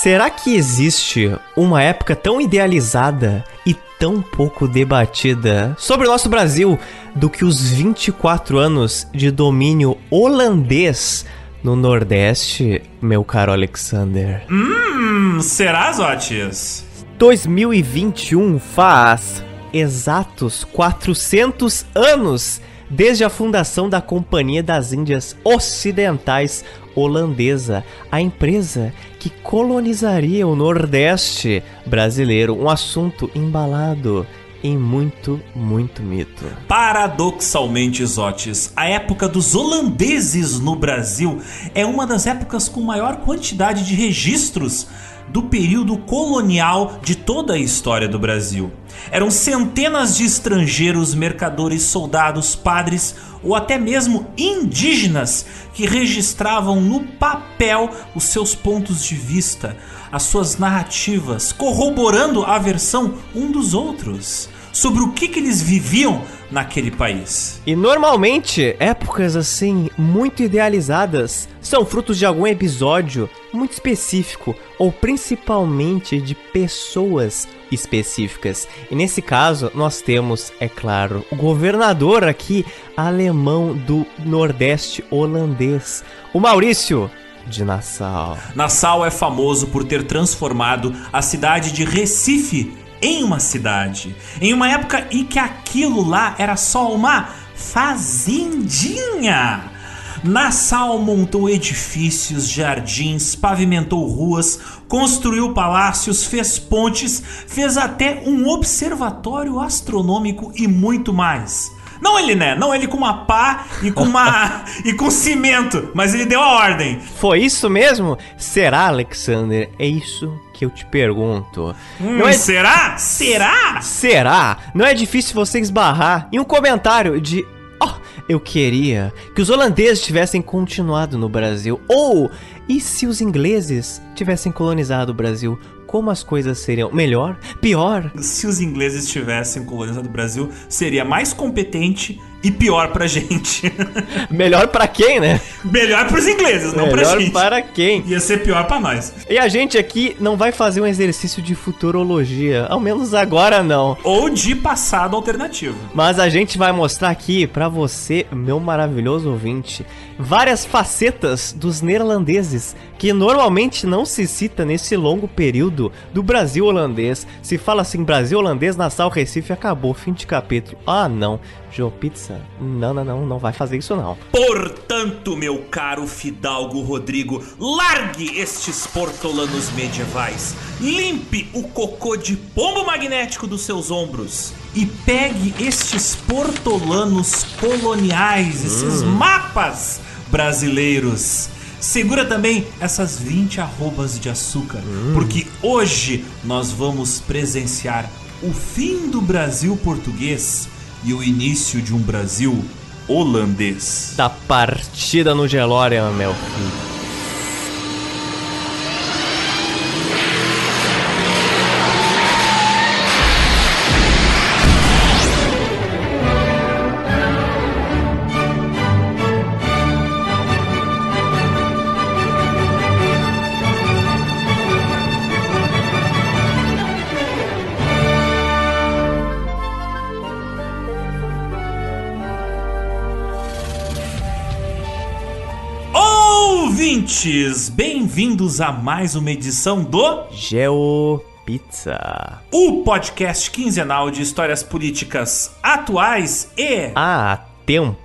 Será que existe uma época tão idealizada e tão pouco debatida sobre o nosso Brasil do que os 24 anos de domínio holandês no Nordeste, meu caro Alexander? Hum, será, Zotis? 2021 faz exatos 400 anos desde a fundação da Companhia das Índias Ocidentais holandesa, a empresa que colonizaria o Nordeste brasileiro, um assunto embalado em muito, muito mito. Paradoxalmente, Zotes, a época dos holandeses no Brasil é uma das épocas com maior quantidade de registros do período colonial de toda a história do Brasil. Eram centenas de estrangeiros, mercadores, soldados, padres ou até mesmo indígenas que registravam no papel os seus pontos de vista, as suas narrativas, corroborando a versão um dos outros sobre o que, que eles viviam naquele país. E normalmente, épocas assim, muito idealizadas, são frutos de algum episódio muito específico ou principalmente de pessoas específicas. E nesse caso, nós temos, é claro, o governador aqui alemão do Nordeste holandês, o Maurício de Nassau. Nassau é famoso por ter transformado a cidade de Recife em uma cidade, em uma época em que aquilo lá era só uma fazendinha. Nassau montou edifícios, jardins, pavimentou ruas, construiu palácios, fez pontes, fez até um observatório astronômico e muito mais. Não ele, né? Não ele com uma pá e com uma e com cimento, mas ele deu a ordem. Foi isso mesmo? Será, Alexander? É isso que eu te pergunto. Hum, é... Será? Será? Será? Não é difícil você esbarrar em um comentário de eu queria que os holandeses tivessem continuado no Brasil. Ou, e se os ingleses tivessem colonizado o Brasil? como as coisas seriam melhor, pior. Se os ingleses tivessem colonizado o Brasil, seria mais competente e pior pra gente. melhor para quem, né? Melhor pros ingleses, não melhor pra gente. Melhor para quem? Ia ser pior para nós. E a gente aqui não vai fazer um exercício de futurologia, ao menos agora não. Ou de passado alternativo. Mas a gente vai mostrar aqui para você, meu maravilhoso ouvinte, várias facetas dos neerlandeses que normalmente não se cita nesse longo período do Brasil holandês. Se fala assim Brasil holandês, Nassau, Recife, acabou, fim de capítulo. Ah, não. Joe Pizza, não, não, não, não vai fazer isso não. Portanto, meu caro Fidalgo Rodrigo, largue estes portolanos medievais, limpe o cocô de pombo magnético dos seus ombros e pegue estes portolanos coloniais, esses hum. mapas brasileiros. Segura também essas 20 arrobas de açúcar, hum. porque hoje nós vamos presenciar o fim do Brasil português e o início de um Brasil holandês. Da partida no Gelória, meu filho. Ouvintes, bem-vindos a mais uma edição do Geo Pizza, o podcast quinzenal de histórias políticas atuais e atemporais.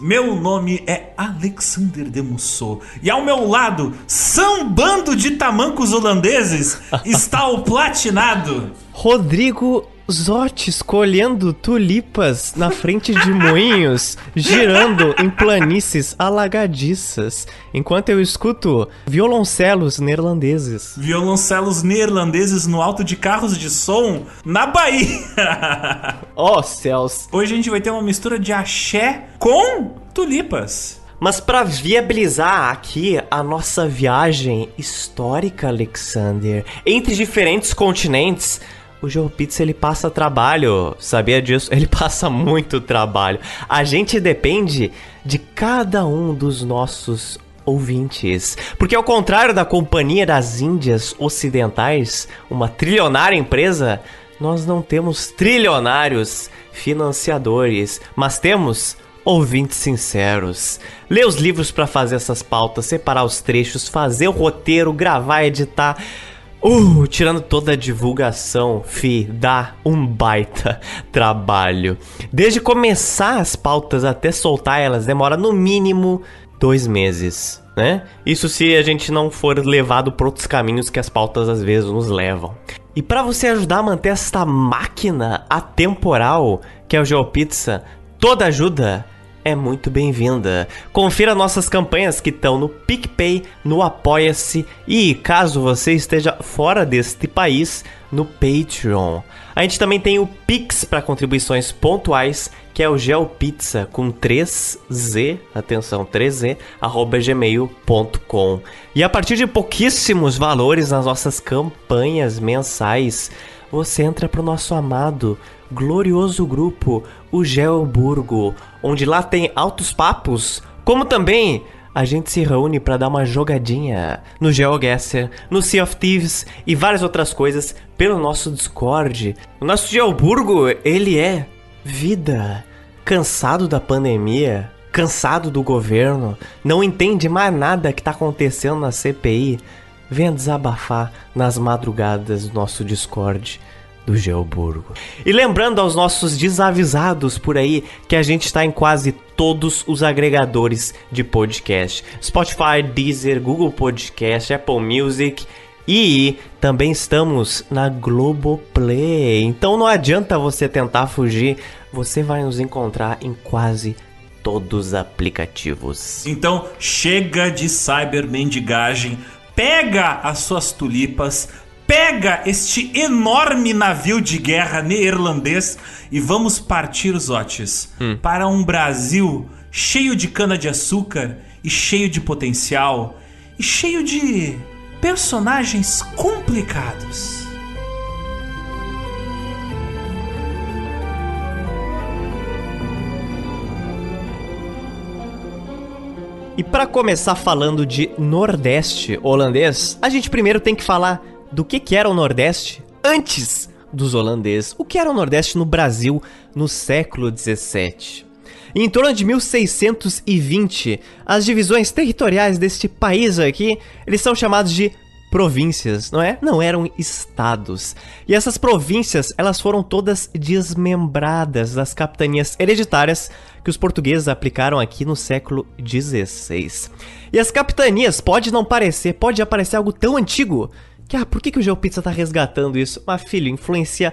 Meu nome é Alexander Demusso e ao meu lado, sambando de tamancos holandeses, está o platinado Rodrigo Zotes colhendo tulipas na frente de moinhos, girando em planícies alagadiças, enquanto eu escuto violoncelos neerlandeses. Violoncelos neerlandeses no alto de carros de som na Bahia. oh, céus. Hoje a gente vai ter uma mistura de axé com tulipas. Mas para viabilizar aqui a nossa viagem histórica, Alexander, entre diferentes continentes, o Joe Pizza ele passa trabalho, sabia disso? Ele passa muito trabalho. A gente depende de cada um dos nossos ouvintes. Porque ao contrário da Companhia das Índias Ocidentais, uma trilionária empresa, nós não temos trilionários financiadores, mas temos ouvintes sinceros. Ler os livros para fazer essas pautas, separar os trechos, fazer o roteiro, gravar, editar. Uh, tirando toda a divulgação, fi, dá um baita trabalho. Desde começar as pautas até soltar elas, demora no mínimo dois meses, né? Isso se a gente não for levado por outros caminhos que as pautas às vezes nos levam. E para você ajudar a manter essa máquina atemporal que é o GeoPizza, toda ajuda é muito bem-vinda. Confira nossas campanhas que estão no PicPay, no Apoia-se e, caso você esteja fora deste país, no Patreon. A gente também tem o Pix para contribuições pontuais, que é o GeoPizza com 3Z, atenção, 3Z, arroba gmail.com. E a partir de pouquíssimos valores nas nossas campanhas mensais, você entra para o nosso amado glorioso grupo, o Geoburgo, onde lá tem altos papos, como também a gente se reúne para dar uma jogadinha no GeoGuessr, no Sea of Thieves e várias outras coisas pelo nosso Discord. O nosso Geoburgo, ele é vida. Cansado da pandemia, cansado do governo, não entende mais nada que tá acontecendo na CPI, venha desabafar nas madrugadas do nosso Discord do Geoburgo. E lembrando aos nossos desavisados por aí que a gente está em quase todos os agregadores de podcast: Spotify, Deezer, Google Podcast, Apple Music. E também estamos na Globoplay. Então não adianta você tentar fugir, você vai nos encontrar em quase todos os aplicativos. Então chega de cybermendigagem, pega as suas tulipas, pega este enorme navio de guerra neerlandês e vamos partir os otes hum. para um Brasil cheio de cana-de-açúcar e cheio de potencial e cheio de personagens complicados. E para começar falando de Nordeste holandês, a gente primeiro tem que falar do que, que era o Nordeste antes dos holandeses. O que era o Nordeste no Brasil no século 17? Em torno de 1620, as divisões territoriais deste país aqui, eles são chamados de províncias, não é? Não eram estados. E essas províncias, elas foram todas desmembradas das capitanias hereditárias que os portugueses aplicaram aqui no século XVI. E as capitanias pode não parecer, pode aparecer algo tão antigo que, ah, por que, que o GeoPizza tá resgatando isso? Mas, filho, influencia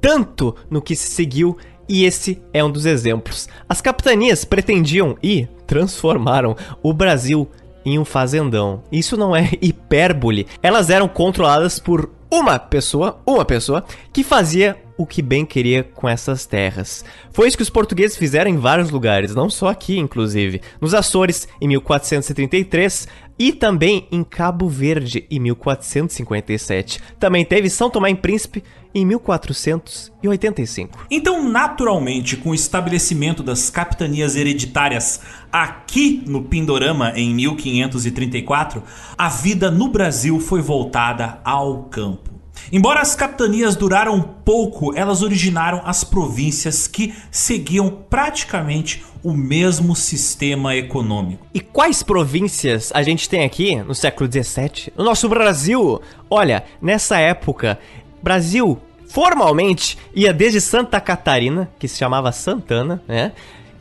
tanto no que se seguiu e esse é um dos exemplos. As capitanias pretendiam e transformaram o Brasil em um fazendão. Isso não é hipérbole. Elas eram controladas por uma pessoa, uma pessoa, que fazia o que bem queria com essas terras. Foi isso que os portugueses fizeram em vários lugares, não só aqui, inclusive. Nos Açores, em 1433, e também em Cabo Verde em 1457. Também teve São Tomé em Príncipe em 1485. Então, naturalmente, com o estabelecimento das capitanias hereditárias aqui no Pindorama em 1534, a vida no Brasil foi voltada ao campo. Embora as capitanias duraram pouco, elas originaram as províncias que seguiam praticamente o mesmo sistema econômico. E quais províncias a gente tem aqui no século XVII? No nosso Brasil? Olha, nessa época, Brasil formalmente ia desde Santa Catarina, que se chamava Santana, né?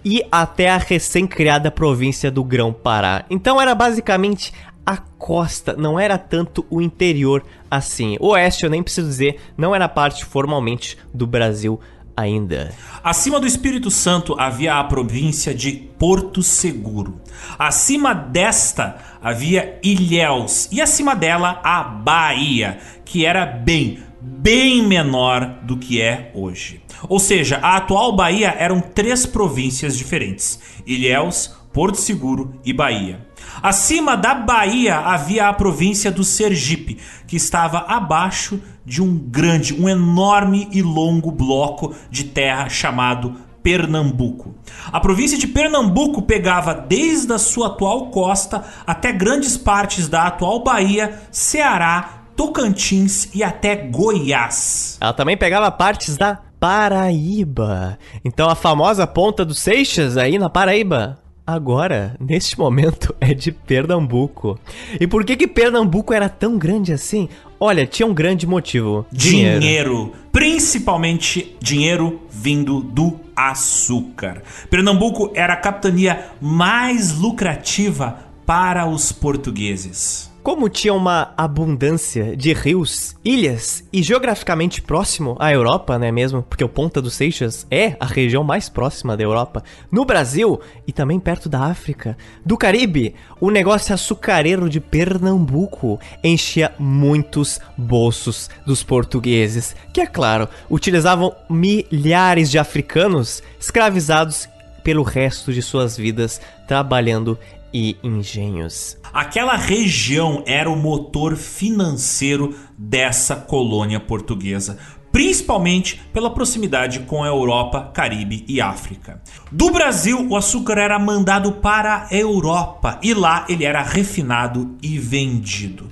E até a recém-criada província do Grão-Pará. Então era basicamente a costa, não era tanto o interior assim. O oeste, eu nem preciso dizer, não era parte formalmente do Brasil ainda. Acima do Espírito Santo havia a província de Porto Seguro. Acima desta havia Ilhéus e acima dela a Bahia, que era bem, bem menor do que é hoje. Ou seja, a atual Bahia eram três províncias diferentes: Ilhéus, Porto Seguro e Bahia. Acima da Bahia havia a província do Sergipe, que estava abaixo de um grande, um enorme e longo bloco de terra chamado Pernambuco. A província de Pernambuco pegava desde a sua atual costa até grandes partes da atual Bahia, Ceará, Tocantins e até Goiás. Ela também pegava partes da Paraíba. Então a famosa ponta dos Seixas aí na Paraíba agora, neste momento, é de Pernambuco. E por que que Pernambuco era tão grande assim? Olha, tinha um grande motivo. Dinheiro. dinheiro. Principalmente dinheiro vindo do açúcar. Pernambuco era a capitania mais lucrativa para os portugueses. Como tinha uma abundância de rios, ilhas e geograficamente próximo à Europa, não é mesmo? Porque o Ponta dos Seixas é a região mais próxima da Europa, no Brasil e também perto da África, do Caribe, o negócio açucareiro de Pernambuco enchia muitos bolsos dos portugueses, que é claro, utilizavam milhares de africanos escravizados pelo resto de suas vidas trabalhando e engenhos. Aquela região era o motor financeiro dessa colônia portuguesa, principalmente pela proximidade com a Europa, Caribe e África. Do Brasil, o açúcar era mandado para a Europa e lá ele era refinado e vendido.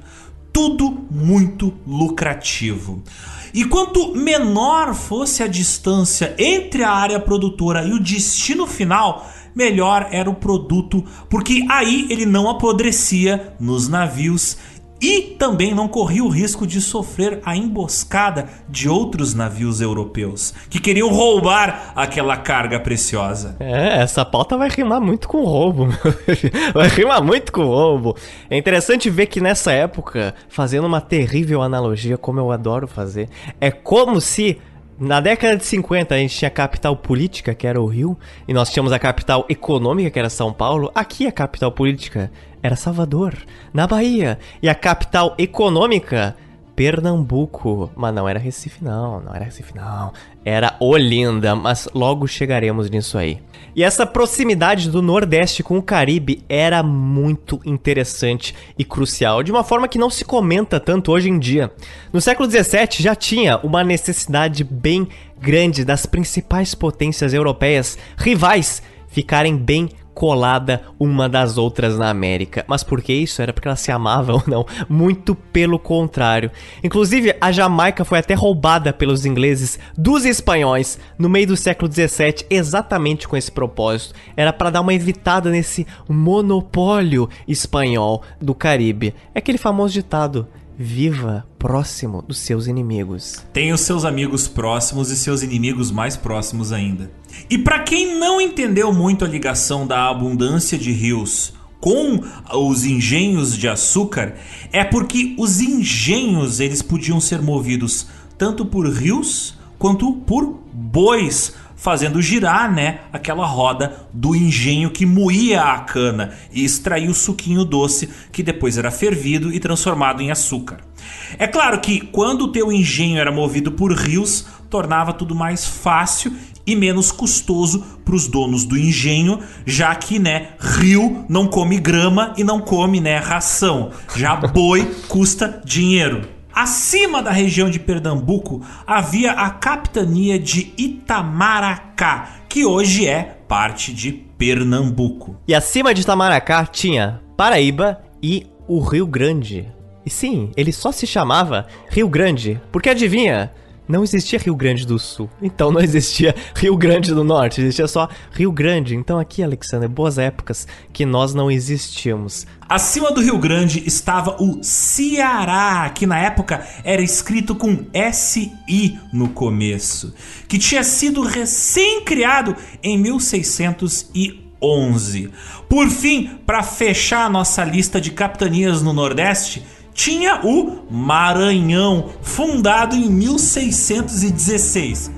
Tudo muito lucrativo. E quanto menor fosse a distância entre a área produtora e o destino final, melhor era o produto, porque aí ele não apodrecia nos navios e também não corria o risco de sofrer a emboscada de outros navios europeus que queriam roubar aquela carga preciosa. É, essa pauta vai rimar muito com roubo, vai rimar muito com roubo. É interessante ver que nessa época, fazendo uma terrível analogia, como eu adoro fazer, é como se na década de 50 a gente tinha a capital política, que era o Rio, e nós tínhamos a capital econômica, que era São Paulo. Aqui a capital política era Salvador, na Bahia. E a capital econômica, Pernambuco. Mas não era Recife, não, não era Recife, não. Era Olinda, mas logo chegaremos nisso aí. E essa proximidade do Nordeste com o Caribe era muito interessante e crucial, de uma forma que não se comenta tanto hoje em dia. No século XVII já tinha uma necessidade bem grande das principais potências europeias rivais ficarem bem colada uma das outras na América. Mas por que isso? Era porque elas se amavam? Não, muito pelo contrário. Inclusive, a Jamaica foi até roubada pelos ingleses dos espanhóis no meio do século 17, exatamente com esse propósito. Era para dar uma evitada nesse monopólio espanhol do Caribe. É aquele famoso ditado: viva próximo dos seus inimigos. Tem os seus amigos próximos e seus inimigos mais próximos ainda. E para quem não entendeu muito a ligação da abundância de rios com os engenhos de açúcar, é porque os engenhos eles podiam ser movidos tanto por rios quanto por bois fazendo girar, né, aquela roda do engenho que moía a cana e extraía o suquinho doce que depois era fervido e transformado em açúcar. É claro que quando o teu engenho era movido por rios, tornava tudo mais fácil e menos custoso para os donos do engenho, já que, né, rio não come grama e não come, né, ração. Já boi custa dinheiro. Acima da região de Pernambuco havia a capitania de Itamaracá, que hoje é parte de Pernambuco. E acima de Itamaracá tinha Paraíba e o Rio Grande. E sim, ele só se chamava Rio Grande, porque adivinha? Não existia Rio Grande do Sul. Então não existia Rio Grande do Norte, existia só Rio Grande. Então aqui, Alexander, boas épocas que nós não existíamos. Acima do Rio Grande estava o Ceará, que na época era escrito com SI no começo, que tinha sido recém-criado em 1611. Por fim, para fechar a nossa lista de capitanias no Nordeste, tinha o Maranhão, fundado em 1616.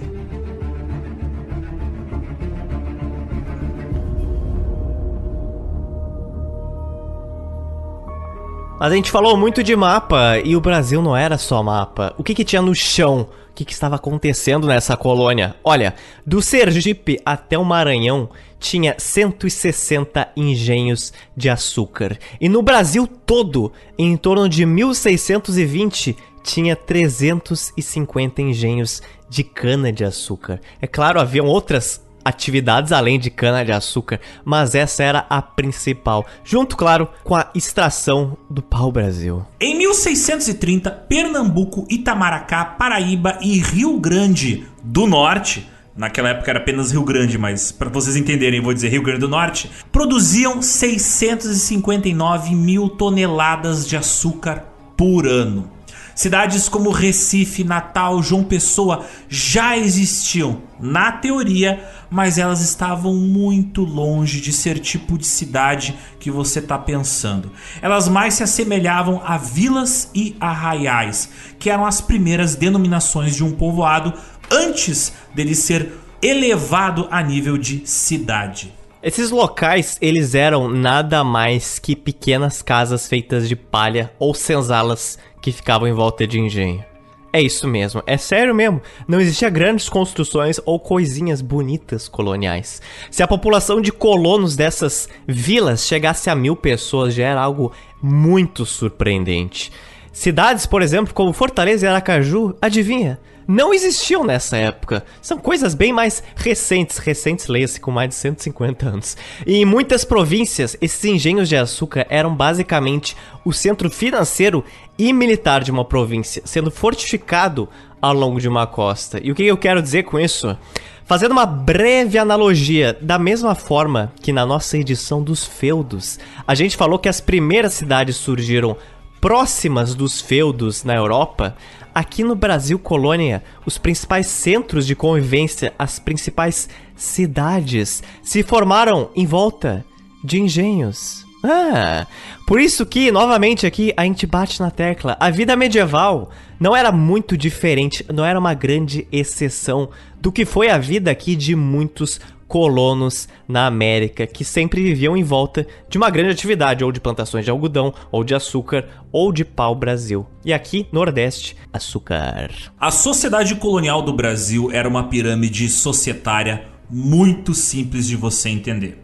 A gente falou muito de mapa e o Brasil não era só mapa. O que, que tinha no chão? O que, que estava acontecendo nessa colônia? Olha, do Sergipe até o Maranhão tinha 160 engenhos de açúcar. E no Brasil todo, em torno de 1620, tinha 350 engenhos de cana de açúcar. É claro, haviam outras atividades além de cana-de-açúcar, mas essa era a principal, junto, claro, com a extração do pau-brasil. Em 1630, Pernambuco, Itamaracá, Paraíba e Rio Grande do Norte naquela época era apenas Rio Grande, mas para vocês entenderem, vou dizer Rio Grande do Norte, produziam 659 mil toneladas de açúcar por ano. Cidades como Recife, Natal, João Pessoa já existiam na teoria, mas elas estavam muito longe de ser tipo de cidade que você está pensando. Elas mais se assemelhavam a vilas e arraiais, que eram as primeiras denominações de um povoado antes dele ser elevado a nível de cidade. Esses locais, eles eram nada mais que pequenas casas feitas de palha ou senzalas que ficavam em volta de engenho. É isso mesmo, é sério mesmo. Não existia grandes construções ou coisinhas bonitas coloniais. Se a população de colonos dessas vilas chegasse a mil pessoas, já era algo muito surpreendente. Cidades, por exemplo, como Fortaleza e Aracaju, adivinha? Não existiam nessa época. São coisas bem mais recentes, recentes leia-se com mais de 150 anos. E em muitas províncias, esses engenhos de açúcar eram basicamente o centro financeiro e militar de uma província, sendo fortificado ao longo de uma costa. E o que eu quero dizer com isso? Fazendo uma breve analogia, da mesma forma que na nossa edição dos feudos, a gente falou que as primeiras cidades surgiram próximas dos feudos na Europa, aqui no Brasil colônia, os principais centros de convivência, as principais cidades se formaram em volta de engenhos. Ah, por isso que, novamente aqui, a gente bate na tecla. A vida medieval não era muito diferente, não era uma grande exceção do que foi a vida aqui de muitos colonos na América que sempre viviam em volta de uma grande atividade, ou de plantações de algodão, ou de açúcar, ou de pau-brasil. E aqui, Nordeste, açúcar. A sociedade colonial do Brasil era uma pirâmide societária muito simples de você entender.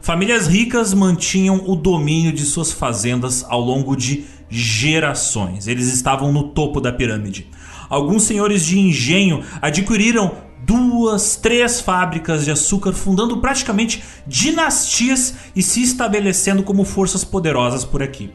Famílias ricas mantinham o domínio de suas fazendas ao longo de gerações. Eles estavam no topo da pirâmide. Alguns senhores de engenho adquiriram duas, três fábricas de açúcar, fundando praticamente dinastias e se estabelecendo como forças poderosas por aqui.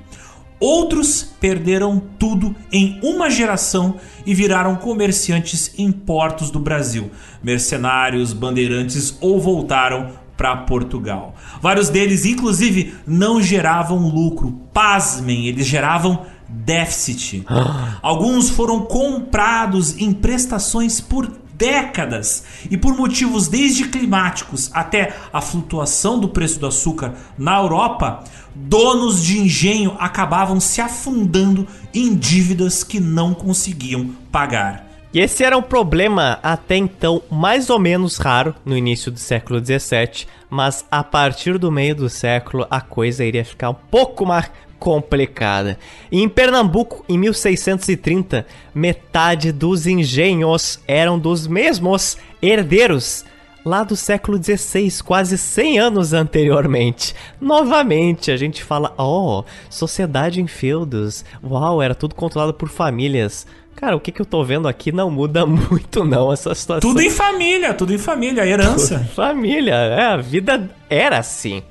Outros perderam tudo em uma geração e viraram comerciantes em portos do Brasil, mercenários, bandeirantes ou voltaram para Portugal. Vários deles, inclusive, não geravam lucro. Pasmem, eles geravam déficit. Alguns foram comprados em prestações por décadas e por motivos desde climáticos até a flutuação do preço do açúcar na Europa, donos de engenho acabavam se afundando em dívidas que não conseguiam pagar. E esse era um problema até então mais ou menos raro no início do século XVII, mas a partir do meio do século a coisa iria ficar um pouco mais complicada. Em Pernambuco, em 1630, metade dos engenhos eram dos mesmos herdeiros lá do século XVI, quase 100 anos anteriormente. Novamente, a gente fala, oh, sociedade em feudos. Uau, era tudo controlado por famílias. Cara, o que, que eu tô vendo aqui não muda muito, não, essa situação. Tudo em família, tudo em família, herança. Tudo família, é, a vida era assim.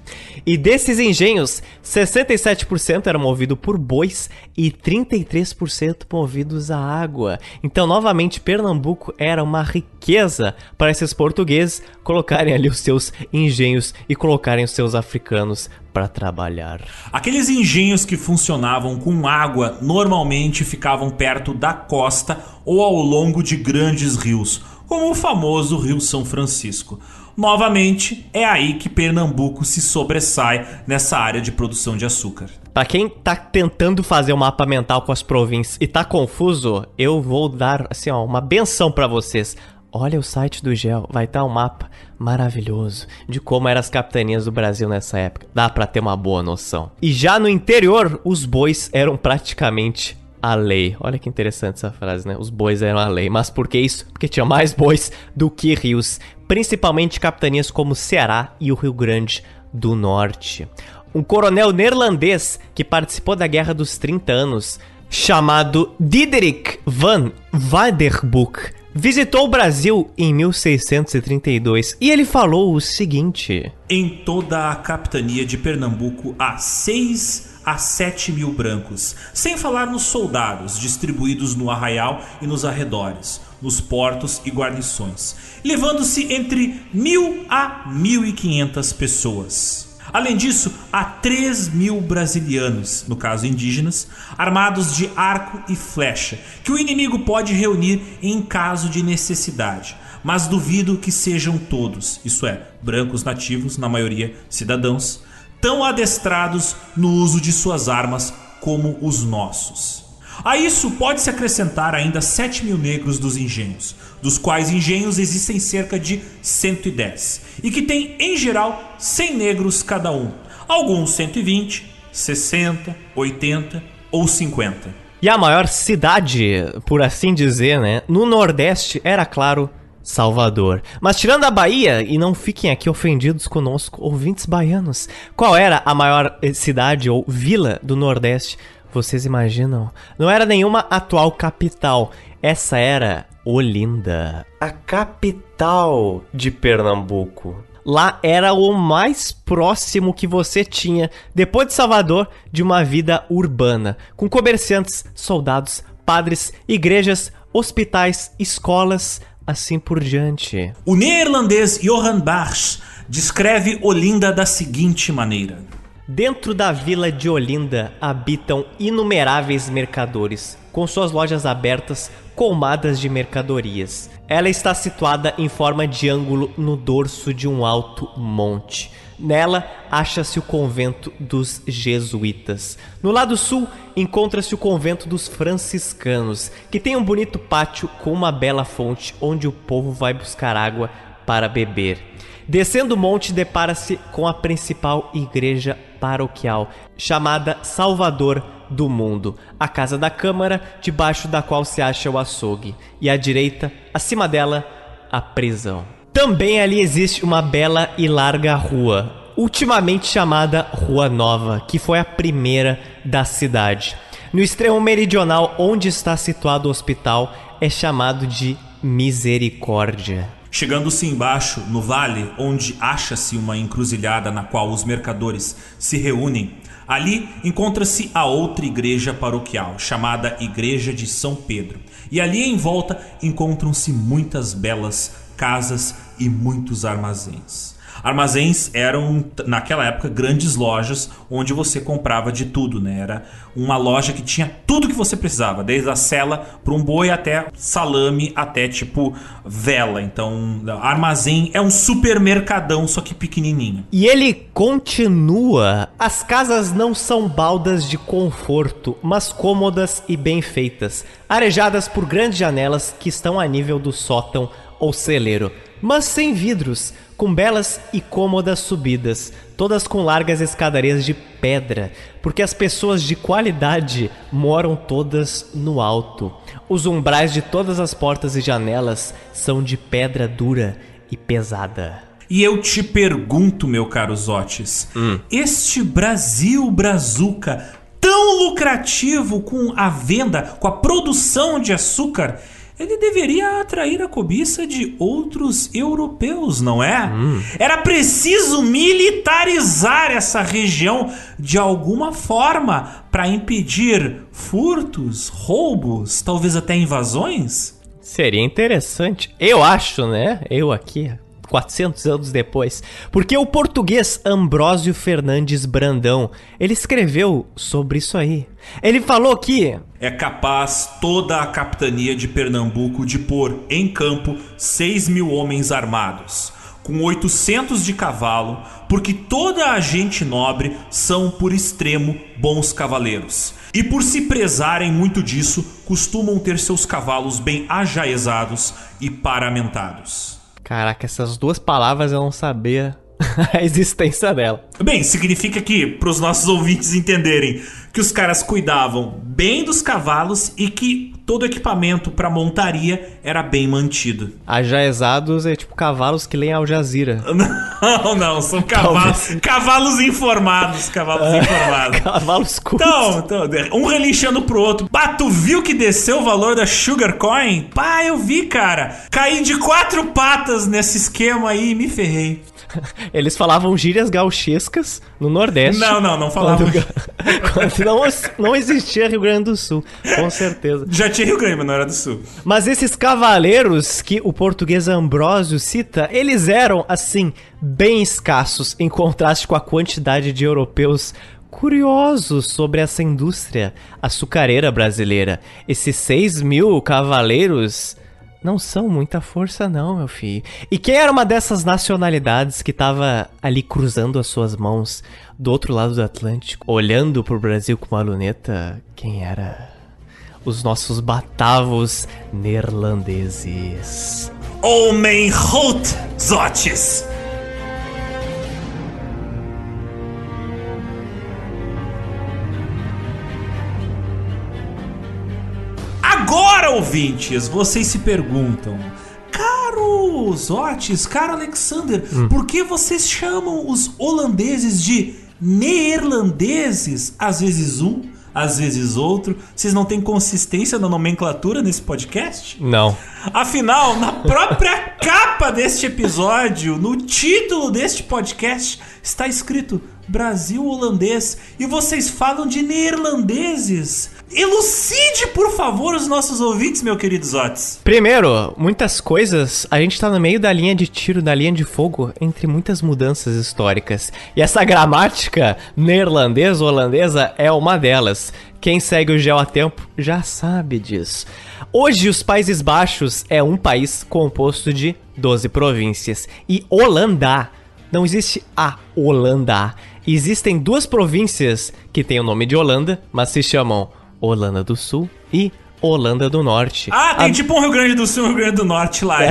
E desses engenhos, 67% eram movidos por bois e 33% movidos a água. Então, novamente, Pernambuco era uma riqueza para esses portugueses colocarem ali os seus engenhos e colocarem os seus africanos para trabalhar. Aqueles engenhos que funcionavam com água normalmente ficavam perto da costa ou ao longo de grandes rios, como o famoso Rio São Francisco. Novamente, é aí que Pernambuco se sobressai nessa área de produção de açúcar. Para quem tá tentando fazer um mapa mental com as províncias e tá confuso, eu vou dar assim, ó, uma benção para vocês. Olha o site do GEL, vai estar um mapa maravilhoso de como eram as capitanias do Brasil nessa época. Dá para ter uma boa noção. E já no interior, os bois eram praticamente a lei. Olha que interessante essa frase, né? Os bois eram a lei. Mas por que isso? Porque tinha mais bois do que rios, principalmente capitanias como Ceará e o Rio Grande do Norte. Um coronel neerlandês que participou da Guerra dos 30 Anos, chamado Diederik van Waerdenburg, visitou o Brasil em 1632 e ele falou o seguinte: Em toda a capitania de Pernambuco há seis a 7 mil brancos, sem falar nos soldados distribuídos no arraial e nos arredores, nos portos e guarnições, levando-se entre mil a mil e quinhentas pessoas. Além disso, há 3 mil brasilianos, no caso indígenas, armados de arco e flecha, que o inimigo pode reunir em caso de necessidade. Mas duvido que sejam todos, isso é, brancos nativos, na maioria cidadãos, tão adestrados no uso de suas armas como os nossos. A isso pode-se acrescentar ainda 7 mil negros dos engenhos, dos quais engenhos existem cerca de 110, e que tem em geral 100 negros cada um, alguns 120, 60, 80 ou 50. E a maior cidade, por assim dizer, né, no Nordeste era, claro, Salvador. Mas tirando a Bahia, e não fiquem aqui ofendidos conosco, ouvintes baianos, qual era a maior eh, cidade ou vila do Nordeste? Vocês imaginam? Não era nenhuma atual capital. Essa era Olinda, a capital de Pernambuco. Lá era o mais próximo que você tinha, depois de Salvador, de uma vida urbana, com comerciantes, soldados, padres, igrejas, hospitais, escolas, assim por diante. O neerlandês Johan Bars descreve Olinda da seguinte maneira: Dentro da vila de Olinda habitam inumeráveis mercadores, com suas lojas abertas colmadas de mercadorias. Ela está situada em forma de ângulo no dorso de um alto monte. Nela acha-se o convento dos jesuítas. No lado sul encontra-se o convento dos franciscanos, que tem um bonito pátio com uma bela fonte onde o povo vai buscar água para beber. Descendo o monte, depara-se com a principal igreja paroquial, chamada Salvador do Mundo, a Casa da Câmara, debaixo da qual se acha o açougue, e à direita, acima dela, a prisão. Também ali existe uma bela e larga rua, ultimamente chamada Rua Nova, que foi a primeira da cidade. No extremo meridional, onde está situado o hospital, é chamado de Misericórdia. Chegando-se embaixo, no vale, onde acha-se uma encruzilhada na qual os mercadores se reúnem, ali encontra-se a outra igreja paroquial, chamada Igreja de São Pedro. E ali em volta encontram-se muitas belas casas e muitos armazéns. Armazéns eram, naquela época, grandes lojas onde você comprava de tudo, né? Era uma loja que tinha tudo que você precisava, desde a cela para um boi até salame, até tipo vela. Então, armazém é um supermercadão, só que pequenininho. E ele continua: as casas não são baldas de conforto, mas cômodas e bem feitas, arejadas por grandes janelas que estão a nível do sótão ou celeiro, mas sem vidros com belas e cômodas subidas, todas com largas escadarias de pedra, porque as pessoas de qualidade moram todas no alto. Os umbrais de todas as portas e janelas são de pedra dura e pesada. E eu te pergunto, meu caro Zotes, hum. este Brasil Brazuca tão lucrativo com a venda, com a produção de açúcar, ele deveria atrair a cobiça de outros europeus, não é? Hum. Era preciso militarizar essa região de alguma forma para impedir furtos, roubos, talvez até invasões? Seria interessante. Eu acho, né? Eu aqui, 400 anos depois. Porque o português Ambrósio Fernandes Brandão, ele escreveu sobre isso aí. Ele falou que é capaz toda a capitania de Pernambuco de pôr em campo 6 mil homens armados, com 800 de cavalo, porque toda a gente nobre são por extremo bons cavaleiros. E por se prezarem muito disso, costumam ter seus cavalos bem ajaezados e paramentados. Caraca, essas duas palavras eu não sabia a existência dela. Bem, significa que, para os nossos ouvintes entenderem, que os caras cuidavam bem dos cavalos e que todo o equipamento para montaria era bem mantido. Ajaezados é tipo cavalos que leem Al Jazeera. Não, não, são cavalos, cavalos informados, cavalos informados. Cavalos cultos. Então, então, um relinchando pro outro. Tu viu que desceu o valor da Sugar Coin? Pá, eu vi, cara. Caí de quatro patas nesse esquema aí e me ferrei. Eles falavam gírias gauchescas no Nordeste. Não, não, não falavam. Quando, quando não, não existia Rio Grande do Sul, com certeza. Já tinha Rio Grande, mas não era do Sul. Mas esses cavaleiros que o português Ambrósio cita, eles eram, assim, bem escassos em contraste com a quantidade de europeus curiosos sobre essa indústria açucareira brasileira. Esses 6 mil cavaleiros não são muita força, não, meu filho. E quem era uma dessas nacionalidades que tava ali cruzando as suas mãos do outro lado do Atlântico, olhando pro Brasil com uma luneta? Quem era? Os nossos batavos neerlandeses. Homem Hout Zotes! Ouvintes, vocês se perguntam. Caro Zotes, caro Alexander, por que vocês chamam os holandeses de neerlandeses? Às vezes um, às vezes outro. Vocês não têm consistência na nomenclatura nesse podcast? Não. Afinal, na própria capa deste episódio, no título deste podcast, está escrito Brasil holandês e vocês falam de neerlandeses. Elucide, por favor, os nossos ouvintes, meu querido Zotes. Primeiro, muitas coisas, a gente tá no meio da linha de tiro, da linha de fogo, entre muitas mudanças históricas. E essa gramática neerlandesa holandesa é uma delas. Quem segue o Geo a tempo já sabe disso. Hoje, os Países Baixos é um país composto de 12 províncias. E Holanda, não existe a Holanda. Existem duas províncias que têm o nome de Holanda, mas se chamam Holanda do Sul e Holanda do Norte. Ah, tem A- tipo um Rio Grande do Sul e um Rio Grande do Norte lá. É,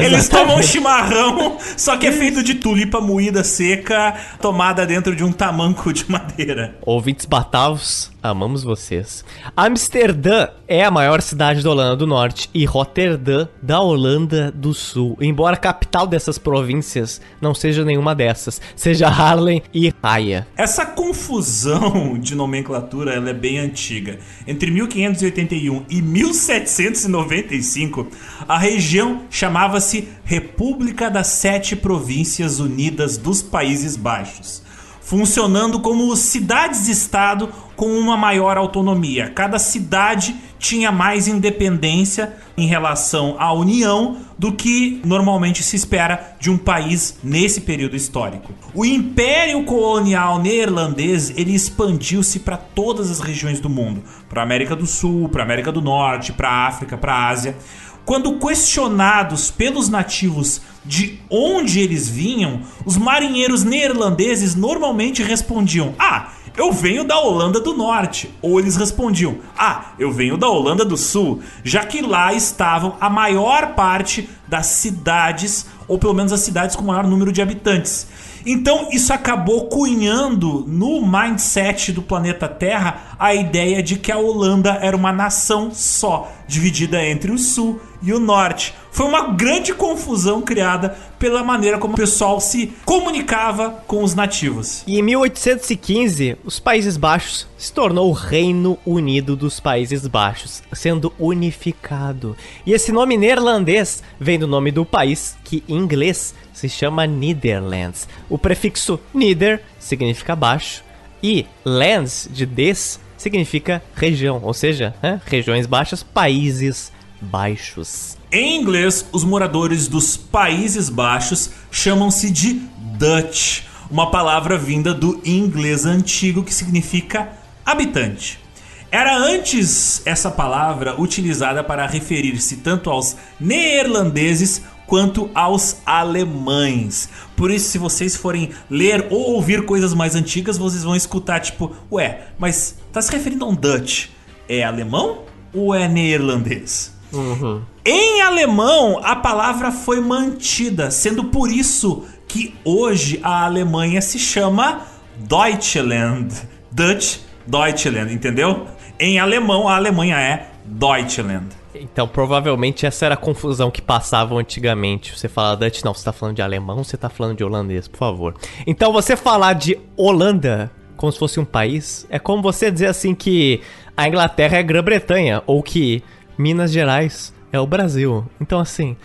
Tipo, eles tomam um chimarrão, só que é feito de tulipa moída seca, tomada dentro de um tamanco de madeira. Ouvintes batavos, amamos vocês. Amsterdã é a maior cidade da Holanda do Norte e Roterdã da Holanda do Sul. Embora a capital dessas províncias não seja nenhuma dessas, seja Haarlem e Haia. Essa confusão de nomenclatura ela é bem antiga. Entre 1581 e 1795, a região chamava-se República das Sete Províncias Unidas dos Países Baixos, funcionando como cidades-estado com uma maior autonomia. Cada cidade tinha mais independência em relação à União do que normalmente se espera de um país nesse período histórico. O Império Colonial Neerlandês ele expandiu-se para todas as regiões do mundo, para a América do Sul, para a América do Norte, para a África, para a Ásia. Quando questionados pelos nativos de onde eles vinham, os marinheiros neerlandeses normalmente respondiam: Ah, eu venho da Holanda do Norte. Ou eles respondiam: Ah, eu venho da Holanda do Sul, já que lá estavam a maior parte das cidades, ou pelo menos as cidades com maior número de habitantes. Então isso acabou cunhando no mindset do planeta Terra a ideia de que a Holanda era uma nação só, dividida entre o sul e o norte. Foi uma grande confusão criada pela maneira como o pessoal se comunicava com os nativos. E em 1815, os Países Baixos se tornou o Reino Unido dos Países Baixos, sendo unificado. E esse nome neerlandês vem do nome do país, que em inglês se chama Netherlands. O prefixo Nieder significa baixo e lands de des significa região, ou seja, né, regiões baixas, países baixos. Em inglês, os moradores dos Países Baixos chamam-se de Dutch, uma palavra vinda do inglês antigo que significa habitante. Era antes essa palavra utilizada para referir-se tanto aos neerlandeses quanto aos alemães. Por isso, se vocês forem ler ou ouvir coisas mais antigas, vocês vão escutar tipo, ué, mas tá se referindo a um Dutch? É alemão ou é neerlandês? Em alemão, a palavra foi mantida, sendo por isso que hoje a Alemanha se chama Deutschland. Dutch, Deutschland, entendeu? Em alemão, a Alemanha é Deutschland. Então, provavelmente essa era a confusão que passavam antigamente. Você fala Dutch, não, você tá falando de alemão, você tá falando de holandês, por favor. Então, você falar de Holanda como se fosse um país, é como você dizer assim que a Inglaterra é Grã-Bretanha, ou que Minas Gerais é o Brasil. Então, assim,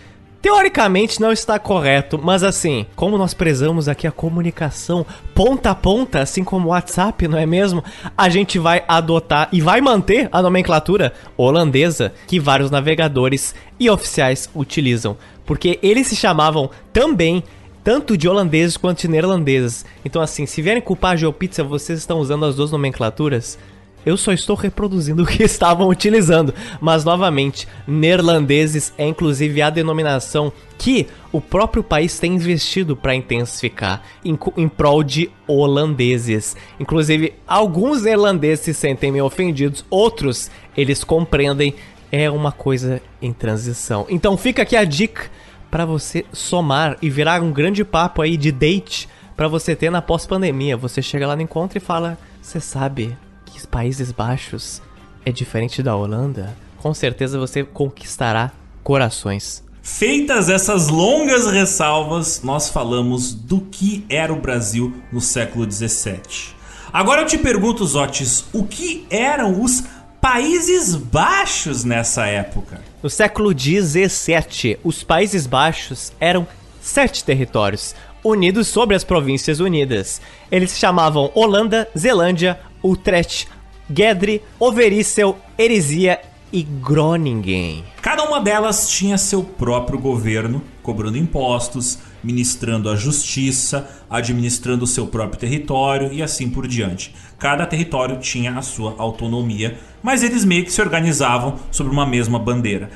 Teoricamente não está correto, mas assim, como nós prezamos aqui a comunicação ponta a ponta, assim como o WhatsApp, não é mesmo? A gente vai adotar e vai manter a nomenclatura holandesa que vários navegadores e oficiais utilizam, porque eles se chamavam também tanto de holandeses quanto de neerlandeses. Então assim, se vierem culpar a GeoPizza, vocês estão usando as duas nomenclaturas? Eu só estou reproduzindo o que estavam utilizando. Mas, novamente, neerlandeses é inclusive a denominação que o próprio país tem investido para intensificar em, em prol de holandeses. Inclusive, alguns neerlandeses se sentem meio ofendidos, outros eles compreendem. É uma coisa em transição. Então, fica aqui a dica para você somar e virar um grande papo aí de date para você ter na pós-pandemia. Você chega lá no encontro e fala: Você sabe, Países Baixos é diferente da Holanda, com certeza você conquistará corações. Feitas essas longas ressalvas, nós falamos do que era o Brasil no século 17. Agora eu te pergunto, Zotes, o que eram os Países Baixos nessa época? No século 17, os Países Baixos eram sete territórios, unidos sobre as Províncias Unidas. Eles se chamavam Holanda, Zelândia, Utrecht, Gedre, Overijssel, Erisia e Groningen. Cada uma delas tinha seu próprio governo, cobrando impostos, ministrando a justiça, administrando o seu próprio território e assim por diante. Cada território tinha a sua autonomia, mas eles meio que se organizavam sobre uma mesma bandeira.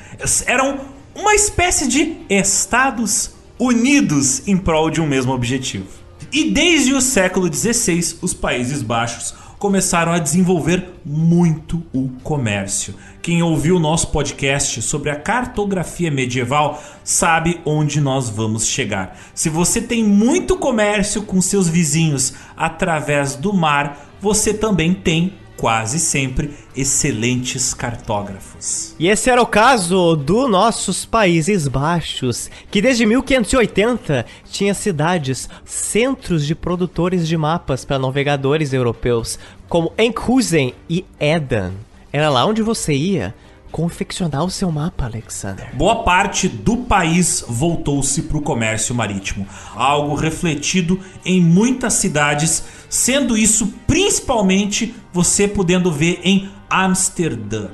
Eram uma espécie de estados unidos em prol de um mesmo objetivo. E desde o século XVI, os Países Baixos começaram a desenvolver muito o comércio. Quem ouviu o nosso podcast sobre a cartografia medieval sabe onde nós vamos chegar. Se você tem muito comércio com seus vizinhos através do mar, você também tem quase sempre excelentes cartógrafos. E esse era o caso dos nossos Países Baixos, que desde 1580 tinha cidades, centros de produtores de mapas para navegadores europeus, como Enkhuizen e Eden. Era lá onde você ia confeccionar o seu mapa, Alexander. Boa parte do país voltou-se para o comércio marítimo, algo refletido em muitas cidades, sendo isso principalmente você podendo ver em Amsterdã.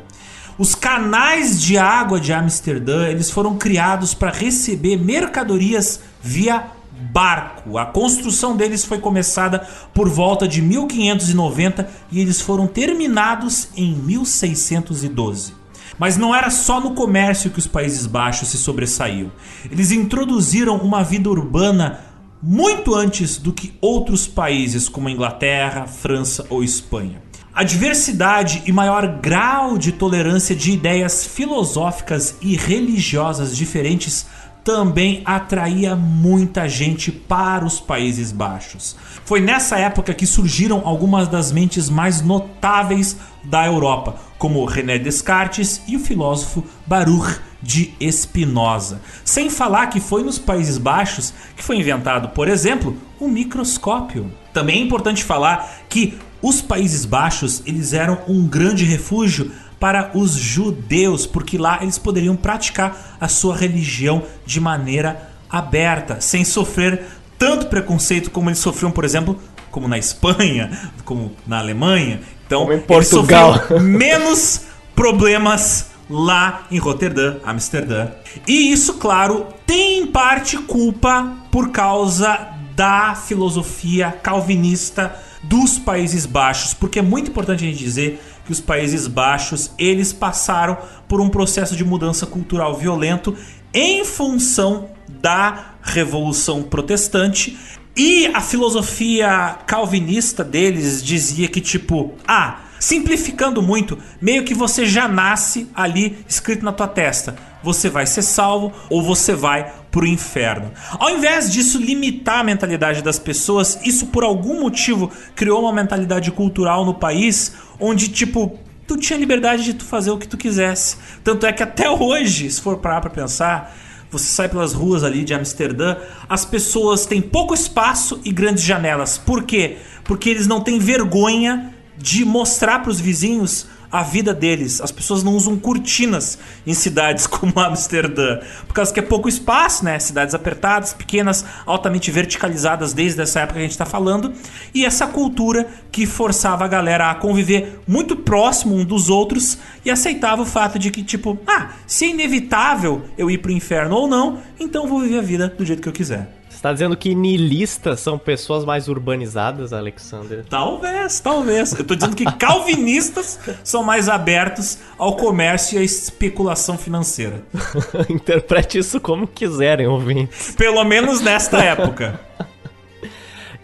Os canais de água de Amsterdã, eles foram criados para receber mercadorias via barco. A construção deles foi começada por volta de 1590 e eles foram terminados em 1612. Mas não era só no comércio que os Países Baixos se sobressaíam. Eles introduziram uma vida urbana muito antes do que outros países como a Inglaterra, França ou Espanha. A diversidade e maior grau de tolerância de ideias filosóficas e religiosas diferentes também atraía muita gente para os Países Baixos. Foi nessa época que surgiram algumas das mentes mais notáveis da Europa, como René Descartes e o filósofo Baruch de Spinoza. Sem falar que foi nos Países Baixos que foi inventado, por exemplo, o microscópio. Também é importante falar que os Países Baixos eles eram um grande refúgio para os judeus, porque lá eles poderiam praticar a sua religião de maneira aberta, sem sofrer tanto preconceito como eles sofriam, por exemplo, como na Espanha, como na Alemanha. Então, como em Portugal. menos problemas lá em Roterdã, Amsterdã. E isso, claro, tem em parte culpa por causa da filosofia calvinista dos Países Baixos, porque é muito importante a gente dizer que os Países Baixos eles passaram por um processo de mudança cultural violento em função da Revolução Protestante e a filosofia calvinista deles dizia que tipo, ah, simplificando muito, meio que você já nasce ali escrito na tua testa, você vai ser salvo ou você vai pro inferno. Ao invés disso limitar a mentalidade das pessoas, isso por algum motivo criou uma mentalidade cultural no país onde tipo tu tinha liberdade de tu fazer o que tu quisesse. Tanto é que até hoje, se for parar pra pensar, você sai pelas ruas ali de Amsterdã, as pessoas têm pouco espaço e grandes janelas. Por quê? Porque eles não têm vergonha de mostrar para os vizinhos a vida deles. As pessoas não usam cortinas em cidades como Amsterdã, por causa que é pouco espaço, né? Cidades apertadas, pequenas, altamente verticalizadas desde essa época que a gente está falando, e essa cultura que forçava a galera a conviver muito próximo um dos outros e aceitava o fato de que tipo, ah, se é inevitável eu ir pro inferno ou não, então vou viver a vida do jeito que eu quiser. Tá dizendo que niilistas são pessoas mais urbanizadas, Alexander? Talvez, talvez. Eu tô dizendo que calvinistas são mais abertos ao comércio e à especulação financeira. Interprete isso como quiserem, ouvintes. Pelo menos nesta época.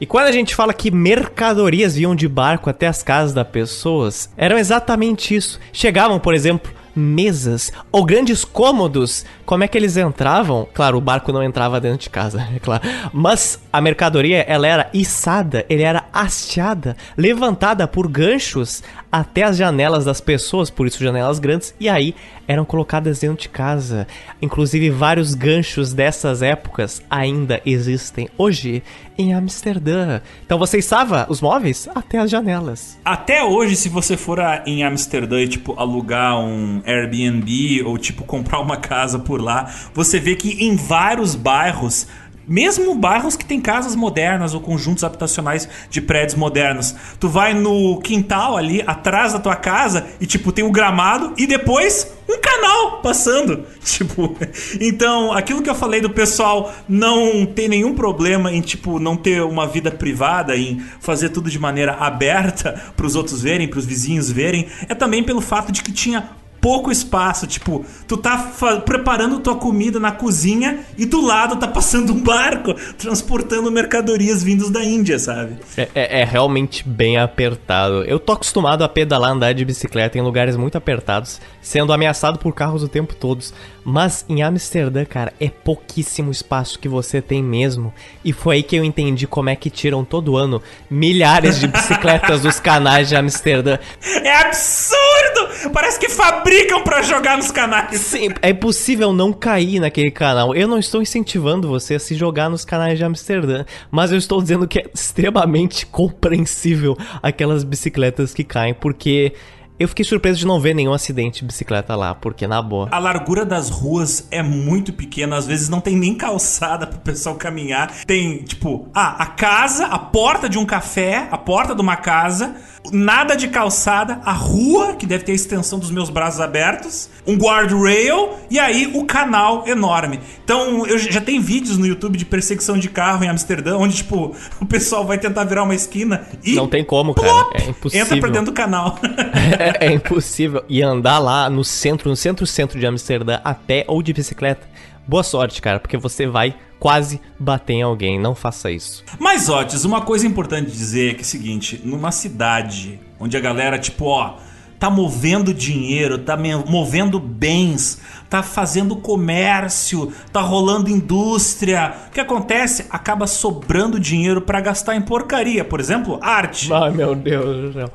E quando a gente fala que mercadorias iam de barco até as casas das pessoas, eram exatamente isso. Chegavam, por exemplo, mesas ou grandes cômodos. Como é que eles entravam? Claro, o barco não entrava dentro de casa, é claro. Mas a mercadoria, ela era içada, ele era hasteada, levantada por ganchos até as janelas das pessoas, por isso janelas grandes, e aí eram colocadas dentro de casa. Inclusive, vários ganchos dessas épocas ainda existem hoje em Amsterdã. Então você estava os móveis até as janelas. Até hoje, se você for a, em Amsterdã e tipo alugar um Airbnb ou tipo comprar uma casa por lá, você vê que em vários bairros mesmo bairros que tem casas modernas ou conjuntos habitacionais de prédios modernos. Tu vai no quintal ali, atrás da tua casa, e tipo, tem um gramado e depois um canal passando. Tipo, então, aquilo que eu falei do pessoal não ter nenhum problema em, tipo, não ter uma vida privada, em fazer tudo de maneira aberta para os outros verem, para os vizinhos verem, é também pelo fato de que tinha pouco espaço. Tipo, tu tá preparando tua comida na cozinha e do lado tá passando um barco transportando mercadorias vindos da Índia, sabe? É, é, é, realmente bem apertado. Eu tô acostumado a pedalar, andar de bicicleta em lugares muito apertados, sendo ameaçado por carros o tempo todo. Mas em Amsterdã, cara, é pouquíssimo espaço que você tem mesmo. E foi aí que eu entendi como é que tiram todo ano milhares de bicicletas dos canais de Amsterdã. É absurdo! Parece que fabricam para jogar nos canais. Sim, é impossível não cair naquele canal. Eu não estou incentivando você a se jogar nos canais de Amsterdã, mas eu estou dizendo que é extremamente compreensível aquelas bicicletas que caem, porque eu fiquei surpreso de não ver nenhum acidente de bicicleta lá, porque na boa. A largura das ruas é muito pequena, às vezes não tem nem calçada pro pessoal caminhar. Tem, tipo, ah, a casa, a porta de um café, a porta de uma casa, nada de calçada, a rua, que deve ter a extensão dos meus braços abertos, um guardrail e aí o canal enorme. Então, eu já tem vídeos no YouTube de perseguição de carro em Amsterdã, onde, tipo, o pessoal vai tentar virar uma esquina e. Não tem como, plop, cara. É impossível. Entra pra dentro do canal. é, é impossível. E andar lá no centro, no centro-centro de Amsterdã, a pé ou de bicicleta. Boa sorte, cara, porque você vai quase bater em alguém. Não faça isso. Mas, Otis, uma coisa importante dizer é que é o seguinte: numa cidade onde a galera, tipo, ó, tá movendo dinheiro, tá movendo bens, tá fazendo comércio, tá rolando indústria. O que acontece? Acaba sobrando dinheiro para gastar em porcaria, por exemplo, arte. Ai, meu Deus do céu.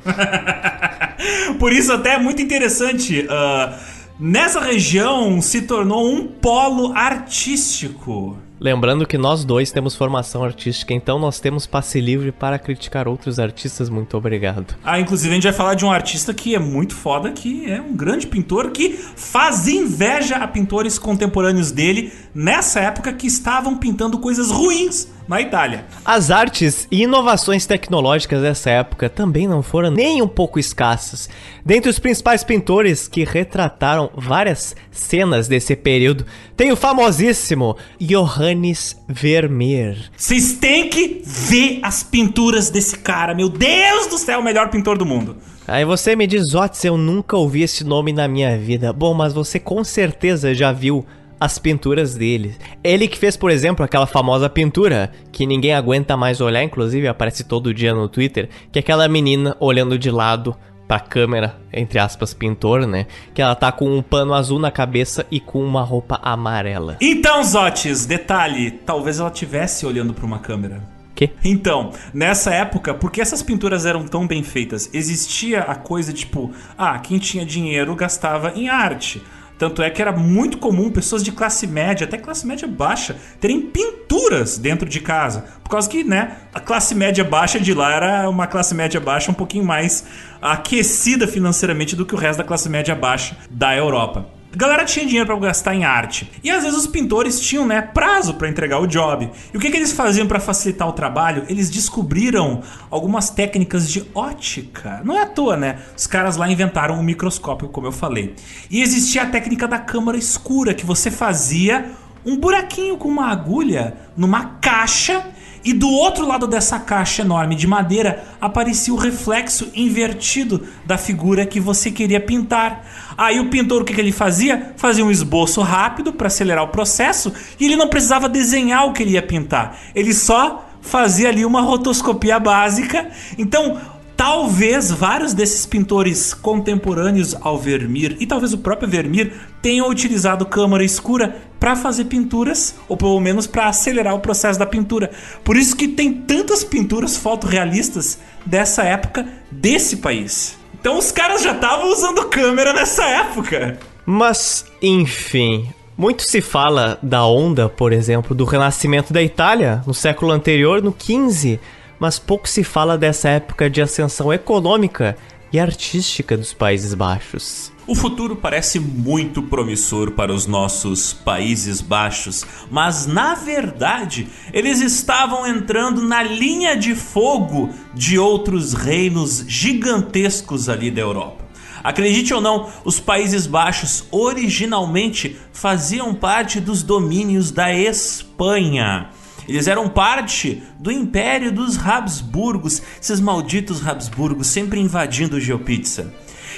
por isso, até é muito interessante. Uh, Nessa região se tornou um polo artístico. Lembrando que nós dois temos formação artística, então nós temos passe livre para criticar outros artistas. Muito obrigado. Ah, inclusive a gente vai falar de um artista que é muito foda, que é um grande pintor que faz inveja a pintores contemporâneos dele nessa época que estavam pintando coisas ruins na Itália. As artes e inovações tecnológicas dessa época também não foram nem um pouco escassas. Dentre os principais pintores que retrataram várias cenas desse período, tem o famosíssimo Johannes Vermeer. Vocês têm que ver as pinturas desse cara, meu Deus do céu, o melhor pintor do mundo. Aí você me diz, Otis, eu nunca ouvi esse nome na minha vida. Bom, mas você com certeza já viu as pinturas dele. Ele que fez, por exemplo, aquela famosa pintura que ninguém aguenta mais olhar, inclusive aparece todo dia no Twitter, que é aquela menina olhando de lado pra câmera, entre aspas, pintor, né? Que ela tá com um pano azul na cabeça e com uma roupa amarela. Então, Zotes, detalhe, talvez ela tivesse olhando para uma câmera. Quê? Então, nessa época, porque essas pinturas eram tão bem feitas, existia a coisa tipo, ah, quem tinha dinheiro gastava em arte. Tanto é que era muito comum pessoas de classe média, até classe média baixa, terem pinturas dentro de casa. Por causa que, né, a classe média baixa de lá era uma classe média baixa um pouquinho mais aquecida financeiramente do que o resto da classe média baixa da Europa. A galera tinha dinheiro para gastar em arte. E às vezes os pintores tinham, né, prazo para entregar o job. E o que, que eles faziam para facilitar o trabalho? Eles descobriram algumas técnicas de ótica. Não é à toa, né? Os caras lá inventaram um microscópio, como eu falei. E existia a técnica da câmara escura, que você fazia um buraquinho com uma agulha numa caixa e do outro lado dessa caixa enorme de madeira aparecia o reflexo invertido da figura que você queria pintar. Aí o pintor o que, que ele fazia? Fazia um esboço rápido para acelerar o processo e ele não precisava desenhar o que ele ia pintar. Ele só fazia ali uma rotoscopia básica. Então, Talvez vários desses pintores contemporâneos ao Vermeer e talvez o próprio Vermeer tenham utilizado câmara escura para fazer pinturas, ou pelo menos para acelerar o processo da pintura. Por isso que tem tantas pinturas fotorrealistas dessa época desse país. Então os caras já estavam usando câmera nessa época. Mas, enfim, muito se fala da onda, por exemplo, do renascimento da Itália no século anterior, no 15 mas pouco se fala dessa época de ascensão econômica e artística dos Países Baixos. O futuro parece muito promissor para os nossos Países Baixos, mas na verdade eles estavam entrando na linha de fogo de outros reinos gigantescos ali da Europa. Acredite ou não, os Países Baixos originalmente faziam parte dos domínios da Espanha. Eles eram parte do império dos Habsburgos, esses malditos Habsburgos sempre invadindo o Geopizza.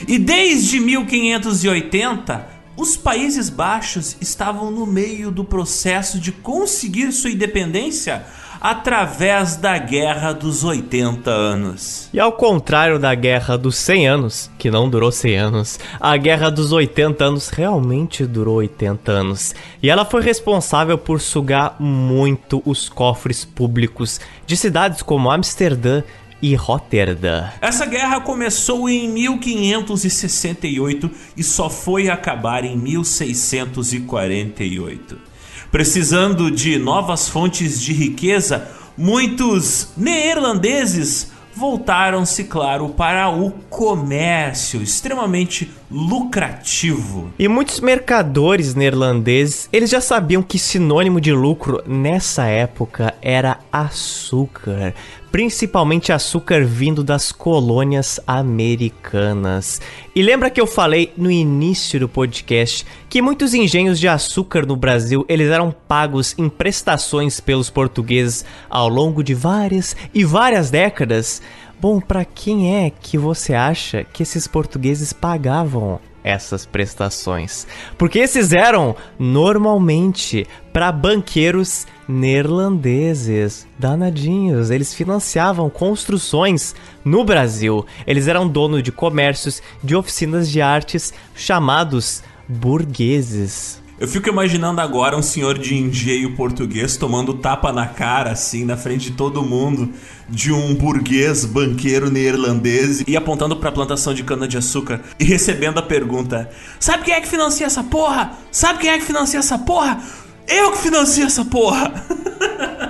E desde 1580, os Países Baixos estavam no meio do processo de conseguir sua independência através da Guerra dos 80 anos. E ao contrário da Guerra dos 100 anos, que não durou 100 anos, a Guerra dos 80 anos realmente durou 80 anos. E ela foi responsável por sugar muito os cofres públicos de cidades como Amsterdã e Rotterdam. Essa guerra começou em 1568 e só foi acabar em 1648. Precisando de novas fontes de riqueza, muitos neerlandeses voltaram-se, claro, para o comércio, extremamente lucrativo. E muitos mercadores neerlandeses, eles já sabiam que sinônimo de lucro nessa época era açúcar principalmente açúcar vindo das colônias americanas. E lembra que eu falei no início do podcast que muitos engenhos de açúcar no Brasil, eles eram pagos em prestações pelos portugueses ao longo de várias e várias décadas? Bom, para quem é que você acha que esses portugueses pagavam essas prestações? Porque esses eram normalmente para banqueiros neerlandeses, danadinhos. Eles financiavam construções no Brasil. Eles eram dono de comércios, de oficinas de artes chamados burgueses. Eu fico imaginando agora um senhor de engenho português tomando tapa na cara, assim, na frente de todo mundo, de um burguês banqueiro neerlandês e apontando para a plantação de cana-de-açúcar e recebendo a pergunta: Sabe quem é que financia essa porra? Sabe quem é que financia essa porra? Eu que financio essa porra!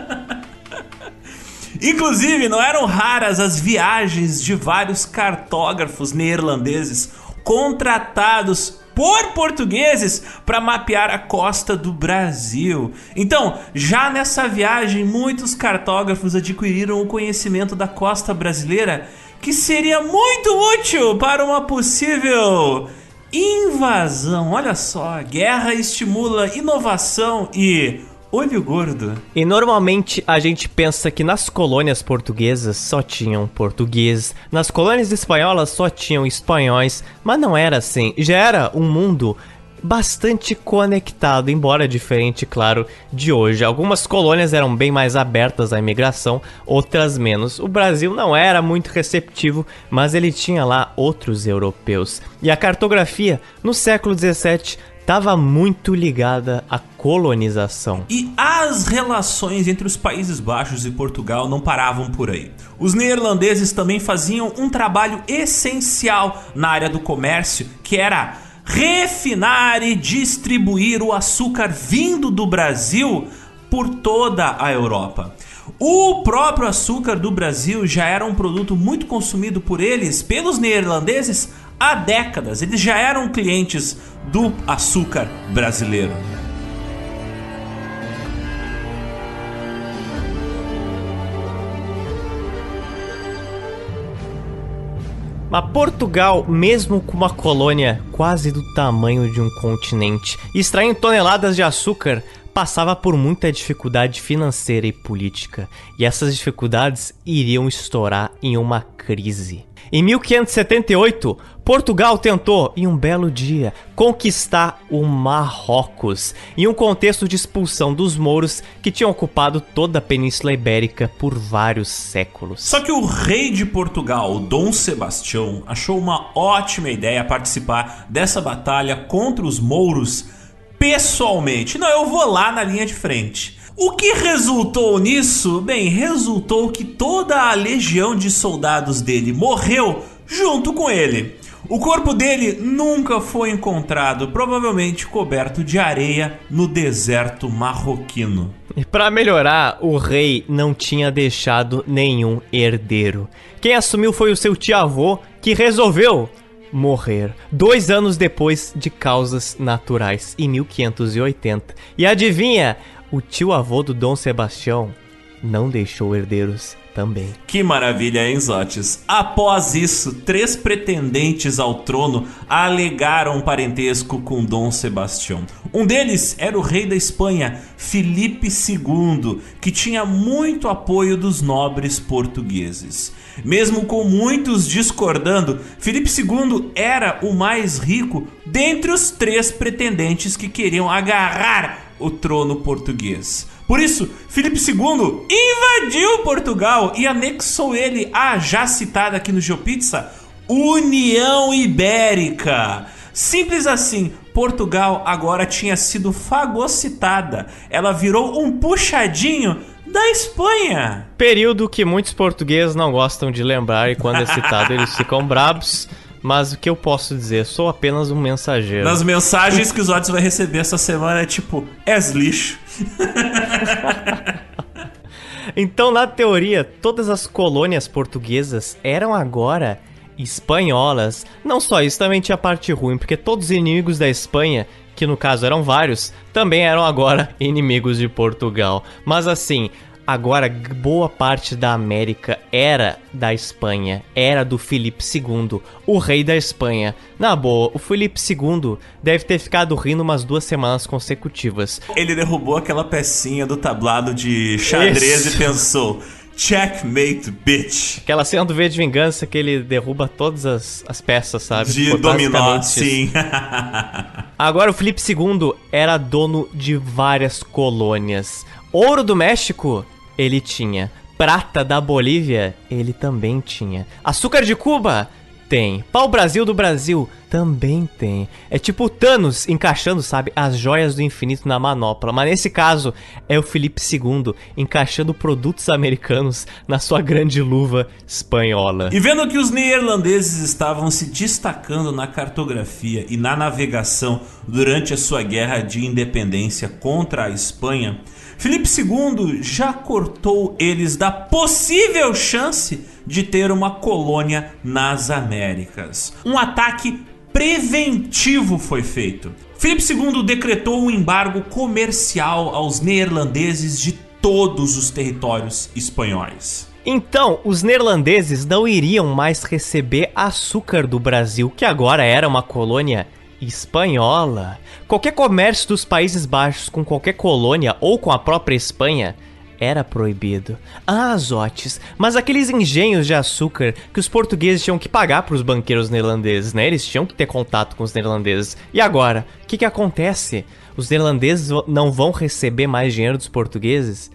Inclusive, não eram raras as viagens de vários cartógrafos neerlandeses contratados por portugueses para mapear a costa do Brasil. Então, já nessa viagem, muitos cartógrafos adquiriram o conhecimento da costa brasileira que seria muito útil para uma possível invasão. Olha só, guerra estimula inovação e olho gordo. E normalmente a gente pensa que nas colônias portuguesas só tinham português, nas colônias espanholas só tinham espanhóis, mas não era assim. Já era um mundo bastante conectado, embora diferente, claro, de hoje. Algumas colônias eram bem mais abertas à imigração, outras menos. O Brasil não era muito receptivo, mas ele tinha lá outros europeus. E a cartografia, no século XVII, estava muito ligada à colonização. E as relações entre os Países Baixos e Portugal não paravam por aí. Os neerlandeses também faziam um trabalho essencial na área do comércio, que era refinar e distribuir o açúcar vindo do Brasil por toda a Europa. O próprio açúcar do Brasil já era um produto muito consumido por eles, pelos neerlandeses, há décadas. Eles já eram clientes do açúcar brasileiro. Mas Portugal, mesmo com uma colônia quase do tamanho de um continente, extraindo toneladas de açúcar, passava por muita dificuldade financeira e política, e essas dificuldades iriam estourar em uma crise. Em 1578, Portugal tentou, em um belo dia, conquistar o Marrocos, em um contexto de expulsão dos mouros que tinham ocupado toda a Península Ibérica por vários séculos. Só que o rei de Portugal, Dom Sebastião, achou uma ótima ideia participar dessa batalha contra os mouros pessoalmente. Não, eu vou lá na linha de frente. O que resultou nisso? Bem, resultou que toda a legião de soldados dele morreu junto com ele. O corpo dele nunca foi encontrado, provavelmente coberto de areia no deserto marroquino. E para melhorar, o rei não tinha deixado nenhum herdeiro. Quem assumiu foi o seu tio-avô, que resolveu morrer dois anos depois de causas naturais, em 1580. E adivinha? O tio-avô do Dom Sebastião não deixou herdeiros também. Que maravilha, hein, Zotes? Após isso, três pretendentes ao trono alegaram parentesco com Dom Sebastião. Um deles era o rei da Espanha, Felipe II, que tinha muito apoio dos nobres portugueses. Mesmo com muitos discordando, Felipe II era o mais rico dentre os três pretendentes que queriam agarrar o trono português. Por isso, Filipe II invadiu Portugal e anexou ele à já citada aqui no GeoPizza União Ibérica. Simples assim, Portugal agora tinha sido fagocitada. Ela virou um puxadinho da Espanha. Período que muitos portugueses não gostam de lembrar e quando é citado eles ficam brabos. Mas o que eu posso dizer? Sou apenas um mensageiro. Nas mensagens que os Otis vai receber essa semana é tipo, és lixo. então, na teoria, todas as colônias portuguesas eram agora espanholas. Não só isso, também tinha parte ruim, porque todos os inimigos da Espanha, que no caso eram vários, também eram agora inimigos de Portugal. Mas assim, Agora, boa parte da América era da Espanha, era do Felipe II, o rei da Espanha. Na boa, o Felipe II deve ter ficado rindo umas duas semanas consecutivas. Ele derrubou aquela pecinha do tablado de xadrez Isso. e pensou. Checkmate, bitch. Aquela cena do V de Vingança que ele derruba todas as, as peças, sabe? De dominó, sim. Agora, o Felipe II era dono de várias colônias. Ouro do México ele tinha. Prata da Bolívia, ele também tinha. Açúcar de Cuba, tem. Pau Brasil do Brasil também tem. É tipo Thanos encaixando, sabe, as joias do infinito na manopla. Mas nesse caso é o Felipe II encaixando produtos americanos na sua grande luva espanhola. E vendo que os neerlandeses estavam se destacando na cartografia e na navegação durante a sua guerra de independência contra a Espanha, Felipe II já cortou eles da possível chance de ter uma colônia nas Américas. Um ataque preventivo foi feito. Felipe II decretou um embargo comercial aos neerlandeses de todos os territórios espanhóis. Então, os neerlandeses não iriam mais receber açúcar do Brasil, que agora era uma colônia espanhola. Qualquer comércio dos Países Baixos com qualquer colônia ou com a própria Espanha era proibido. Ah, azotes, mas aqueles engenhos de açúcar que os portugueses tinham que pagar para os banqueiros neerlandeses, né? Eles tinham que ter contato com os neerlandeses. E agora, o que, que acontece? Os neerlandeses não vão receber mais dinheiro dos portugueses?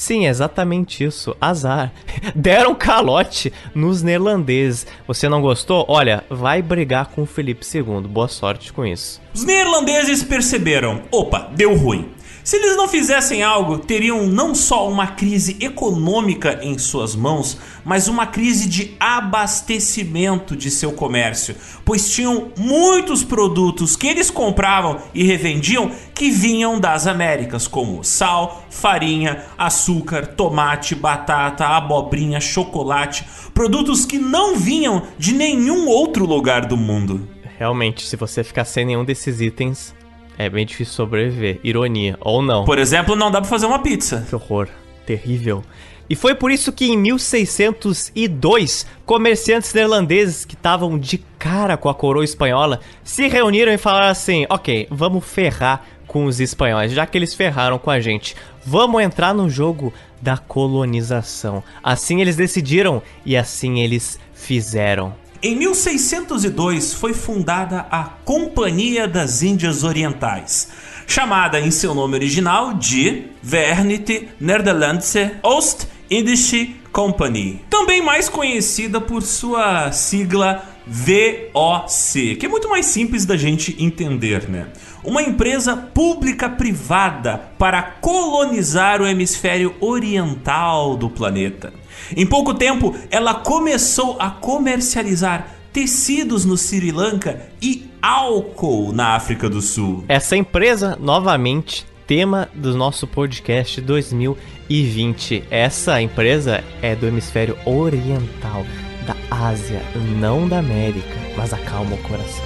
Sim, exatamente isso. Azar. Deram calote nos neerlandeses. Você não gostou? Olha, vai brigar com o Felipe II. Boa sorte com isso. Os neerlandeses perceberam: opa, deu ruim. Se eles não fizessem algo, teriam não só uma crise econômica em suas mãos, mas uma crise de abastecimento de seu comércio, pois tinham muitos produtos que eles compravam e revendiam que vinham das Américas, como sal, farinha, açúcar, tomate, batata, abobrinha, chocolate, produtos que não vinham de nenhum outro lugar do mundo. Realmente, se você ficar sem nenhum desses itens, é bem difícil sobreviver. Ironia, ou não. Por exemplo, não dá pra fazer uma pizza. Que horror. Terrível. E foi por isso que em 1602, comerciantes neerlandeses que estavam de cara com a coroa espanhola se reuniram e falaram assim: ok, vamos ferrar com os espanhóis, já que eles ferraram com a gente. Vamos entrar no jogo da colonização. Assim eles decidiram e assim eles fizeram. Em 1602 foi fundada a Companhia das Índias Orientais, chamada em seu nome original de Verenigde Nederlandse Oost-Indische Company, também mais conhecida por sua sigla VOC, que é muito mais simples da gente entender, né? Uma empresa pública privada para colonizar o hemisfério oriental do planeta. Em pouco tempo, ela começou a comercializar tecidos no Sri Lanka e álcool na África do Sul. Essa empresa, novamente, tema do nosso podcast 2020. Essa empresa é do hemisfério oriental, da Ásia, não da América. Mas acalma o coração,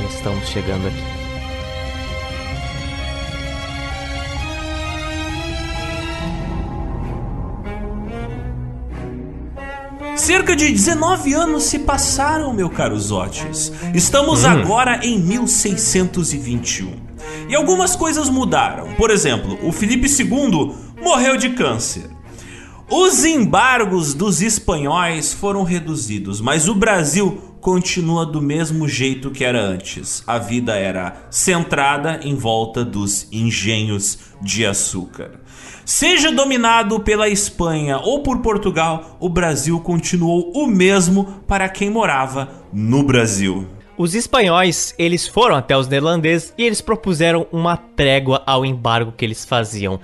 já estamos chegando aqui. Cerca de 19 anos se passaram, meu caro Zotes. Estamos hum. agora em 1621. E algumas coisas mudaram. Por exemplo, o Felipe II morreu de câncer. Os embargos dos espanhóis foram reduzidos, mas o Brasil continua do mesmo jeito que era antes. A vida era centrada em volta dos engenhos de açúcar. Seja dominado pela Espanha ou por Portugal, o Brasil continuou o mesmo para quem morava no Brasil. Os espanhóis, eles foram até os neerlandeses e eles propuseram uma trégua ao embargo que eles faziam.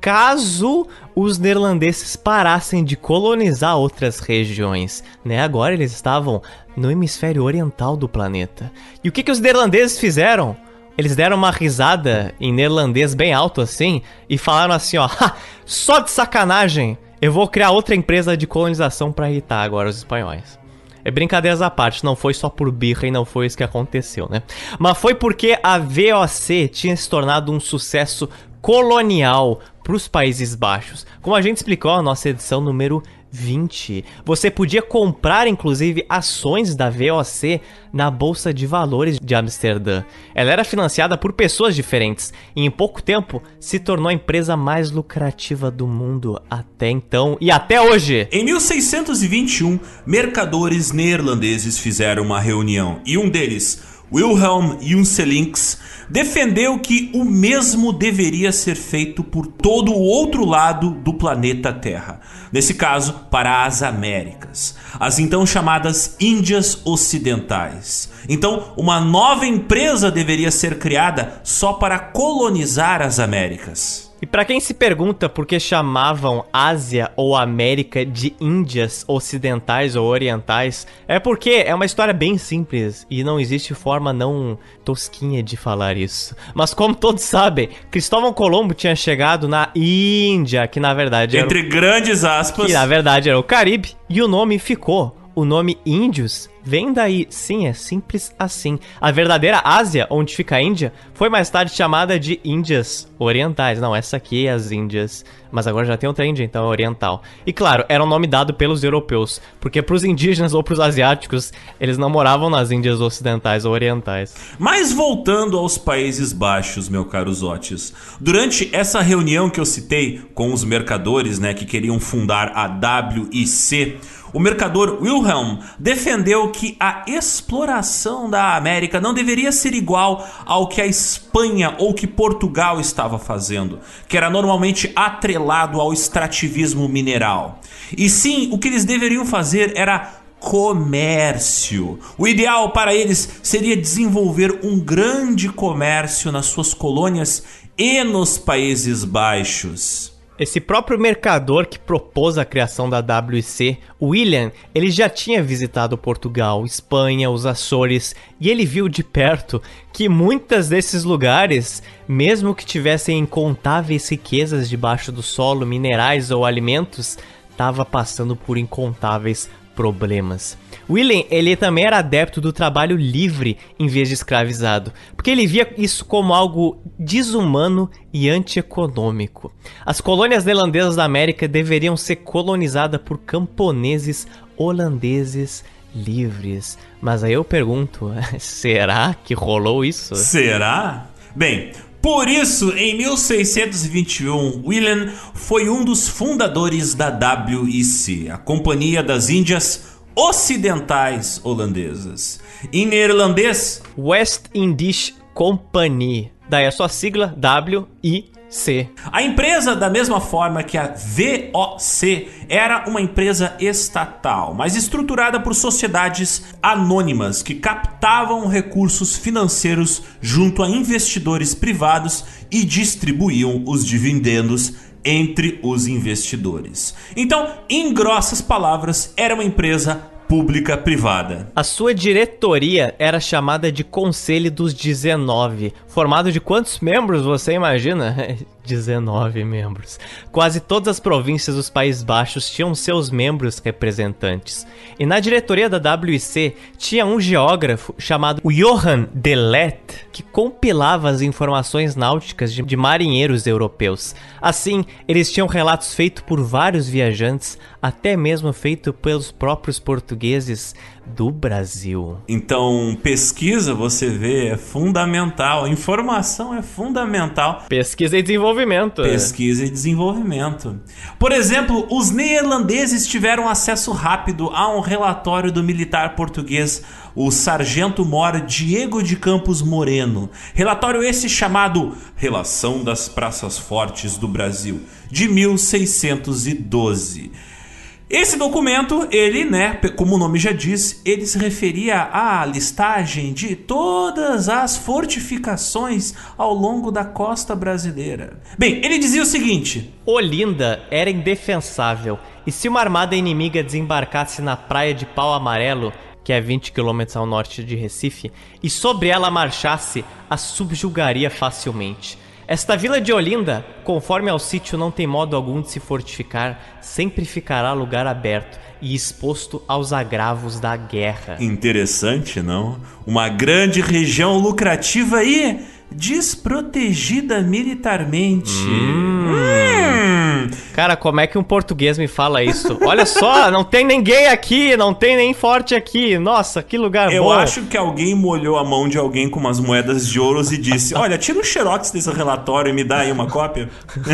Caso os neerlandeses parassem de colonizar outras regiões, né? Agora eles estavam no hemisfério oriental do planeta. E o que, que os neerlandeses fizeram? Eles deram uma risada em neerlandês bem alto assim e falaram assim, ó, só de sacanagem, eu vou criar outra empresa de colonização para irritar agora os espanhóis. É brincadeiras à parte, não foi só por birra e não foi isso que aconteceu, né? Mas foi porque a VOC tinha se tornado um sucesso colonial para os Países Baixos. Como a gente explicou na nossa edição número 20. Você podia comprar inclusive ações da VOC na bolsa de valores de Amsterdã. Ela era financiada por pessoas diferentes e em pouco tempo se tornou a empresa mais lucrativa do mundo até então e até hoje. Em 1621, mercadores neerlandeses fizeram uma reunião e um deles, Wilhelm Junselinks, defendeu que o mesmo deveria ser feito por todo o outro lado do planeta Terra, nesse caso, para as Américas, as então chamadas Índias Ocidentais. Então, uma nova empresa deveria ser criada só para colonizar as Américas. E para quem se pergunta por que chamavam Ásia ou América de Índias ocidentais ou orientais, é porque é uma história bem simples e não existe forma não tosquinha de falar isso. Mas como todos sabem, Cristóvão Colombo tinha chegado na Índia, que na verdade entre o... grandes aspas, que na verdade era o Caribe, e o nome ficou o nome Índios vem daí. Sim, é simples assim. A verdadeira Ásia, onde fica a Índia, foi mais tarde chamada de Índias Orientais. Não, essa aqui é as Índias. Mas agora já tem outra Índia, então é oriental. E claro, era um nome dado pelos europeus, porque para os indígenas ou para os asiáticos, eles não moravam nas Índias ocidentais ou orientais. Mas voltando aos Países Baixos, meu caro Zotes, durante essa reunião que eu citei com os mercadores, né, que queriam fundar a WIC, o mercador Wilhelm defendeu que a exploração da América não deveria ser igual ao que a Espanha ou que Portugal estava fazendo, que era normalmente atrelado ao extrativismo mineral. E sim, o que eles deveriam fazer era comércio. O ideal para eles seria desenvolver um grande comércio nas suas colônias e nos Países Baixos. Esse próprio mercador que propôs a criação da WC, William, ele já tinha visitado Portugal, Espanha, os Açores e ele viu de perto que muitas desses lugares, mesmo que tivessem incontáveis riquezas debaixo do solo, minerais ou alimentos, estava passando por incontáveis problemas. William, ele também era adepto do trabalho livre em vez de escravizado, porque ele via isso como algo desumano e antieconômico. As colônias neerlandesas da América deveriam ser colonizadas por camponeses holandeses livres. Mas aí eu pergunto, será que rolou isso? Será? Bem, por isso, em 1621, William foi um dos fundadores da WIC, a Companhia das Índias Ocidentais Holandesas. Em neerlandês, West Indies Company. Daí a sua sigla WIC. A empresa, da mesma forma que a VOC, era uma empresa estatal, mas estruturada por sociedades anônimas que captavam recursos financeiros junto a investidores privados e distribuíam os dividendos entre os investidores. Então, em grossas palavras, era uma empresa pública privada. A sua diretoria era chamada de Conselho dos 19, formado de quantos membros você imagina? 19 membros. Quase todas as províncias dos Países Baixos tinham seus membros representantes. E na diretoria da WIC tinha um geógrafo chamado Johan Delet, que compilava as informações náuticas de, de marinheiros europeus. Assim, eles tinham relatos feitos por vários viajantes, até mesmo feito pelos próprios portugueses do Brasil. Então, pesquisa, você vê, é fundamental. Informação é fundamental. Pesquisa e desenvolvimento. Pesquisa e desenvolvimento. Por exemplo, os neerlandeses tiveram acesso rápido a um relatório do militar português, o sargento-mor Diego de Campos Moreno. Relatório esse chamado Relação das Praças Fortes do Brasil, de 1612. Esse documento, ele, né, como o nome já diz, ele se referia à listagem de todas as fortificações ao longo da costa brasileira. Bem, ele dizia o seguinte: Olinda era indefensável, e se uma armada inimiga desembarcasse na praia de Pau Amarelo, que é 20 quilômetros ao norte de Recife, e sobre ela marchasse, a subjugaria facilmente. Esta vila de Olinda, conforme ao sítio não tem modo algum de se fortificar, sempre ficará lugar aberto e exposto aos agravos da guerra. Interessante, não? Uma grande região lucrativa e desprotegida militarmente. Hum. Hum. Cara, como é que um português me fala isso? Olha só, não tem ninguém aqui, não tem nem forte aqui. Nossa, que lugar Eu bom. Eu acho que alguém molhou a mão de alguém com umas moedas de ouros e disse: Olha, tira um xerox desse relatório e me dá aí uma cópia.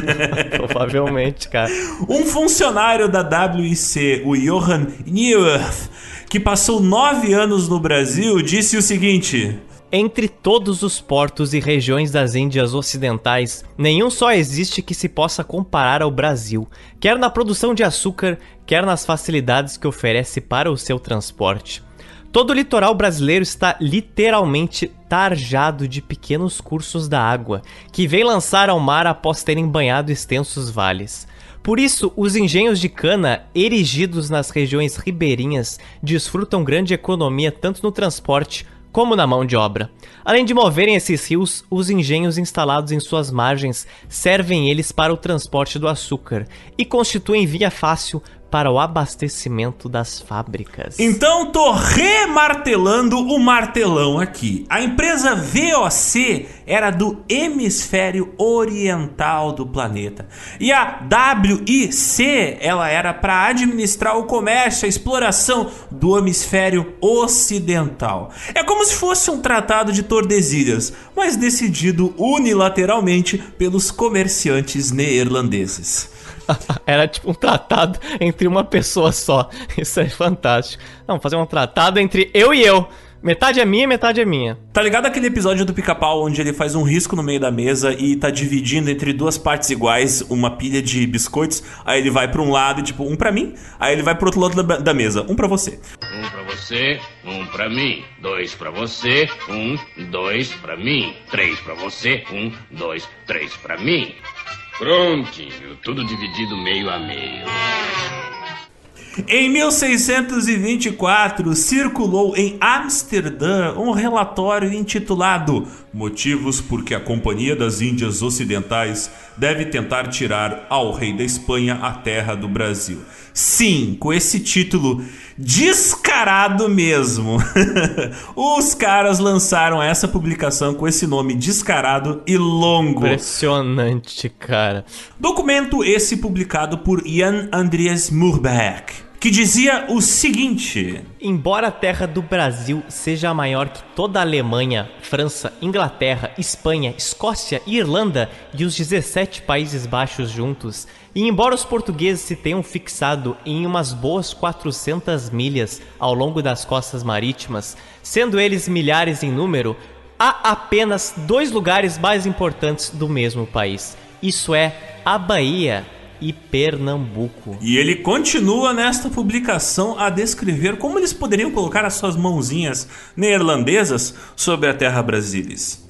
Provavelmente, cara. Um funcionário da WIC, o Johan Neuwirth, que passou nove anos no Brasil, disse o seguinte. Entre todos os portos e regiões das Índias Ocidentais, nenhum só existe que se possa comparar ao Brasil, quer na produção de açúcar, quer nas facilidades que oferece para o seu transporte. Todo o litoral brasileiro está literalmente tarjado de pequenos cursos da água, que vem lançar ao mar após terem banhado extensos vales. Por isso, os engenhos de cana, erigidos nas regiões ribeirinhas, desfrutam grande economia tanto no transporte como na mão de obra. Além de moverem esses rios, os engenhos instalados em suas margens servem eles para o transporte do açúcar e constituem via fácil para o abastecimento das fábricas. Então tô remartelando o martelão aqui. A empresa VOC era do hemisfério oriental do planeta. E a WIC, ela era para administrar o comércio, a exploração do hemisfério ocidental. É como se fosse um tratado de Tordesilhas, mas decidido unilateralmente pelos comerciantes neerlandeses. Era tipo um tratado entre uma pessoa só. Isso é fantástico. Não, fazer um tratado entre eu e eu. Metade é minha, metade é minha. Tá ligado aquele episódio do pica-pau onde ele faz um risco no meio da mesa e tá dividindo entre duas partes iguais uma pilha de biscoitos? Aí ele vai pra um lado e tipo, um pra mim. Aí ele vai pro outro lado da, da mesa, um pra você. Um pra você, um pra mim. Dois pra você, um, dois pra mim. Três pra você, um, dois, três pra mim. Prontinho, tudo dividido meio a meio. Em 1624, circulou em Amsterdã um relatório intitulado Motivos por que a Companhia das Índias Ocidentais deve tentar tirar ao rei da Espanha a terra do Brasil. Sim, com esse título descarado mesmo. Os caras lançaram essa publicação com esse nome descarado e longo. Impressionante, cara. Documento esse publicado por Jan Andreas Murbeck, que dizia o seguinte: Embora a terra do Brasil seja maior que toda a Alemanha, França, Inglaterra, Espanha, Escócia, Irlanda e os 17 Países Baixos juntos, e embora os portugueses se tenham fixado em umas boas 400 milhas ao longo das costas marítimas, sendo eles milhares em número, há apenas dois lugares mais importantes do mesmo país. Isso é a Bahia e Pernambuco. E ele continua nesta publicação a descrever como eles poderiam colocar as suas mãozinhas neerlandesas sobre a terra brasilis.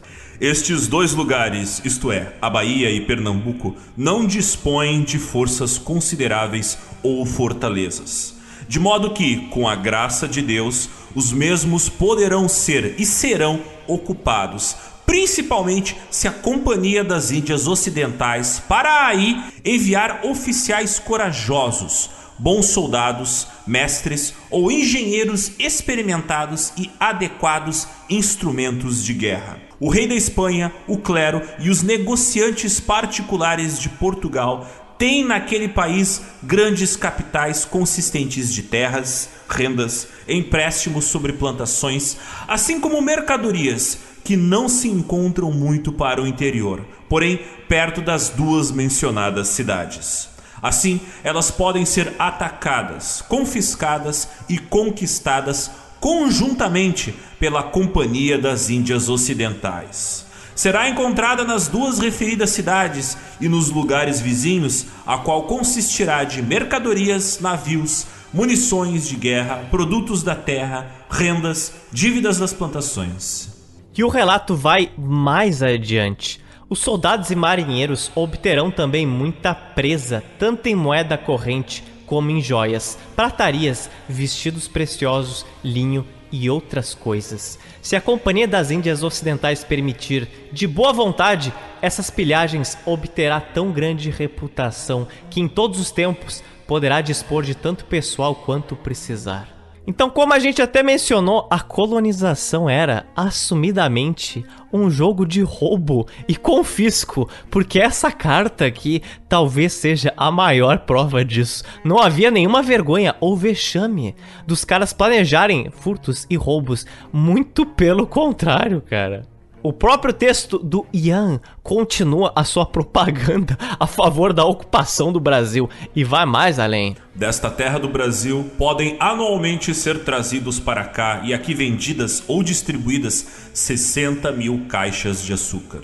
Estes dois lugares, isto é, a Bahia e Pernambuco, não dispõem de forças consideráveis ou fortalezas. De modo que, com a graça de Deus, os mesmos poderão ser e serão ocupados principalmente se a Companhia das Índias Ocidentais para aí enviar oficiais corajosos, bons soldados, mestres ou engenheiros experimentados e adequados instrumentos de guerra. O rei da Espanha, o clero e os negociantes particulares de Portugal têm naquele país grandes capitais consistentes de terras, rendas, empréstimos sobre plantações, assim como mercadorias que não se encontram muito para o interior, porém perto das duas mencionadas cidades. Assim, elas podem ser atacadas, confiscadas e conquistadas conjuntamente pela Companhia das Índias Ocidentais. Será encontrada nas duas referidas cidades e nos lugares vizinhos, a qual consistirá de mercadorias, navios, munições de guerra, produtos da terra, rendas, dívidas das plantações. E o relato vai mais adiante. Os soldados e marinheiros obterão também muita presa, tanto em moeda corrente como em joias, pratarias, vestidos preciosos, linho e outras coisas. Se a Companhia das Índias Ocidentais permitir, de boa vontade, essas pilhagens obterá tão grande reputação que em todos os tempos poderá dispor de tanto pessoal quanto precisar. Então, como a gente até mencionou, a colonização era assumidamente um jogo de roubo e confisco, porque essa carta aqui talvez seja a maior prova disso. Não havia nenhuma vergonha ou vexame dos caras planejarem furtos e roubos, muito pelo contrário, cara. O próprio texto do Ian continua a sua propaganda a favor da ocupação do Brasil e vai mais além. Desta terra do Brasil podem anualmente ser trazidos para cá e aqui vendidas ou distribuídas 60 mil caixas de açúcar.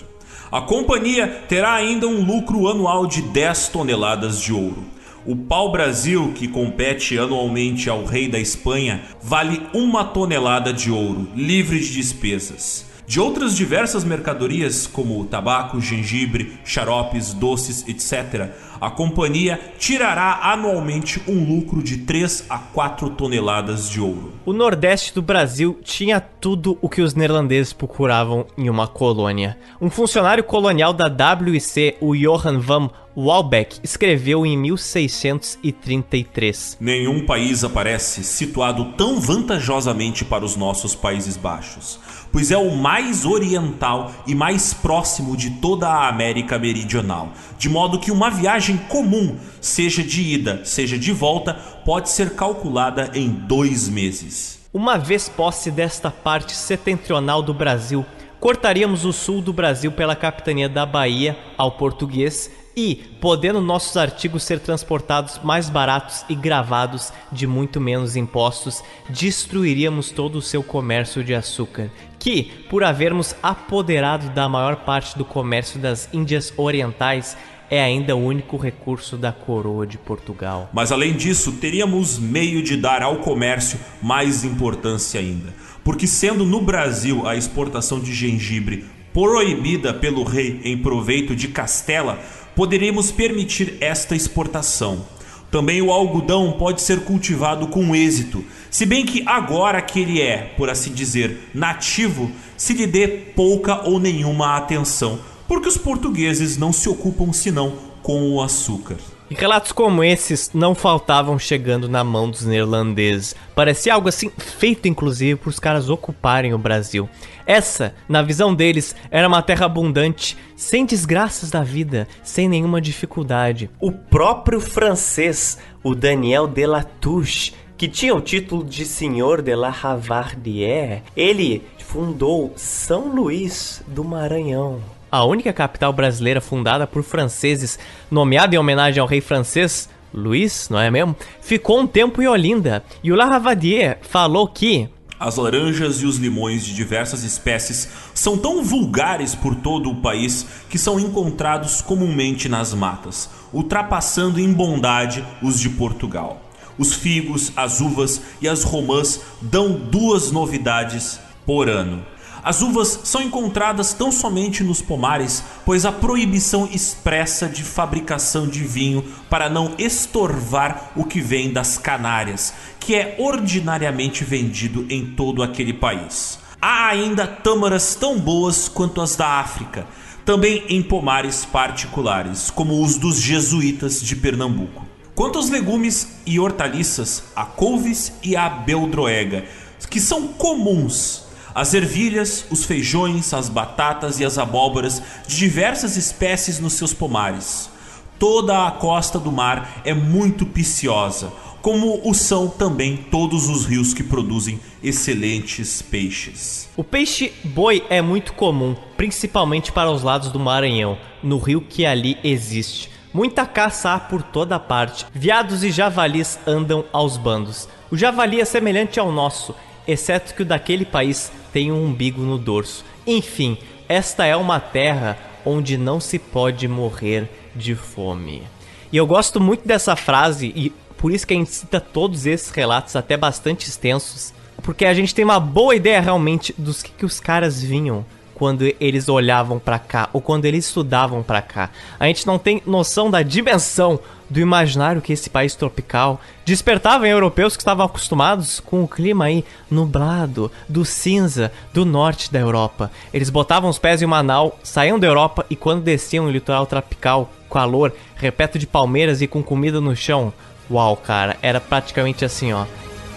A companhia terá ainda um lucro anual de 10 toneladas de ouro. O pau-brasil, que compete anualmente ao rei da Espanha, vale uma tonelada de ouro, livre de despesas. De outras diversas mercadorias, como tabaco, gengibre, xaropes, doces, etc., a companhia tirará anualmente um lucro de 3 a 4 toneladas de ouro. O Nordeste do Brasil tinha tudo o que os neerlandeses procuravam em uma colônia. Um funcionário colonial da WIC, o Johan van Walbeck, escreveu em 1633: Nenhum país aparece situado tão vantajosamente para os nossos Países Baixos, pois é o mais oriental e mais próximo de toda a América Meridional, de modo que uma viagem comum, seja de ida, seja de volta, pode ser calculada em dois meses. Uma vez posse desta parte setentrional do Brasil, cortaríamos o sul do Brasil pela capitania da Bahia ao português E, podendo nossos artigos ser transportados mais baratos e gravados de muito menos impostos, destruiríamos todo o seu comércio de açúcar, que, por havermos apoderado da maior parte do comércio das Índias Orientais, é ainda o único recurso da coroa de Portugal. Mas além disso, teríamos meio de dar ao comércio mais importância ainda. Porque sendo no Brasil a exportação de gengibre proibida pelo rei em proveito de Castela, poderíamos permitir esta exportação. Também o algodão pode ser cultivado com êxito, se bem que agora que ele é, por assim dizer, nativo, se lhe dê pouca ou nenhuma atenção, porque os portugueses não se ocupam senão com o açúcar. E relatos como esses não faltavam chegando na mão dos neerlandeses. Parecia algo assim feito inclusive para os caras ocuparem o Brasil. Essa, na visão deles, era uma terra abundante, sem desgraças da vida, sem nenhuma dificuldade. O próprio francês, o Daniel de Latouche, que tinha o título de Senhor de la Ravardière, ele fundou São Luís do Maranhão a única capital brasileira fundada por franceses, nomeada em homenagem ao rei francês Luís, não é mesmo? Ficou um tempo em Olinda. E o Laravadier falou que as laranjas e os limões de diversas espécies são tão vulgares por todo o país que são encontrados comumente nas matas, ultrapassando em bondade os de Portugal. Os figos, as uvas e as romãs dão duas novidades por ano. As uvas são encontradas tão somente nos pomares, pois a proibição expressa de fabricação de vinho para não estorvar o que vem das Canárias, que é ordinariamente vendido em todo aquele país. Há ainda tâmaras tão boas quanto as da África, também em pomares particulares, como os dos jesuítas de Pernambuco. Quanto aos legumes e hortaliças, a couves e a beldroega, que são comuns as ervilhas, os feijões, as batatas e as abóboras de diversas espécies nos seus pomares. Toda a costa do mar é muito pisciosa, como o são também todos os rios que produzem excelentes peixes. O peixe boi é muito comum, principalmente para os lados do Maranhão, no rio que ali existe. Muita caça há por toda parte. Viados e javalis andam aos bandos. O javali é semelhante ao nosso, exceto que o daquele país tem um umbigo no dorso. Enfim, esta é uma terra onde não se pode morrer de fome. E eu gosto muito dessa frase e por isso que a gente cita todos esses relatos até bastante extensos, porque a gente tem uma boa ideia realmente dos que, que os caras vinham quando eles olhavam para cá ou quando eles estudavam para cá. A gente não tem noção da dimensão do imaginário que esse país tropical despertava em europeus que estavam acostumados com o clima aí nublado, do cinza, do norte da Europa. Eles botavam os pés em Manaus, saíam da Europa e quando desciam no litoral tropical, calor, repleto de palmeiras e com comida no chão, uau, cara, era praticamente assim, ó.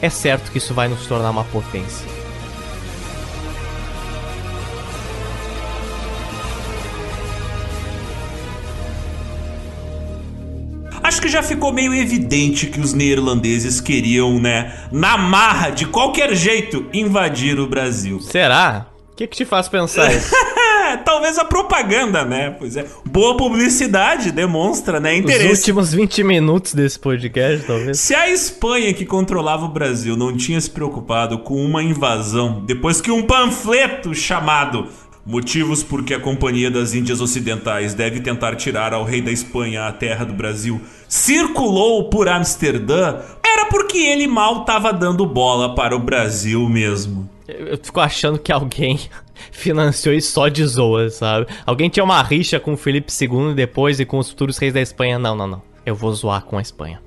É certo que isso vai nos tornar uma potência. Acho que já ficou meio evidente que os neerlandeses queriam, né, na marra, de qualquer jeito, invadir o Brasil. Será? O que, que te faz pensar isso? Talvez a propaganda, né? Pois é. Boa publicidade demonstra, né? Interesse. Os últimos 20 minutos desse podcast, talvez. Se a Espanha que controlava o Brasil não tinha se preocupado com uma invasão depois que um panfleto chamado Motivos por que a Companhia das Índias Ocidentais deve tentar tirar ao rei da Espanha a terra do Brasil circulou por Amsterdã era porque ele mal estava dando bola para o Brasil mesmo. Eu fico achando que alguém financiou isso só de zoa, sabe? Alguém tinha uma rixa com Felipe II depois e com os futuros reis da Espanha. Não, não, não. Eu vou zoar com a Espanha.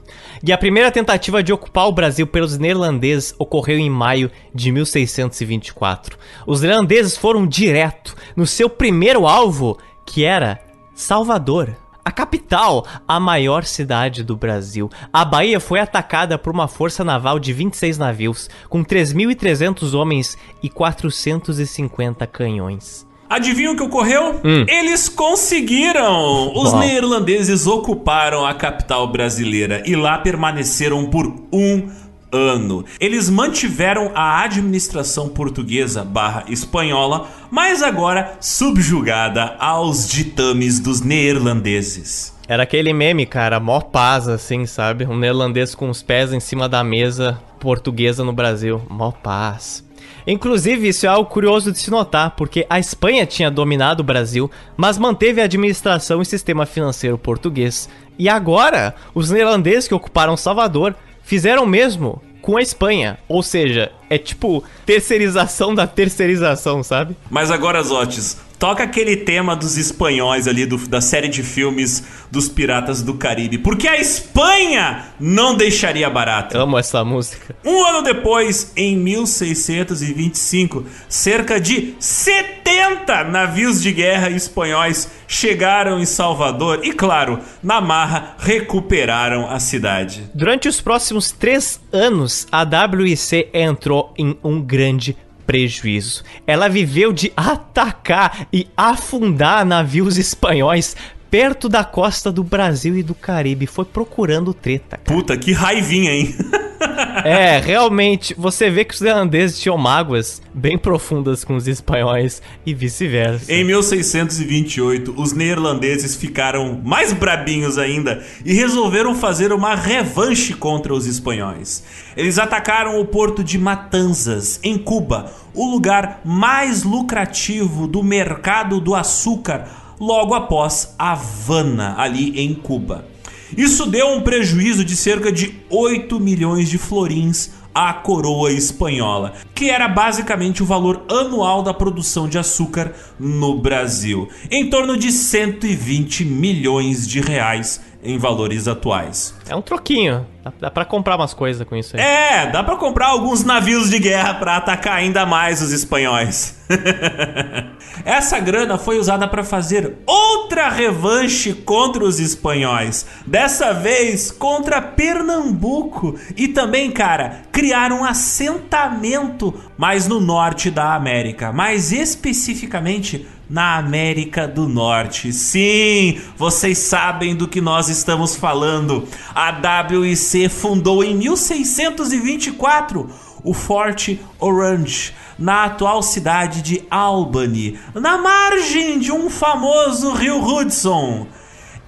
E a primeira tentativa de ocupar o Brasil pelos neerlandeses ocorreu em maio de 1624. Os neerlandeses foram direto no seu primeiro alvo, que era Salvador. A capital, a maior cidade do Brasil. A Bahia foi atacada por uma força naval de 26 navios, com 3.300 homens e 450 canhões. Adivinha o que ocorreu? Hum. Eles conseguiram! Os Uau. neerlandeses ocuparam a capital brasileira e lá permaneceram por um ano. Eles mantiveram a administração portuguesa barra espanhola, mas agora subjugada aos ditames dos neerlandeses. Era aquele meme, cara, mó paz, assim, sabe? Um neerlandês com os pés em cima da mesa portuguesa no Brasil. Mó paz. Inclusive, isso é algo curioso de se notar, porque a Espanha tinha dominado o Brasil, mas manteve a administração e sistema financeiro português. E agora, os neerlandeses que ocuparam Salvador fizeram o mesmo com a Espanha. Ou seja, é tipo terceirização da terceirização, sabe? Mas agora, Zotes, toca aquele tema dos espanhóis ali, do, da série de filmes dos Piratas do Caribe. Porque a Espanha não deixaria barato. Amo essa música. Um ano depois, em 1625, cerca de 70 navios de guerra espanhóis chegaram em Salvador e, claro, na marra recuperaram a cidade. Durante os próximos três anos, a WIC entrou em um grande prejuízo. Ela viveu de atacar e afundar navios espanhóis perto da costa do Brasil e do Caribe. Foi procurando treta. Cara. Puta, que raivinha, hein? é, realmente, você vê que os irlandeses tinham mágoas bem profundas com os espanhóis e vice-versa. Em 1628, os neerlandeses ficaram mais brabinhos ainda e resolveram fazer uma revanche contra os espanhóis. Eles atacaram o porto de Matanzas, em Cuba, o lugar mais lucrativo do mercado do açúcar, logo após Havana, ali em Cuba. Isso deu um prejuízo de cerca de 8 milhões de florins à coroa espanhola, que era basicamente o valor anual da produção de açúcar no Brasil, em torno de 120 milhões de reais em valores atuais. É um troquinho. Dá, dá para comprar umas coisas com isso aí. É, dá para comprar alguns navios de guerra para atacar ainda mais os espanhóis. Essa grana foi usada para fazer outra revanche contra os espanhóis, dessa vez contra Pernambuco e também, cara, criar um assentamento mais no norte da América, mais especificamente na América do Norte. Sim, vocês sabem do que nós estamos falando. A WIC fundou em 1624 o Forte Orange, na atual cidade de Albany, na margem de um famoso rio Hudson,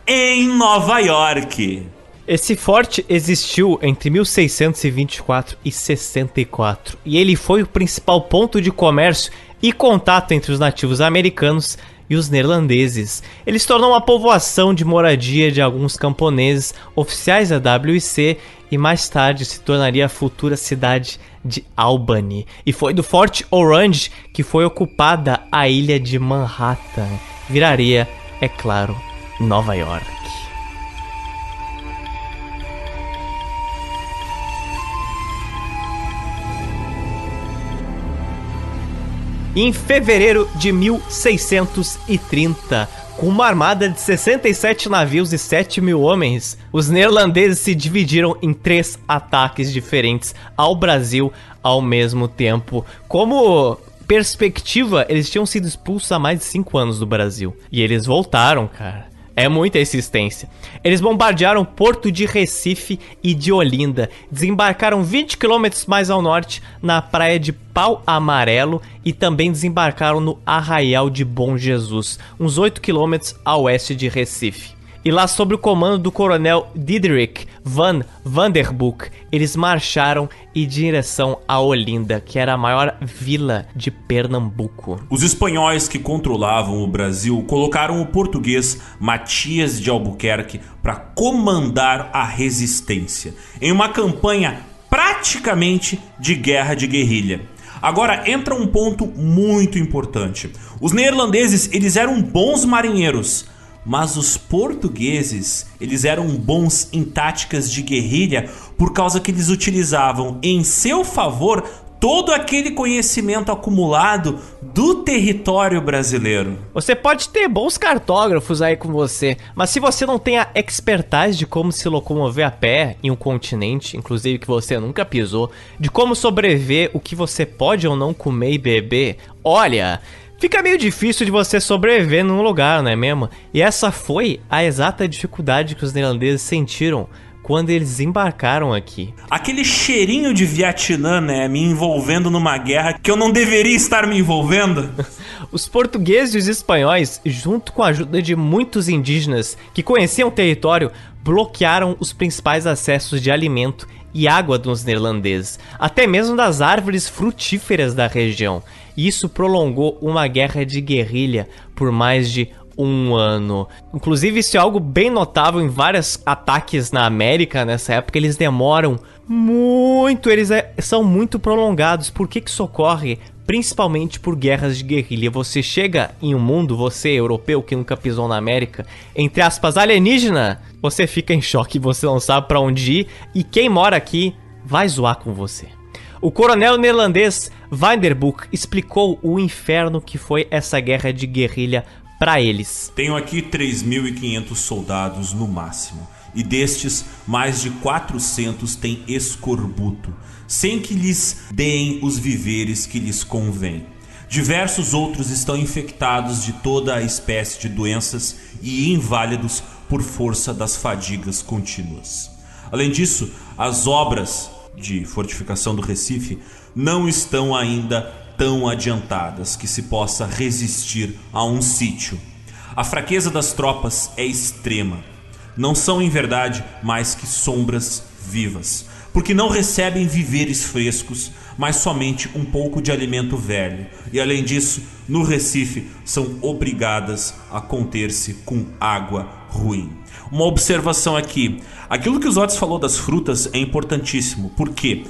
em Nova York. Esse forte existiu entre 1624 e 64 e ele foi o principal ponto de comércio e contato entre os nativos americanos e os neerlandeses. Ele se tornou uma povoação de moradia de alguns camponeses oficiais da WIC e mais tarde se tornaria a futura cidade de Albany. E foi do Forte Orange que foi ocupada a ilha de Manhattan. Viraria, é claro, Nova York. Em fevereiro de 1630. Com uma armada de 67 navios e 7 mil homens, os neerlandeses se dividiram em três ataques diferentes ao Brasil ao mesmo tempo. Como perspectiva, eles tinham sido expulsos há mais de 5 anos do Brasil. E eles voltaram, cara. É muita existência. Eles bombardearam Porto de Recife e de Olinda, desembarcaram 20 quilômetros mais ao norte na praia de Pau Amarelo e também desembarcaram no Arraial de Bom Jesus, uns 8 quilômetros a oeste de Recife. E lá, sob o comando do coronel Diederik van Vanderboek, eles marcharam em direção a Olinda, que era a maior vila de Pernambuco. Os espanhóis que controlavam o Brasil colocaram o português Matias de Albuquerque para comandar a resistência em uma campanha praticamente de guerra de guerrilha. Agora entra um ponto muito importante. Os neerlandeses, eles eram bons marinheiros, mas os portugueses, eles eram bons em táticas de guerrilha por causa que eles utilizavam em seu favor todo aquele conhecimento acumulado do território brasileiro. Você pode ter bons cartógrafos aí com você, mas se você não tem a expertise de como se locomover a pé em um continente, inclusive que você nunca pisou, de como sobreviver, o que você pode ou não comer e beber, olha, Fica meio difícil de você sobreviver num lugar, não é mesmo? E essa foi a exata dificuldade que os neerlandeses sentiram quando eles embarcaram aqui. Aquele cheirinho de Vietnã, né, me envolvendo numa guerra que eu não deveria estar me envolvendo. Os portugueses e os espanhóis, junto com a ajuda de muitos indígenas que conheciam o território, bloquearam os principais acessos de alimento e água dos neerlandeses, até mesmo das árvores frutíferas da região. Isso prolongou uma guerra de guerrilha por mais de um ano. Inclusive, isso é algo bem notável em vários ataques na América nessa época. Eles demoram muito, eles é, são muito prolongados. Por que, que isso ocorre? Principalmente por guerras de guerrilha. Você chega em um mundo, você europeu que nunca pisou na América, entre aspas, alienígena, você fica em choque, você não sabe para onde ir e quem mora aqui vai zoar com você. O coronel neerlandês Vanderboek explicou o inferno que foi essa guerra de guerrilha para eles. Tenho aqui 3.500 soldados no máximo, e destes, mais de 400 têm escorbuto, sem que lhes deem os viveres que lhes convém. Diversos outros estão infectados de toda a espécie de doenças e inválidos por força das fadigas contínuas. Além disso, as obras de fortificação do Recife não estão ainda tão adiantadas que se possa resistir a um sítio. A fraqueza das tropas é extrema. Não são, em verdade, mais que sombras vivas, porque não recebem viveres frescos, mas somente um pouco de alimento velho, e além disso, no Recife são obrigadas a conter-se com água ruim. Uma observação aqui: aquilo que os Otis falou das frutas é importantíssimo, porque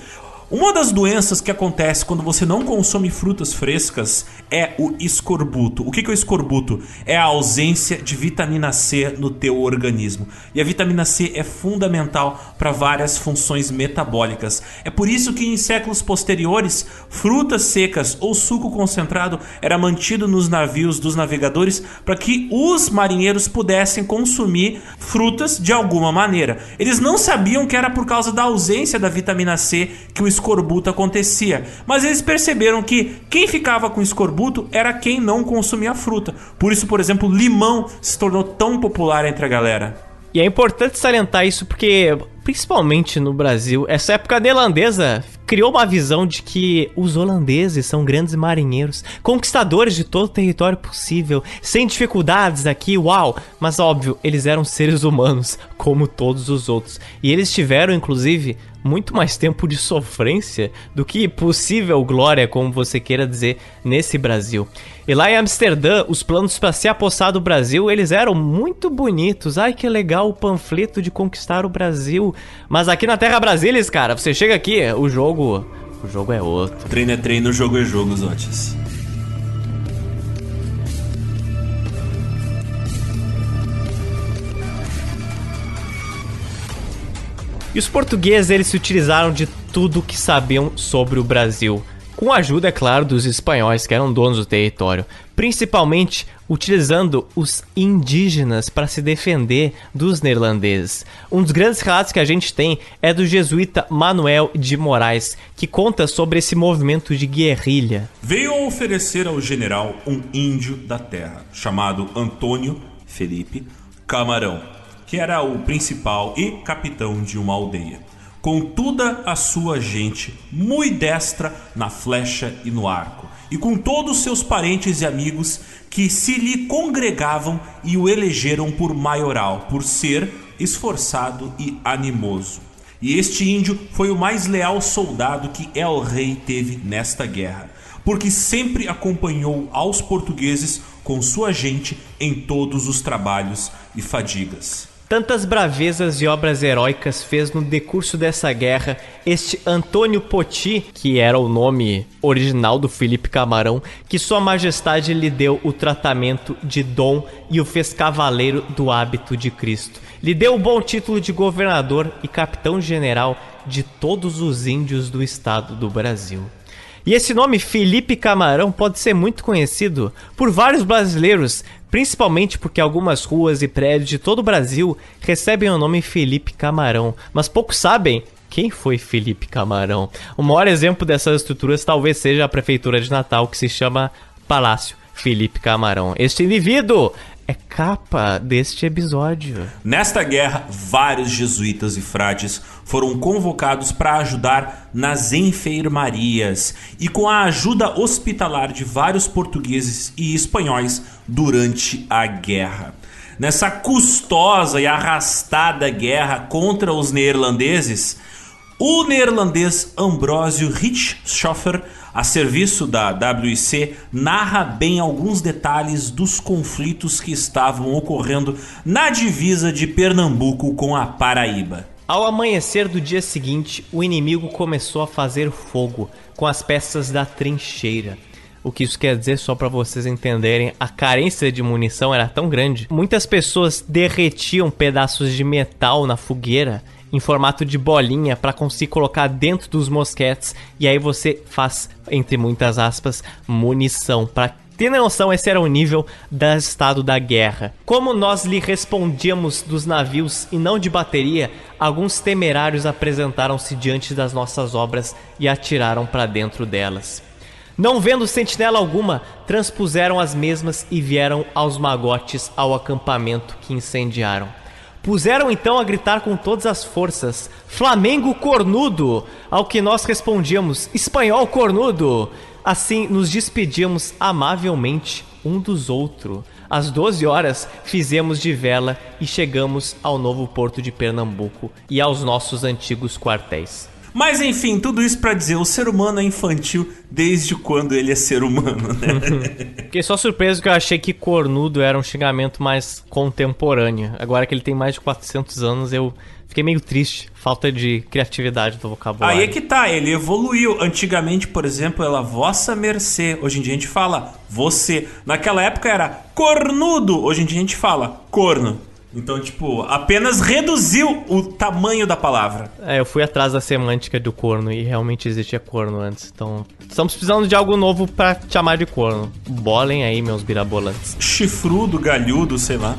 uma das doenças que acontece quando você não consome frutas frescas é o escorbuto. O que é o escorbuto? É a ausência de vitamina C no teu organismo. E a vitamina C é fundamental para várias funções metabólicas. É por isso que em séculos posteriores, frutas secas ou suco concentrado era mantido nos navios dos navegadores para que os marinheiros pudessem consumir frutas de alguma maneira. Eles não sabiam que era por causa da ausência da vitamina C que o escorbuto acontecia. Mas eles perceberam que quem ficava com escorbuto era quem não consumia fruta. Por isso, por exemplo, limão se tornou tão popular entre a galera. E é importante salientar isso porque, principalmente no Brasil, essa época neerlandesa criou uma visão de que os holandeses são grandes marinheiros, conquistadores de todo o território possível, sem dificuldades aqui, uau! Mas óbvio, eles eram seres humanos, como todos os outros. E eles tiveram, inclusive, muito mais tempo de sofrência do que possível glória, como você queira dizer, nesse Brasil. E lá em Amsterdã, os planos para se apossar do Brasil, eles eram muito bonitos. Ai, que legal o panfleto de conquistar o Brasil. Mas aqui na Terra Brasilis, cara, você chega aqui, o jogo, o jogo é outro. Treino é treino, jogo é jogo, Zotis. E os portugueses eles se utilizaram de tudo que sabiam sobre o Brasil, com a ajuda, é claro, dos espanhóis que eram donos do território, principalmente utilizando os indígenas para se defender dos neerlandeses. Um dos grandes relatos que a gente tem é do jesuíta Manuel de Moraes, que conta sobre esse movimento de guerrilha. Veio oferecer ao general um índio da terra, chamado Antônio Felipe Camarão que era o principal e capitão de uma aldeia, com toda a sua gente muito destra na flecha e no arco, e com todos seus parentes e amigos que se lhe congregavam e o elegeram por maioral, por ser esforçado e animoso. E este índio foi o mais leal soldado que El Rei teve nesta guerra, porque sempre acompanhou aos portugueses com sua gente em todos os trabalhos e fadigas. Tantas bravezas e obras heróicas fez no decurso dessa guerra este Antônio Poti, que era o nome original do Felipe Camarão, que Sua Majestade lhe deu o tratamento de dom e o fez cavaleiro do hábito de Cristo. Lhe deu o bom título de governador e capitão-general de todos os índios do estado do Brasil. E esse nome Felipe Camarão pode ser muito conhecido por vários brasileiros, principalmente porque algumas ruas e prédios de todo o Brasil recebem o nome Felipe Camarão, mas poucos sabem quem foi Felipe Camarão. O maior exemplo dessas estruturas talvez seja a prefeitura de Natal, que se chama Palácio Felipe Camarão. Este indivíduo é capa deste episódio. Nesta guerra, vários jesuítas e frades foram convocados para ajudar nas enfermarias e com a ajuda hospitalar de vários portugueses e espanhóis durante a guerra. Nessa custosa e arrastada guerra contra os neerlandeses, o neerlandês Ambrósio Richthofen a serviço da WIC, narra bem alguns detalhes dos conflitos que estavam ocorrendo na divisa de Pernambuco com a Paraíba. Ao amanhecer do dia seguinte, o inimigo começou a fazer fogo com as peças da trincheira. O que isso quer dizer, só para vocês entenderem, a carência de munição era tão grande. Muitas pessoas derretiam pedaços de metal na fogueira em formato de bolinha para conseguir colocar dentro dos mosquetes e aí você faz entre muitas aspas munição para ter noção, esse era o nível do estado da guerra. Como nós lhe respondíamos dos navios e não de bateria, alguns temerários apresentaram-se diante das nossas obras e atiraram para dentro delas. Não vendo sentinela alguma, transpuseram as mesmas e vieram aos magotes ao acampamento que incendiaram. Puseram então a gritar com todas as forças: Flamengo cornudo! Ao que nós respondíamos: Espanhol cornudo! Assim nos despedíamos amavelmente um dos outros. Às 12 horas fizemos de vela e chegamos ao novo porto de Pernambuco e aos nossos antigos quartéis. Mas enfim, tudo isso para dizer, o ser humano é infantil desde quando ele é ser humano, né? Fiquei só surpreso que eu achei que cornudo era um xingamento mais contemporâneo. Agora que ele tem mais de 400 anos, eu fiquei meio triste. Falta de criatividade do vocabulário. Aí é que tá, ele evoluiu. Antigamente, por exemplo, era vossa mercê. Hoje em dia a gente fala você. Naquela época era cornudo. Hoje em dia a gente fala corno. Então, tipo, apenas reduziu o tamanho da palavra. É, eu fui atrás da semântica do corno e realmente existia corno antes. Então, estamos precisando de algo novo para chamar de corno. Bolem aí, meus birabolantes. Chifrudo, galhudo, sei lá.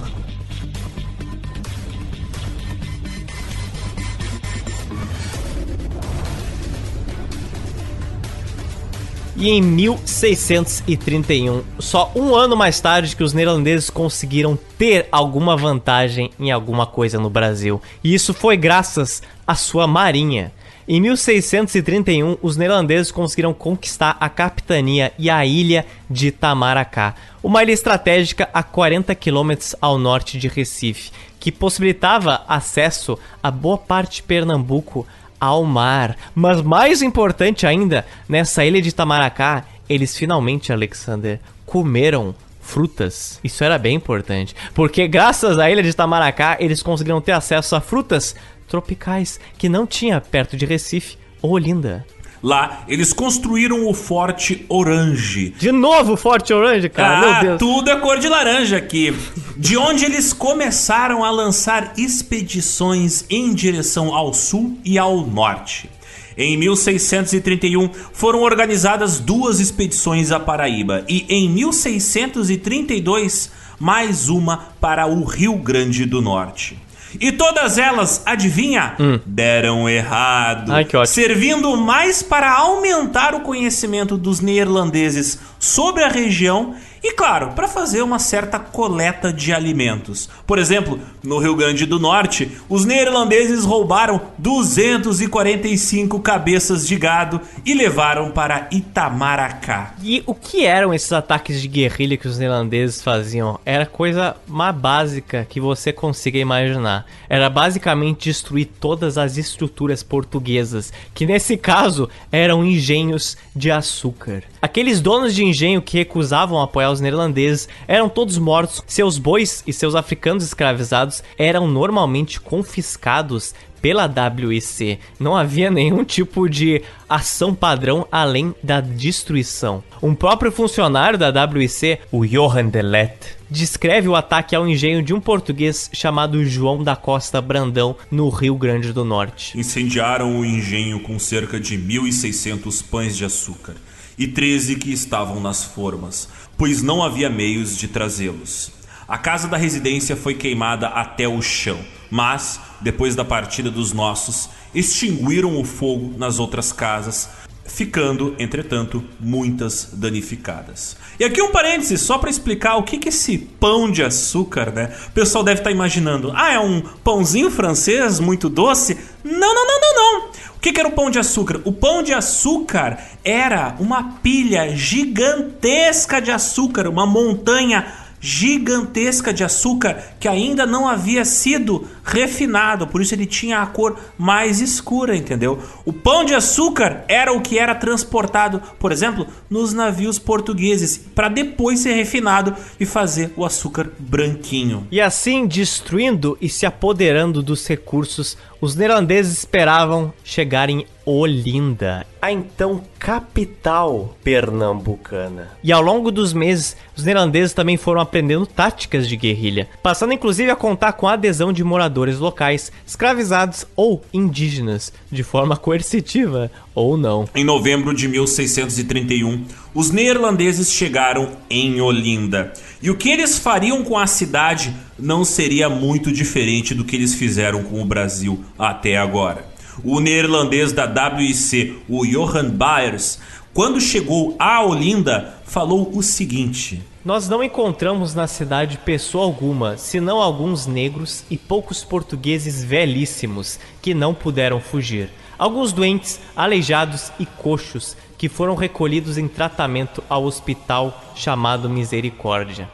E em 1631, só um ano mais tarde que os neerlandeses conseguiram ter alguma vantagem em alguma coisa no Brasil. E isso foi graças à sua marinha. Em 1631, os neerlandeses conseguiram conquistar a capitania e a ilha de Itamaracá, uma ilha estratégica a 40 quilômetros ao norte de Recife, que possibilitava acesso a boa parte de Pernambuco ao mar. Mas mais importante ainda, nessa ilha de Itamaracá, eles finalmente, Alexander, comeram frutas. Isso era bem importante, porque graças à ilha de Itamaracá, eles conseguiram ter acesso a frutas tropicais que não tinha perto de Recife ou Olinda. Lá, eles construíram o Forte Orange. De novo o Forte Orange, cara? Ah, Meu Deus. tudo é cor de laranja aqui. De onde eles começaram a lançar expedições em direção ao sul e ao norte. Em 1631 foram organizadas duas expedições à Paraíba e em 1632 mais uma para o Rio Grande do Norte. E todas elas, adivinha? Hum. Deram errado. Ai, que ótimo. Servindo mais para aumentar o conhecimento dos neerlandeses sobre a região e, claro, para fazer uma certa coleta de alimentos. Por exemplo, no Rio Grande do Norte, os neerlandeses roubaram 245 cabeças de gado e levaram para Itamaracá. E o que eram esses ataques de guerrilha que os neerlandeses faziam? Era coisa mais básica que você consiga imaginar. Era basicamente destruir todas as estruturas portuguesas, que nesse caso eram engenhos de açúcar. Aqueles donos de engenho que recusavam apoiar os neerlandeses eram todos mortos, seus bois e seus africanos escravizados eram normalmente confiscados pela WIC. Não havia nenhum tipo de ação padrão além da destruição. Um próprio funcionário da WIC, o Johan Delet, descreve o ataque ao engenho de um português chamado João da Costa Brandão, no Rio Grande do Norte. Incendiaram o engenho com cerca de 1.600 pães de açúcar e 13 que estavam nas formas, pois não havia meios de trazê-los. A casa da residência foi queimada até o chão, mas, depois da partida dos nossos, extinguiram o fogo nas outras casas, ficando, entretanto, muitas danificadas. E aqui um parênteses, só para explicar o que, que esse pão de açúcar, né? O pessoal deve estar tá imaginando, ah, é um pãozinho francês muito doce? Não, não, não, não, não. O que, que era o pão de açúcar? O pão de açúcar era uma pilha gigantesca de açúcar, uma montanha gigantesca de açúcar que ainda não havia sido refinado, por isso ele tinha a cor mais escura, entendeu? O pão de açúcar era o que era transportado, por exemplo, nos navios portugueses, para depois ser refinado e fazer o açúcar branquinho. E assim, destruindo e se apoderando dos recursos, os neerlandeses esperavam chegar em Olinda, a então capital pernambucana. E ao longo dos meses, os neerlandeses também foram aprendendo táticas de guerrilha, passando inclusive a contar com a adesão de moradores locais, escravizados ou indígenas, de forma coercitiva ou não. Em novembro de 1631, os neerlandeses chegaram em Olinda. E o que eles fariam com a cidade não seria muito diferente do que eles fizeram com o Brasil até agora. O neerlandês da WIC, o Johan Baers, quando chegou a Olinda, falou o seguinte: Nós não encontramos na cidade pessoa alguma, senão alguns negros e poucos portugueses velhíssimos que não puderam fugir. Alguns doentes, aleijados e coxos que foram recolhidos em tratamento ao hospital chamado Misericórdia.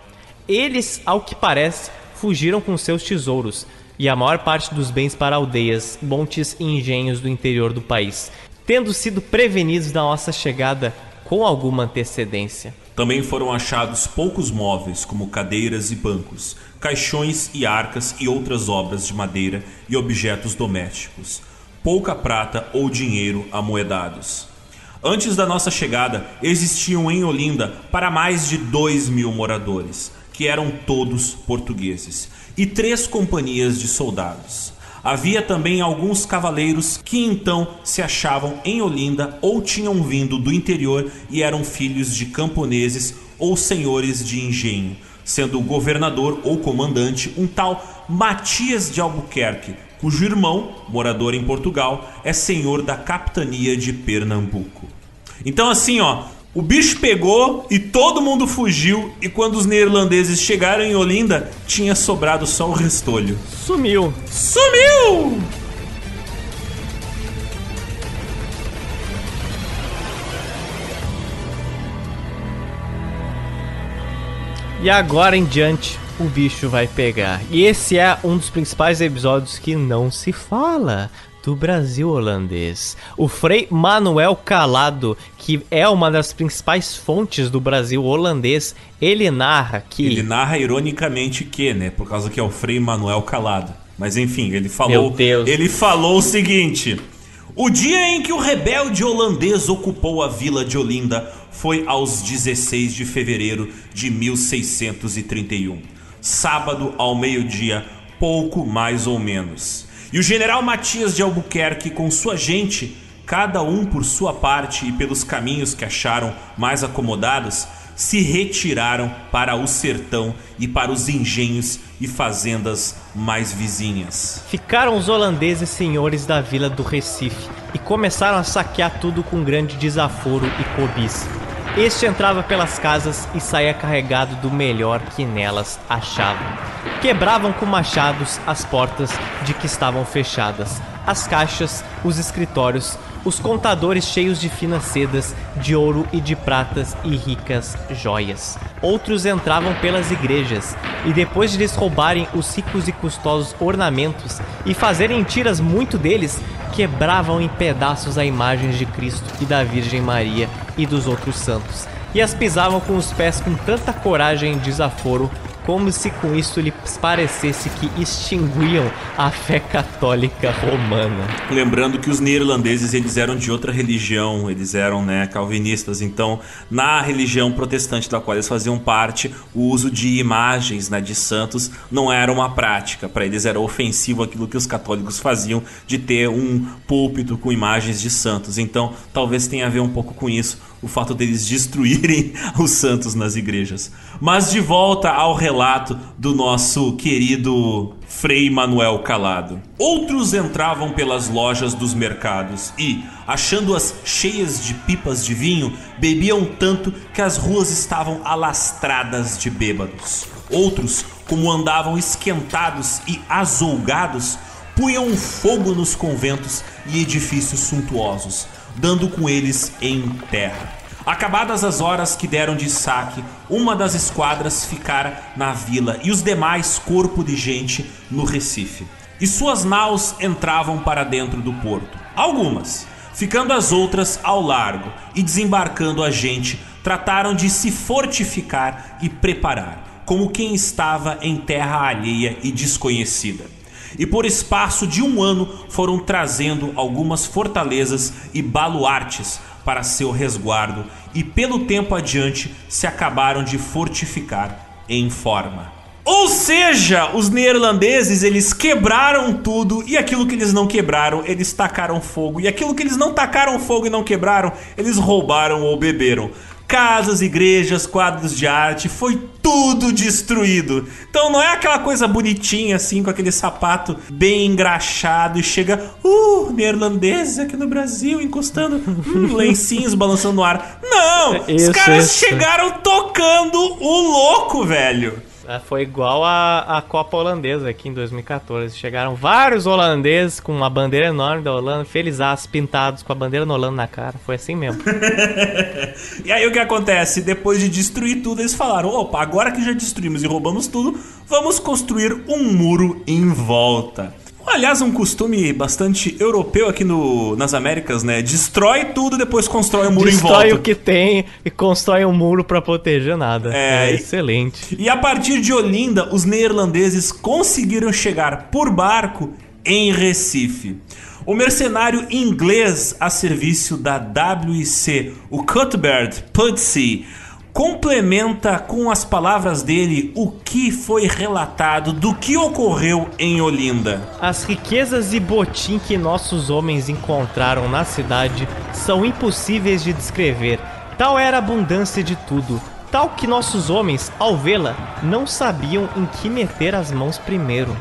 Eles, ao que parece, fugiram com seus tesouros, e a maior parte dos bens para aldeias, montes e engenhos do interior do país, tendo sido prevenidos da nossa chegada com alguma antecedência. Também foram achados poucos móveis, como cadeiras e bancos, caixões e arcas e outras obras de madeira e objetos domésticos, pouca prata ou dinheiro amoedados. Antes da nossa chegada, existiam em Olinda para mais de dois mil moradores, que eram todos portugueses, e três companhias de soldados. Havia também alguns cavaleiros que então se achavam em Olinda ou tinham vindo do interior e eram filhos de camponeses ou senhores de engenho, sendo o governador ou comandante um tal Matias de Albuquerque, cujo irmão, morador em Portugal, é senhor da capitania de Pernambuco. Então assim, ó, o bicho pegou e todo mundo fugiu. E quando os neerlandeses chegaram em Olinda, tinha sobrado só o restolho. Sumiu. Sumiu! E agora em diante, o bicho vai pegar. E esse é um dos principais episódios que não se fala do Brasil holandês. O Frei Manuel Calado, que é uma das principais fontes do Brasil holandês, ele narra que. Ele narra ironicamente que, né? Por causa que é o Frei Manuel Calado. Mas enfim, ele falou. Meu Deus. Ele falou o seguinte. O dia em que o rebelde holandês ocupou a vila de Olinda foi aos 16 de fevereiro de 1631. Sábado ao meio-dia, pouco mais ou menos. E o general Matias de Albuquerque, com sua gente, cada um por sua parte e pelos caminhos que acharam mais acomodados, se retiraram para o sertão e para os engenhos e fazendas mais vizinhas. Ficaram os holandeses senhores da vila do Recife e começaram a saquear tudo com grande desaforo e cobiça. Este entrava pelas casas e saía carregado do melhor que nelas achavam. Quebravam com machados as portas de que estavam fechadas, as caixas, os escritórios, os contadores cheios de finas sedas, de ouro e de pratas e ricas joias. Outros entravam pelas igrejas, e depois de lhes roubarem os ricos e custosos ornamentos e fazerem tiras muito deles, quebravam em pedaços a imagens de Cristo e da Virgem Maria e dos outros santos, e as pisavam com os pés com tanta coragem e desaforo como se com isso lhes parecesse que extinguiam a fé católica romana. Lembrando que os neerlandeses eles eram de outra religião, eles eram né, calvinistas, então na religião protestante da qual eles faziam parte, o uso de imagens né, de santos não era uma prática, para eles era ofensivo aquilo que os católicos faziam de ter um púlpito com imagens de santos, então talvez tenha a ver um pouco com isso o fato deles destruírem os santos nas igrejas. Mas de volta ao relato do nosso querido Frei Manuel Calado. Outros entravam pelas lojas dos mercados e, achando-as cheias de pipas de vinho, bebiam tanto que as ruas estavam alastradas de bêbados. Outros, como andavam esquentados e azougados, punham fogo nos conventos e edifícios suntuosos, dando com eles em terra. Acabadas as horas que deram de saque, uma das esquadras ficara na vila e os demais corpo de gente no Recife. E suas naus entravam para dentro do porto. Algumas, ficando as outras ao largo e desembarcando a gente, trataram de se fortificar e preparar, como quem estava em terra alheia e desconhecida e por espaço de um ano foram trazendo algumas fortalezas e baluartes para seu resguardo, e pelo tempo adiante se acabaram de fortificar em forma. Ou seja, os neerlandeses eles quebraram tudo e aquilo que eles não quebraram, eles tacaram fogo. E aquilo que eles não tacaram fogo e não quebraram, eles roubaram ou beberam casas, igrejas, quadros de arte, foi tudo destruído. Então não é aquela coisa bonitinha assim, com aquele sapato bem engraxado e chega, uh, neerlandeses aqui no Brasil encostando hum, lencinhos balançando no ar. Não! Isso, os caras isso. chegaram tocando o louco, velho. É, foi igual a, a Copa Holandesa aqui em 2014. Chegaram vários holandeses com uma bandeira enorme da Holanda, felizaços, pintados com a bandeira da Holanda na cara. Foi assim mesmo. e aí o que acontece? Depois de destruir tudo, eles falaram: opa, agora que já destruímos e roubamos tudo, vamos construir um muro em volta. Aliás, um costume bastante europeu aqui no, nas Américas, né? Destrói tudo, depois constrói um muro Destrói em volta. Destrói o que tem e constrói um muro para proteger nada. É, é excelente. E a partir de Olinda, os neerlandeses conseguiram chegar por barco em Recife. O mercenário inglês a serviço da WIC, o Cuthbert Pudsey, complementa com as palavras dele o que foi relatado do que ocorreu em Olinda. As riquezas e botim que nossos homens encontraram na cidade são impossíveis de descrever. Tal era a abundância de tudo, tal que nossos homens, ao vê-la, não sabiam em que meter as mãos primeiro.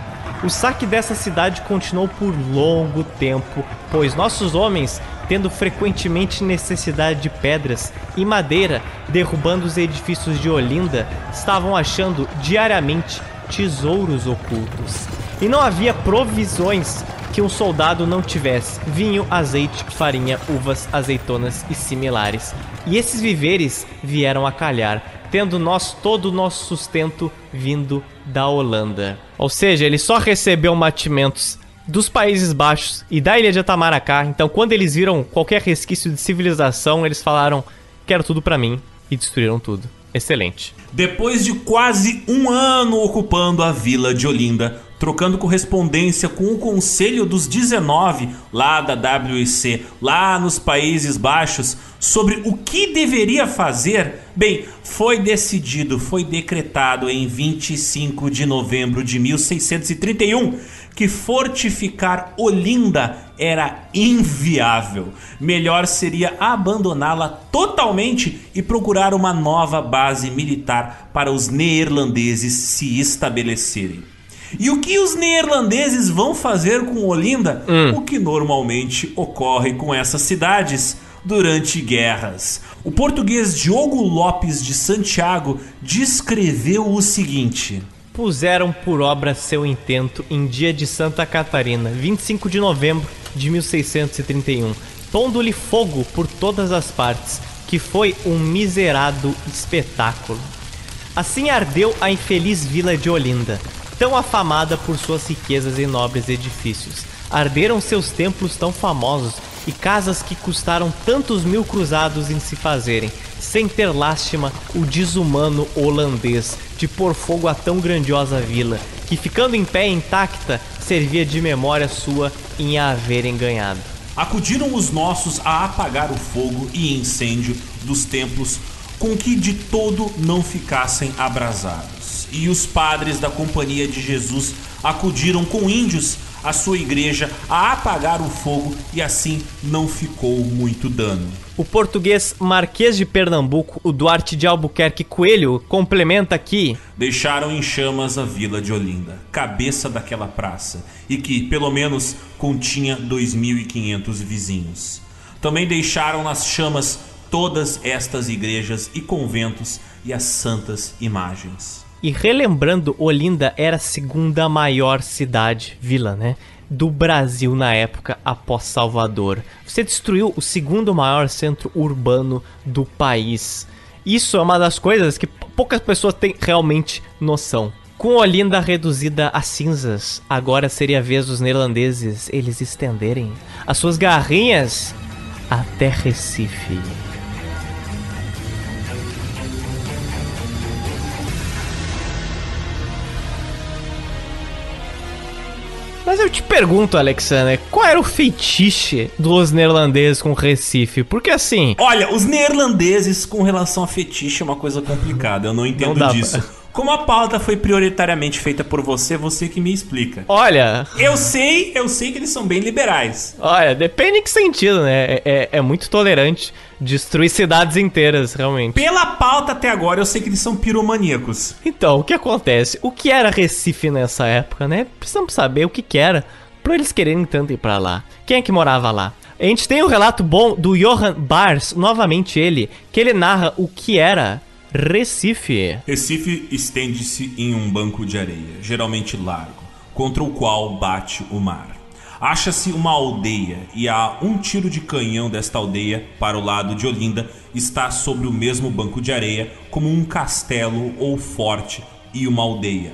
O saque dessa cidade continuou por longo tempo, pois nossos homens tendo frequentemente necessidade de pedras e madeira, derrubando os edifícios de Olinda, estavam achando diariamente tesouros ocultos. E não havia provisões que um soldado não tivesse: vinho, azeite, farinha, uvas, azeitonas e similares. E esses viveres vieram a calhar, tendo nós todo o nosso sustento vindo da Holanda. Ou seja, ele só recebeu mantimentos dos Países Baixos e da ilha de Atamaracá. Então, quando eles viram qualquer resquício de civilização, eles falaram: quero tudo para mim e destruíram tudo. Excelente. Depois de quase um ano ocupando a vila de Olinda, trocando correspondência com o Conselho dos 19 lá da WIC, lá nos Países Baixos, sobre o que deveria fazer, bem, foi decidido, foi decretado em 25 de novembro de 1631 que fortificar Olinda era inviável. Melhor seria abandoná-la totalmente e procurar uma nova base militar para os neerlandeses se estabelecerem. E o que os neerlandeses vão fazer com Olinda? Hum. O que normalmente ocorre com essas cidades durante guerras. O português Diogo Lopes de Santiago descreveu o seguinte: puseram por obra seu intento em dia de Santa Catarina, 25 de novembro de 1631, pondo-lhe fogo por todas as partes, que foi um miserado espetáculo. Assim ardeu a infeliz vila de Olinda, tão afamada por suas riquezas e nobres edifícios. Arderam seus templos tão famosos e casas que custaram tantos mil cruzados em se fazerem, sem ter lástima o desumano holandês de pôr fogo a tão grandiosa vila, que ficando em pé intacta, servia de memória sua em a haverem ganhado. Acudiram os nossos a apagar o fogo e incêndio dos templos, com que de todo não ficassem abrasados. E os padres da Companhia de Jesus acudiram com índios a sua igreja a apagar o fogo e assim não ficou muito dano. O português Marquês de Pernambuco, o Duarte de Albuquerque Coelho, complementa aqui. Deixaram em chamas a vila de Olinda, cabeça daquela praça, e que, pelo menos, continha 2.500 vizinhos. Também deixaram nas chamas todas estas igrejas e conventos e as santas imagens. E relembrando, Olinda era a segunda maior cidade, vila, né? Do Brasil na época após Salvador. Você destruiu o segundo maior centro urbano do país. Isso é uma das coisas que poucas pessoas têm realmente noção. Com Olinda reduzida a cinzas, agora seria a vez dos neerlandeses eles estenderem as suas garrinhas até Recife. Mas eu te pergunto, Alexander, qual era o feitiço dos neerlandeses com Recife? Porque assim. Olha, os neerlandeses com relação a fetiche é uma coisa complicada, eu não entendo não disso. Pra... Como a pauta foi prioritariamente feita por você, você que me explica. Olha. Eu sei, eu sei que eles são bem liberais. Olha, depende em que sentido, né? É, é, é muito tolerante destruir cidades inteiras, realmente. Pela pauta até agora, eu sei que eles são piromaníacos. Então, o que acontece? O que era Recife nessa época, né? Precisamos saber o que, que era pra eles quererem tanto ir pra lá. Quem é que morava lá? A gente tem um relato bom do Johan Bars, novamente ele, que ele narra o que era Recife. Recife estende-se em um banco de areia, geralmente largo, contra o qual bate o mar. Acha-se uma aldeia e a um tiro de canhão desta aldeia para o lado de Olinda está sobre o mesmo banco de areia como um castelo ou forte e uma aldeia.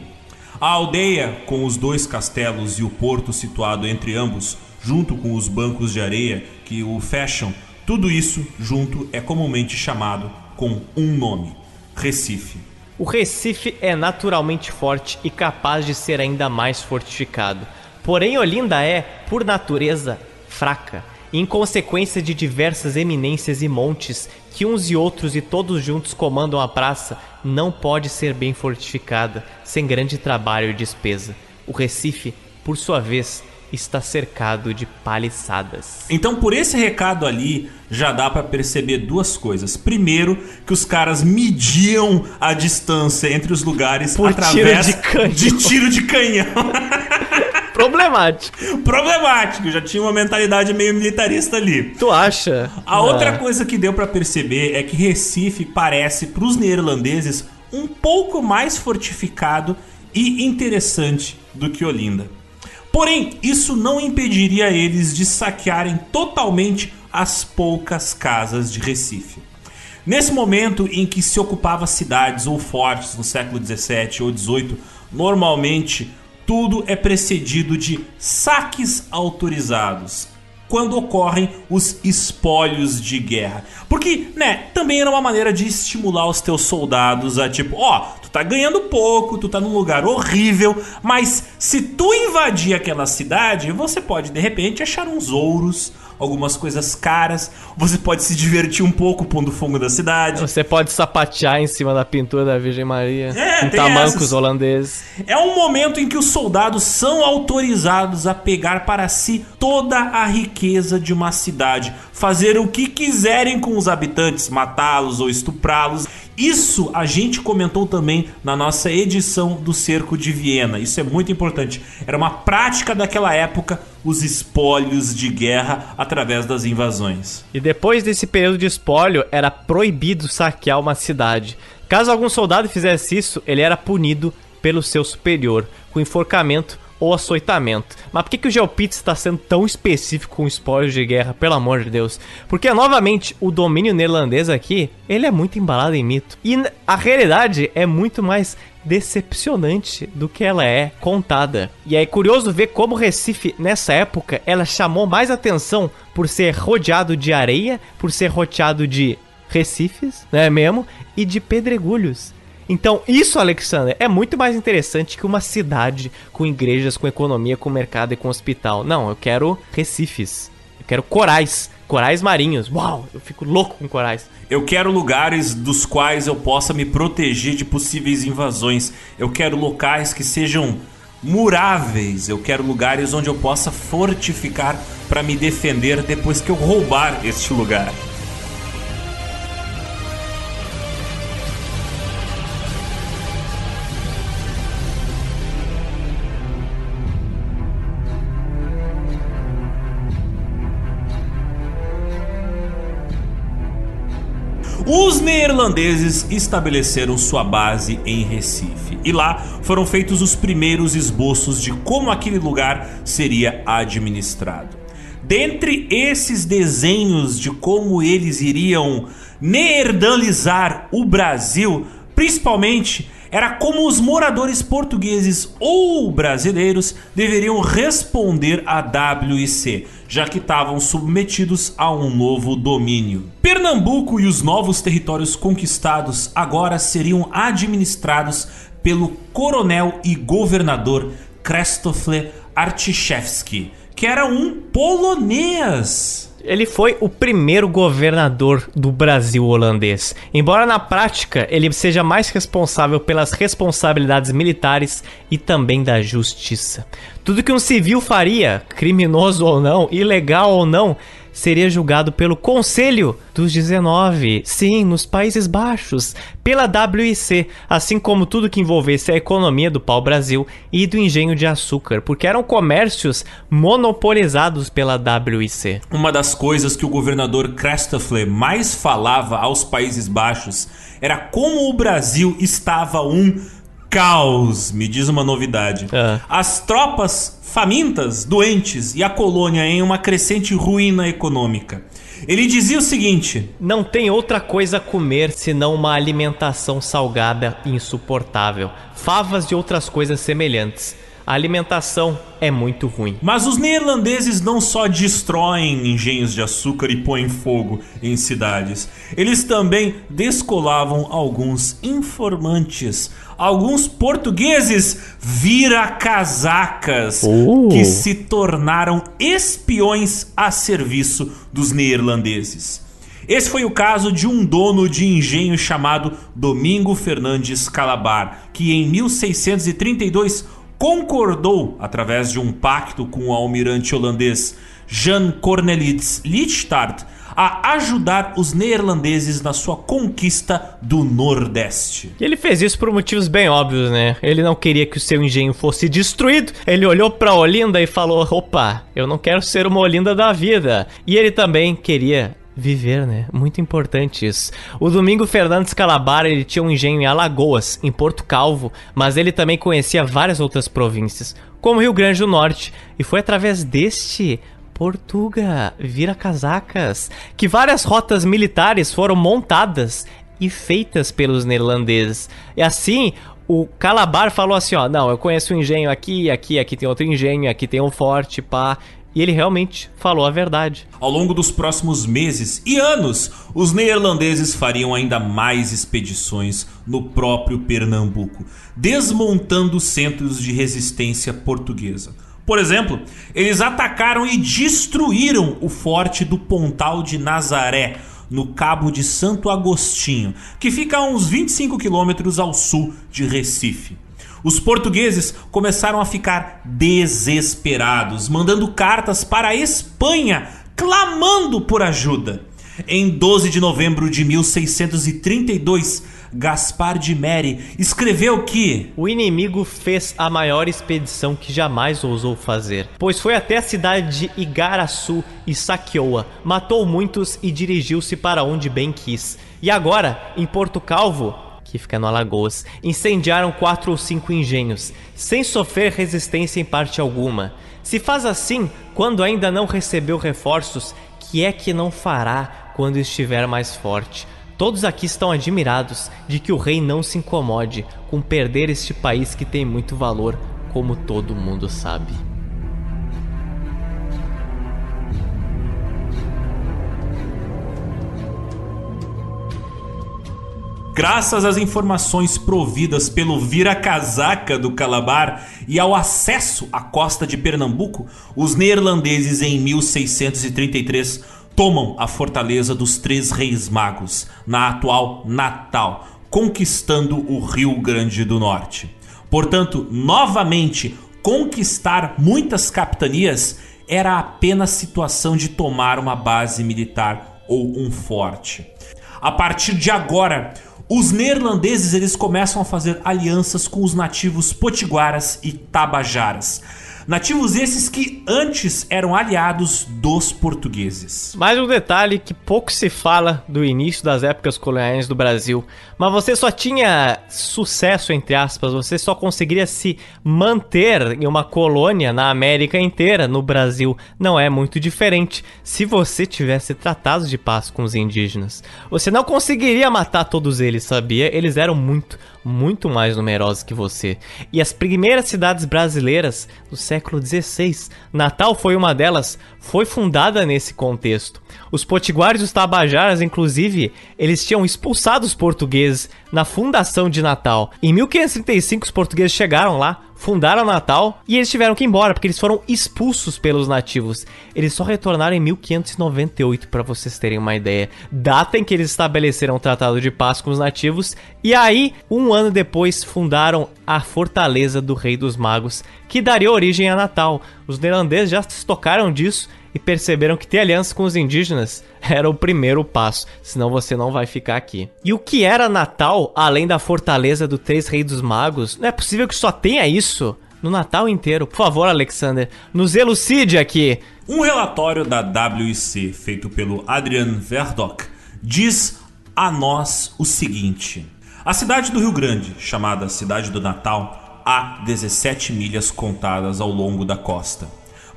A aldeia, com os dois castelos e o porto situado entre ambos, junto com os bancos de areia que o fecham, tudo isso junto é comumente chamado com um nome: Recife. O Recife é naturalmente forte e capaz de ser ainda mais fortificado. Porém, Olinda é, por natureza, fraca, em consequência de diversas eminências e montes que uns e outros e todos juntos comandam a praça, não pode ser bem fortificada, sem grande trabalho e despesa. O Recife, por sua vez, está cercado de paliçadas. Então, por esse recado ali, já dá para perceber duas coisas. Primeiro, que os caras mediam a distância entre os lugares por através tiro de, de tiro de canhão. Problemático. Problemático, já tinha uma mentalidade meio militarista ali. Tu acha? A ah. outra coisa que deu para perceber é que Recife parece para os neerlandeses um pouco mais fortificado e interessante do que Olinda. Porém, isso não impediria eles de saquearem totalmente as poucas casas de Recife. Nesse momento em que se ocupava cidades ou fortes no século 17 ou 18, normalmente tudo é precedido de saques autorizados, quando ocorrem os espólios de guerra. Porque, né, também era uma maneira de estimular os teus soldados a tipo, ó, oh, tu tá ganhando pouco, tu tá num lugar horrível, mas se tu invadir aquela cidade, você pode de repente achar uns ouros, algumas coisas caras. Você pode se divertir um pouco pondo fogo da cidade. Você pode sapatear em cima da pintura da Virgem Maria. É, em tamancos essas. holandeses. É um momento em que os soldados são autorizados a pegar para si toda a riqueza de uma cidade, fazer o que quiserem com os habitantes, matá-los ou estuprá-los. Isso a gente comentou também na nossa edição do Cerco de Viena. Isso é muito importante. Era uma prática daquela época os espólios de guerra através das invasões. E depois desse período de espólio, era proibido saquear uma cidade. Caso algum soldado fizesse isso, ele era punido pelo seu superior, com enforcamento ou açoitamento. Mas por que, que o Geopitz está sendo tão específico com espólios de guerra, pelo amor de Deus? Porque, novamente, o domínio neerlandês aqui, ele é muito embalado em mito. E a realidade é muito mais decepcionante do que ela é contada. E é curioso ver como Recife, nessa época, ela chamou mais atenção por ser rodeado de areia, por ser rodeado de recifes, né mesmo, e de pedregulhos. Então, isso, Alexander, é muito mais interessante que uma cidade com igrejas, com economia, com mercado e com hospital. Não, eu quero recifes. Eu quero corais. Corais marinhos. Uau, eu fico louco com corais. Eu quero lugares dos quais eu possa me proteger de possíveis invasões. Eu quero locais que sejam muráveis. Eu quero lugares onde eu possa fortificar para me defender depois que eu roubar este lugar. Os neerlandeses estabeleceram sua base em Recife e lá foram feitos os primeiros esboços de como aquele lugar seria administrado. Dentre esses desenhos de como eles iriam neerlandizar o Brasil, principalmente era como os moradores portugueses ou brasileiros deveriam responder à WIC, já que estavam submetidos a um novo domínio. Pernambuco e os novos territórios conquistados agora seriam administrados pelo coronel e governador Krzysztof Arciszewski, que era um polonês. Ele foi o primeiro governador do Brasil holandês. Embora na prática ele seja mais responsável pelas responsabilidades militares e também da justiça. Tudo que um civil faria, criminoso ou não, ilegal ou não, seria julgado pelo Conselho dos 19, sim, nos Países Baixos, pela WIC, assim como tudo que envolvesse a economia do pau-brasil e do engenho de açúcar, porque eram comércios monopolizados pela WIC. Uma das coisas que o governador Christoffel mais falava aos Países Baixos era como o Brasil estava um caos, me diz uma novidade. Ah. As tropas famintas, doentes e a colônia em uma crescente ruína econômica. Ele dizia o seguinte: Não tem outra coisa a comer senão uma alimentação salgada e insuportável, favas e outras coisas semelhantes. A alimentação é muito ruim. Mas os neerlandeses não só destroem engenhos de açúcar e põem fogo em cidades, eles também descolavam alguns informantes, alguns portugueses vira-casacas Oh. que se tornaram espiões a serviço dos neerlandeses. Esse foi o caso de um dono de engenho chamado Domingo Fernandes Calabar, que em 1632 concordou, através de um pacto com o almirante holandês Jan Cornelits Lichtart, a ajudar os neerlandeses na sua conquista do Nordeste. Ele fez isso por motivos bem óbvios, né? Ele não queria que o seu engenho fosse destruído. Ele olhou pra Olinda e falou: opa, eu não quero ser uma Olinda da vida. E ele também queria viver, né? Muito importante isso. O Domingo Fernandes Calabar, ele tinha um engenho em Alagoas, em Porto Calvo, mas ele também conhecia várias outras províncias, como Rio Grande do Norte, e foi através deste Portuga, vira casacas, que várias rotas militares foram montadas e feitas pelos neerlandeses. E assim, o Calabar falou assim, ó, não, eu conheço um engenho aqui, aqui, aqui tem outro engenho, aqui tem um forte, pá. E ele realmente falou a verdade. Ao longo dos próximos meses e anos, os neerlandeses fariam ainda mais expedições no próprio Pernambuco, desmontando centros de resistência portuguesa. Por exemplo, eles atacaram e destruíram o forte do Pontal de Nazaré, no Cabo de Santo Agostinho, que fica a uns 25 quilômetros ao sul de Recife. Os portugueses começaram a ficar desesperados, mandando cartas para a Espanha clamando por ajuda. Em 12 de novembro de 1632, Gaspar de Meri escreveu que O inimigo fez a maior expedição que jamais ousou fazer, pois foi até a cidade de Igaraçu e saqueou-a, matou muitos e dirigiu-se para onde bem quis. E agora, em Porto Calvo, que fica no Alagoas, incendiaram quatro ou cinco engenhos, sem sofrer resistência em parte alguma. Se faz assim, quando ainda não recebeu reforços, que é que não fará quando estiver mais forte? Todos aqui estão admirados de que o rei não se incomode com perder este país que tem muito valor, como todo mundo sabe. Graças às informações providas pelo vira-casaca do Calabar e ao acesso à costa de Pernambuco, os neerlandeses em 1633 tomam a fortaleza dos Três Reis Magos, na atual Natal, conquistando o Rio Grande do Norte. Portanto, novamente, conquistar muitas capitanias era apenas situação de tomar uma base militar ou um forte. A partir de agora, os neerlandeses eles começam a fazer alianças com os nativos potiguaras e tabajaras Nativos esses que antes eram aliados dos portugueses. Mais um detalhe que pouco se fala do início das épocas coloniais do Brasil, mas você só tinha sucesso, entre aspas, você só conseguiria se manter em uma colônia na América inteira, no Brasil. Não é muito diferente se você tivesse tratado de paz com os indígenas. Você não conseguiria matar todos eles, sabia? Eles eram muito, muito mais numerosos que você. E as primeiras cidades brasileiras do século XVI, Natal foi uma delas, foi fundada nesse contexto. Os potiguares e os tabajaras, inclusive, eles tinham expulsado os portugueses na fundação de Natal. Em 1535 os portugueses chegaram lá, fundaram Natal e eles tiveram que ir embora porque eles foram expulsos pelos nativos. Eles só retornaram em 1598 para vocês terem uma ideia. Data em que eles estabeleceram um tratado de paz com os nativos e aí, um ano depois, fundaram a Fortaleza do Rei dos Magos, que daria origem a Natal. Os neerlandeses já se tocaram disso e perceberam que ter aliança com os indígenas era o primeiro passo, senão você não vai ficar aqui. E o que era Natal, além da fortaleza do Três Reis dos Magos? Não é possível que só tenha isso no Natal inteiro. Por favor, Alexander, nos elucide aqui. Um relatório da WIC feito pelo Adrian Verdock diz a nós o seguinte: a cidade do Rio Grande, chamada Cidade do Natal, há 17 milhas contadas ao longo da costa.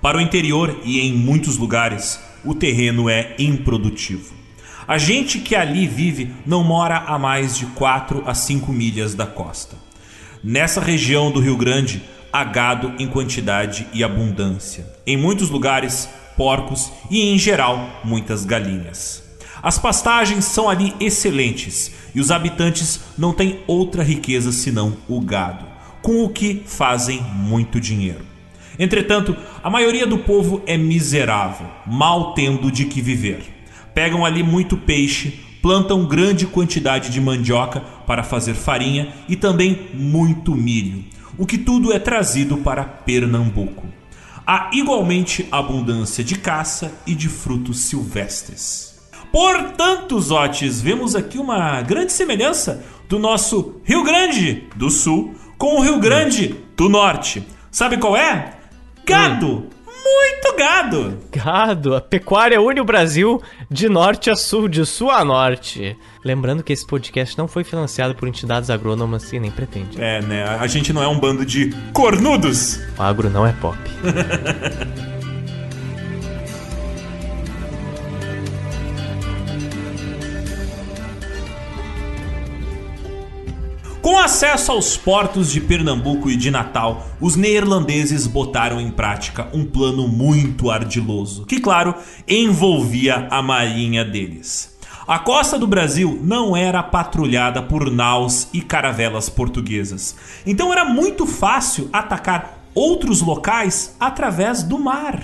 Para o interior e em muitos lugares, o terreno é improdutivo. A gente que ali vive não mora a mais de 4 a 5 milhas da costa. Nessa região do Rio Grande, há gado em quantidade e abundância. Em muitos lugares, porcos e, em geral, muitas galinhas. As pastagens são ali excelentes e os habitantes não têm outra riqueza senão o gado, com o que fazem muito dinheiro. Entretanto, a maioria do povo é miserável, mal tendo de que viver. Pegam ali muito peixe, plantam grande quantidade de mandioca para fazer farinha e também muito milho, o que tudo é trazido para Pernambuco. Há igualmente abundância de caça e de frutos silvestres. Portanto, Zotes, vemos aqui uma grande semelhança do nosso Rio Grande do Sul com o Rio Grande do Norte. Sabe qual é? Gado! Muito gado! Gado! A pecuária une o Brasil de norte a sul, de sul a norte. Lembrando que esse podcast não foi financiado por entidades agrônomas e nem pretende. É, né? A gente não é um bando de cornudos! O agro não é pop. acesso aos portos de Pernambuco e de Natal, os neerlandeses botaram em prática um plano muito ardiloso, que, claro, envolvia a marinha deles. A costa do Brasil não era patrulhada por naus e caravelas portuguesas, então era muito fácil atacar outros locais através do mar.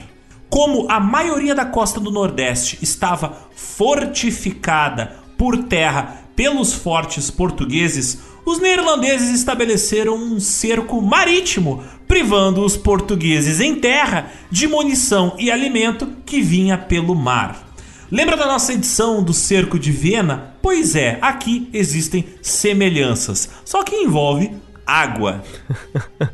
Como a maioria da costa do Nordeste estava fortificada por terra pelos fortes portugueses, os neerlandeses estabeleceram um cerco marítimo, privando os portugueses em terra de munição e alimento que vinha pelo mar. Lembra da nossa edição do cerco de Viena? Pois é, aqui existem semelhanças, só que envolve água.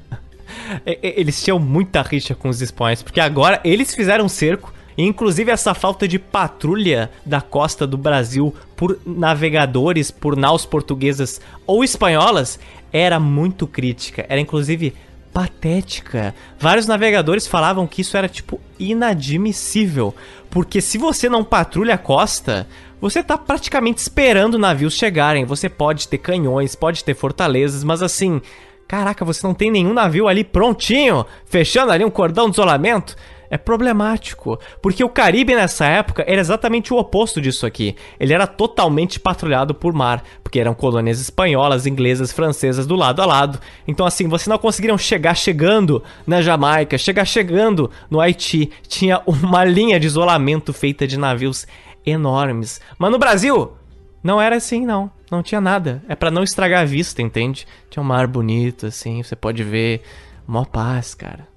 eles tinham muita rixa com os espanhóis, porque agora eles fizeram um cerco Inclusive, essa falta de patrulha da costa do Brasil por navegadores, por naus portuguesas ou espanholas, era muito crítica. Era inclusive patética. Vários navegadores falavam que isso era tipo inadmissível, porque se você não patrulha a costa, você tá praticamente esperando navios chegarem. Você pode ter canhões, pode ter fortalezas, mas assim, caraca, você não tem nenhum navio ali prontinho, fechando ali um cordão de isolamento é problemático, porque o Caribe nessa época era exatamente o oposto disso aqui. Ele era totalmente patrulhado por mar, porque eram colônias espanholas, inglesas, francesas do lado a lado. Então assim, vocês não conseguiriam chegar chegando na Jamaica, chegar chegando no Haiti. Tinha uma linha de isolamento feita de navios enormes. Mas no Brasil, não era assim, não. Não tinha nada. É para não estragar a vista, entende? Tinha um mar bonito, assim, você pode ver Mó paz, cara.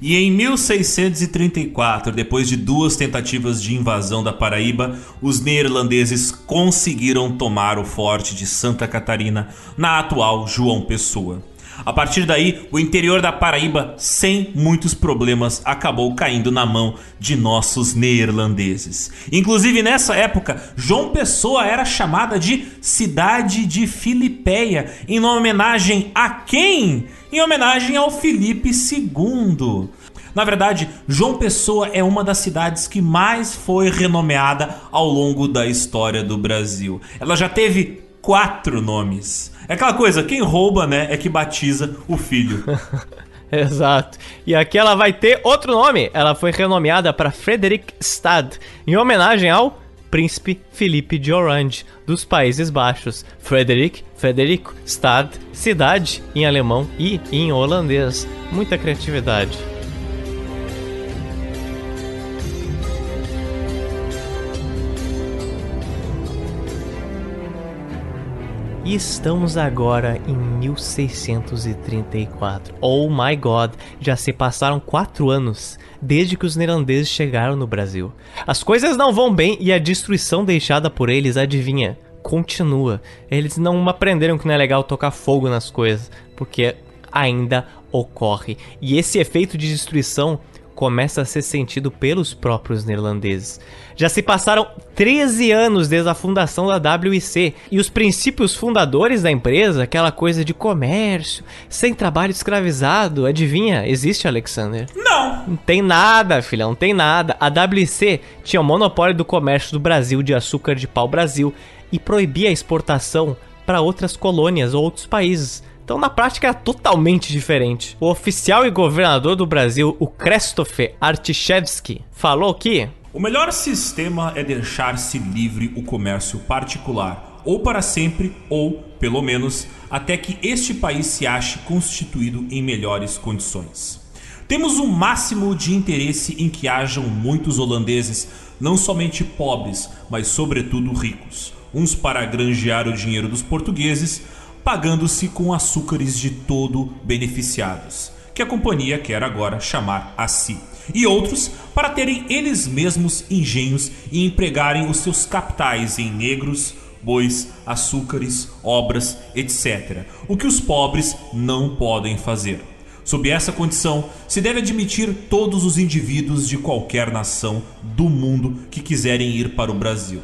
E em 1634, depois de duas tentativas de invasão da Paraíba, os neerlandeses conseguiram tomar o forte de Santa Catarina, na atual João Pessoa. A partir daí, o interior da Paraíba, sem muitos problemas, acabou caindo na mão de nossos neerlandeses. Inclusive nessa época, João Pessoa era chamada de Cidade de Filipeia, em homenagem a quem? Em homenagem ao Filipe II. Na verdade, João Pessoa é uma das cidades que mais foi renomeada ao longo da história do Brasil. Ela já teve quatro nomes. É aquela coisa, quem rouba, né, é que batiza o filho. Exato. E aqui ela vai ter outro nome. Ela foi renomeada para Frederikstad, em homenagem ao príncipe Felipe de Orange, dos Países Baixos. Frederick, Frederico, Stad, cidade em alemão e em holandês. Muita criatividade. E estamos agora em 1634. Oh my god, já se passaram quatro anos desde que os neerlandeses chegaram no Brasil. As coisas não vão bem e a destruição deixada por eles, adivinha, continua. Eles não aprenderam que não é legal tocar fogo nas coisas, porque ainda ocorre. E esse efeito de destruição começa a ser sentido pelos próprios neerlandeses. Já se passaram 13 anos desde a fundação da WIC e os princípios fundadores da empresa, aquela coisa de comércio, sem trabalho escravizado, adivinha? Existe, Alexander? Não! Não tem nada, filhão, não tem nada. A WIC tinha o monopólio do comércio do Brasil de açúcar de pau Brasil e proibia a exportação para outras colônias ou outros países. Então, na prática, era totalmente diferente. O oficial e governador do Brasil, o Krzysztof Artiszewski, falou que o melhor sistema é deixar-se livre o comércio particular, ou para sempre, ou, pelo menos, até que este país se ache constituído em melhores condições. Temos o um máximo de interesse em que hajam muitos holandeses, não somente pobres, mas sobretudo ricos, uns para granjear o dinheiro dos portugueses, pagando-se com açúcares de todo beneficiados, que a companhia quer agora chamar a si, e outros para terem eles mesmos engenhos e empregarem os seus capitais em negros, bois, açúcares, obras, etc. O que os pobres não podem fazer. Sob essa condição, se deve admitir todos os indivíduos de qualquer nação do mundo que quiserem ir para o Brasil.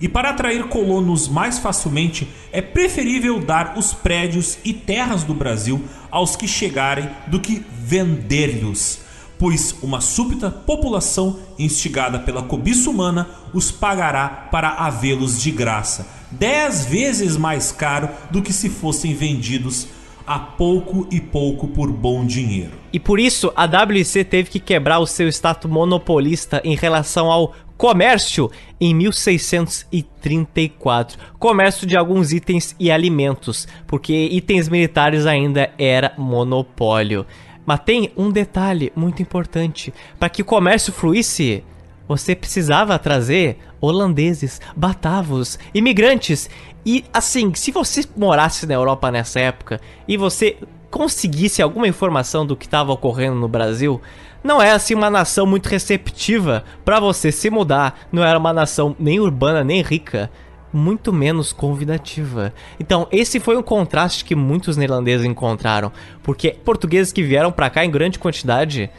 E para atrair colonos mais facilmente, é preferível dar os prédios e terras do Brasil aos que chegarem do que vender-lhes, pois uma súbita população instigada pela cobiça humana os pagará para havê-los de graça, dez vezes mais caro do que se fossem vendidos a pouco e pouco por bom dinheiro. E por isso a WC teve que quebrar o seu status monopolista em relação ao comércio em 1634. Comércio de alguns itens e alimentos, porque itens militares ainda era monopólio. Mas tem um detalhe muito importante: para que o comércio fluísse, você precisava trazer holandeses, batavos, imigrantes. E assim, se você morasse na Europa nessa época e você conseguisse alguma informação do que estava ocorrendo no Brasil, não é assim uma nação muito receptiva para você se mudar, não era uma nação nem urbana nem rica, muito menos convidativa. Então, esse foi um contraste que muitos neerlandeses encontraram, porque portugueses que vieram para cá em grande quantidade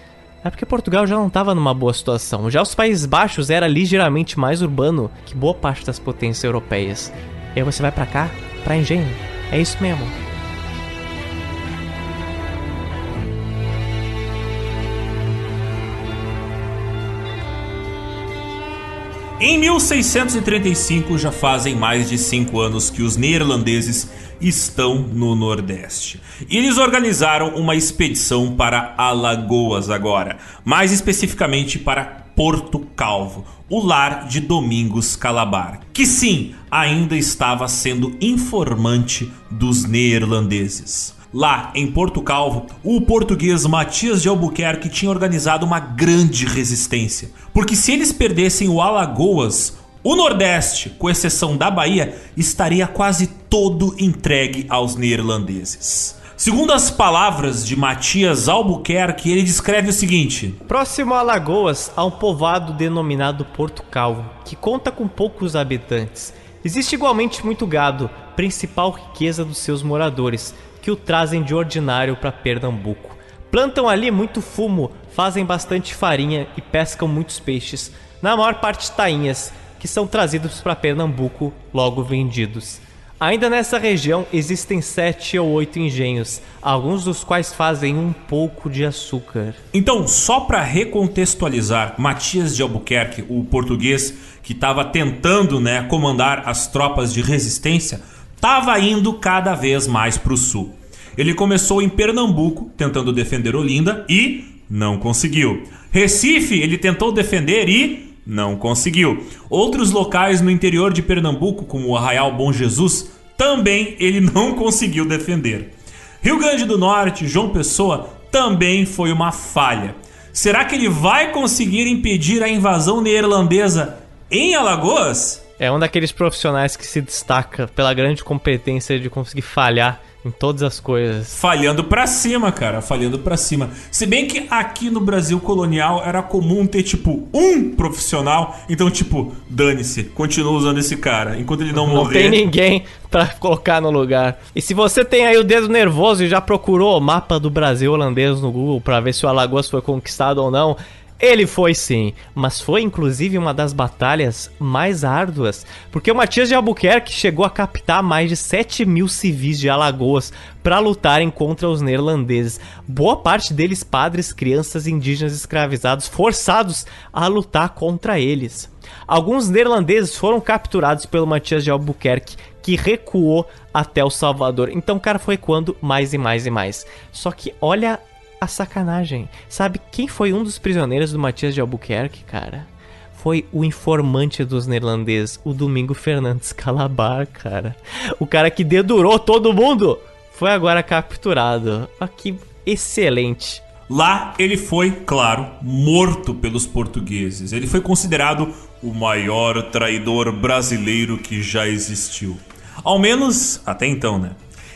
é porque Portugal já não estava numa boa situação. Já os Países Baixos era ligeiramente mais urbano que boa parte das potências europeias. E aí você vai para cá, para engenho. É isso mesmo. Em 1635, já fazem mais de cinco anos que os neerlandeses estão no Nordeste. E eles organizaram uma expedição para Alagoas agora, mais especificamente para Porto Calvo, o lar de Domingos Calabar, que sim, ainda estava sendo informante dos neerlandeses. Lá em Porto Calvo, o português Matias de Albuquerque tinha organizado uma grande resistência, porque se eles perdessem o Alagoas, o Nordeste, com exceção da Bahia, estaria quase todo entregue aos neerlandeses. Segundo as palavras de Matias Albuquerque, ele descreve o seguinte: Próximo a Alagoas há um povoado denominado Porto Calvo, que conta com poucos habitantes. Existe igualmente muito gado, principal riqueza dos seus moradores, que o trazem de ordinário para Pernambuco. Plantam ali muito fumo, fazem bastante farinha e pescam muitos peixes, na maior parte tainhas, que são trazidos para Pernambuco, logo vendidos. Ainda nessa região existem sete ou oito engenhos, alguns dos quais fazem um pouco de açúcar. Então, só para recontextualizar, Matias de Albuquerque, o português que estava tentando né, comandar as tropas de resistência, estava indo cada vez mais para o sul. Ele começou em Pernambuco, tentando defender Olinda e não conseguiu. Recife, ele tentou defender e não conseguiu. Outros locais no interior de Pernambuco, como o Arraial Bom Jesus, também ele não conseguiu defender. Rio Grande do Norte, João Pessoa, também foi uma falha. Será que ele vai conseguir impedir a invasão neerlandesa em Alagoas? É um daqueles profissionais que se destaca pela grande competência de conseguir falhar em todas as coisas. Falhando pra cima, cara. Falhando pra cima. Se bem que aqui no Brasil colonial era comum ter, tipo, um profissional. Então, tipo, dane-se. Continua usando esse cara. Enquanto ele não, Não morrer. tem ninguém pra colocar no lugar. E se você tem aí o dedo nervoso e já procurou o mapa do Brasil holandês no Google pra ver se o Alagoas foi conquistado ou não, ele foi sim, mas foi inclusive uma das batalhas mais árduas, porque o Matias de Albuquerque chegou a captar mais de 7 mil civis de Alagoas para lutarem contra os neerlandeses. Boa parte deles padres, crianças indígenas escravizados, forçados a lutar contra eles. Alguns neerlandeses foram capturados pelo Matias de Albuquerque, que recuou até o Salvador. Então cara foi recuando mais e mais e mais. Só que olha a sacanagem. Sabe quem foi um dos prisioneiros do Matias de Albuquerque, cara? Foi o informante dos neerlandeses, o Domingo Fernandes Calabar, cara. O cara que dedurou todo mundo foi agora capturado. Ah, que excelente. Lá ele foi, claro, morto pelos portugueses. Ele foi considerado o maior traidor brasileiro que já existiu. Ao menos até então, né?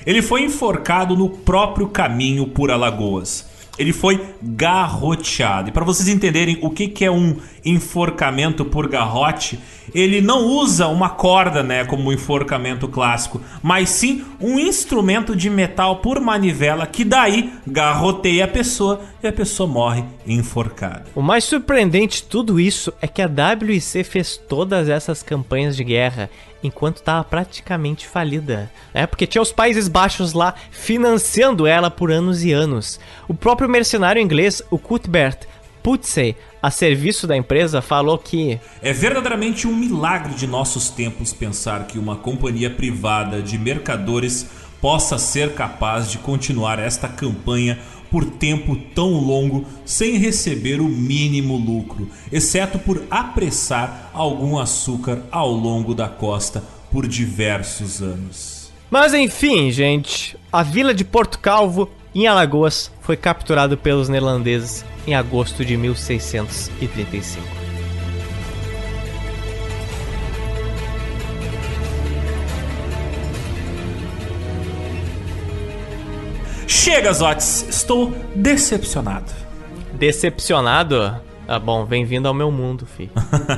Ele foi enforcado no próprio caminho por Alagoas. Ele foi garroteado. E para vocês entenderem o que, que é um enforcamento por garrote, ele não usa uma corda, né, como o enforcamento clássico, mas sim um instrumento de metal por manivela que daí garroteia a pessoa e a pessoa morre enforcada. O mais surpreendente de tudo isso é que a WIC fez todas essas campanhas de guerra enquanto estava praticamente falida, né? Porque tinha os Países Baixos lá financiando ela por anos e anos. O próprio mercenário inglês, o Cuthbert Putsey, a serviço da empresa, falou que É verdadeiramente um milagre de nossos tempos pensar que uma companhia privada de mercadores possa ser capaz de continuar esta campanha por tempo tão longo sem receber o mínimo lucro, exceto por apressar algum açúcar ao longo da costa por diversos anos. Mas enfim, gente, a vila de Porto Calvo, em Alagoas, foi capturada pelos neerlandeses em agosto de 1635. Chega, Zotes, estou decepcionado. Decepcionado? Ah, bom, bem-vindo ao meu mundo, fi.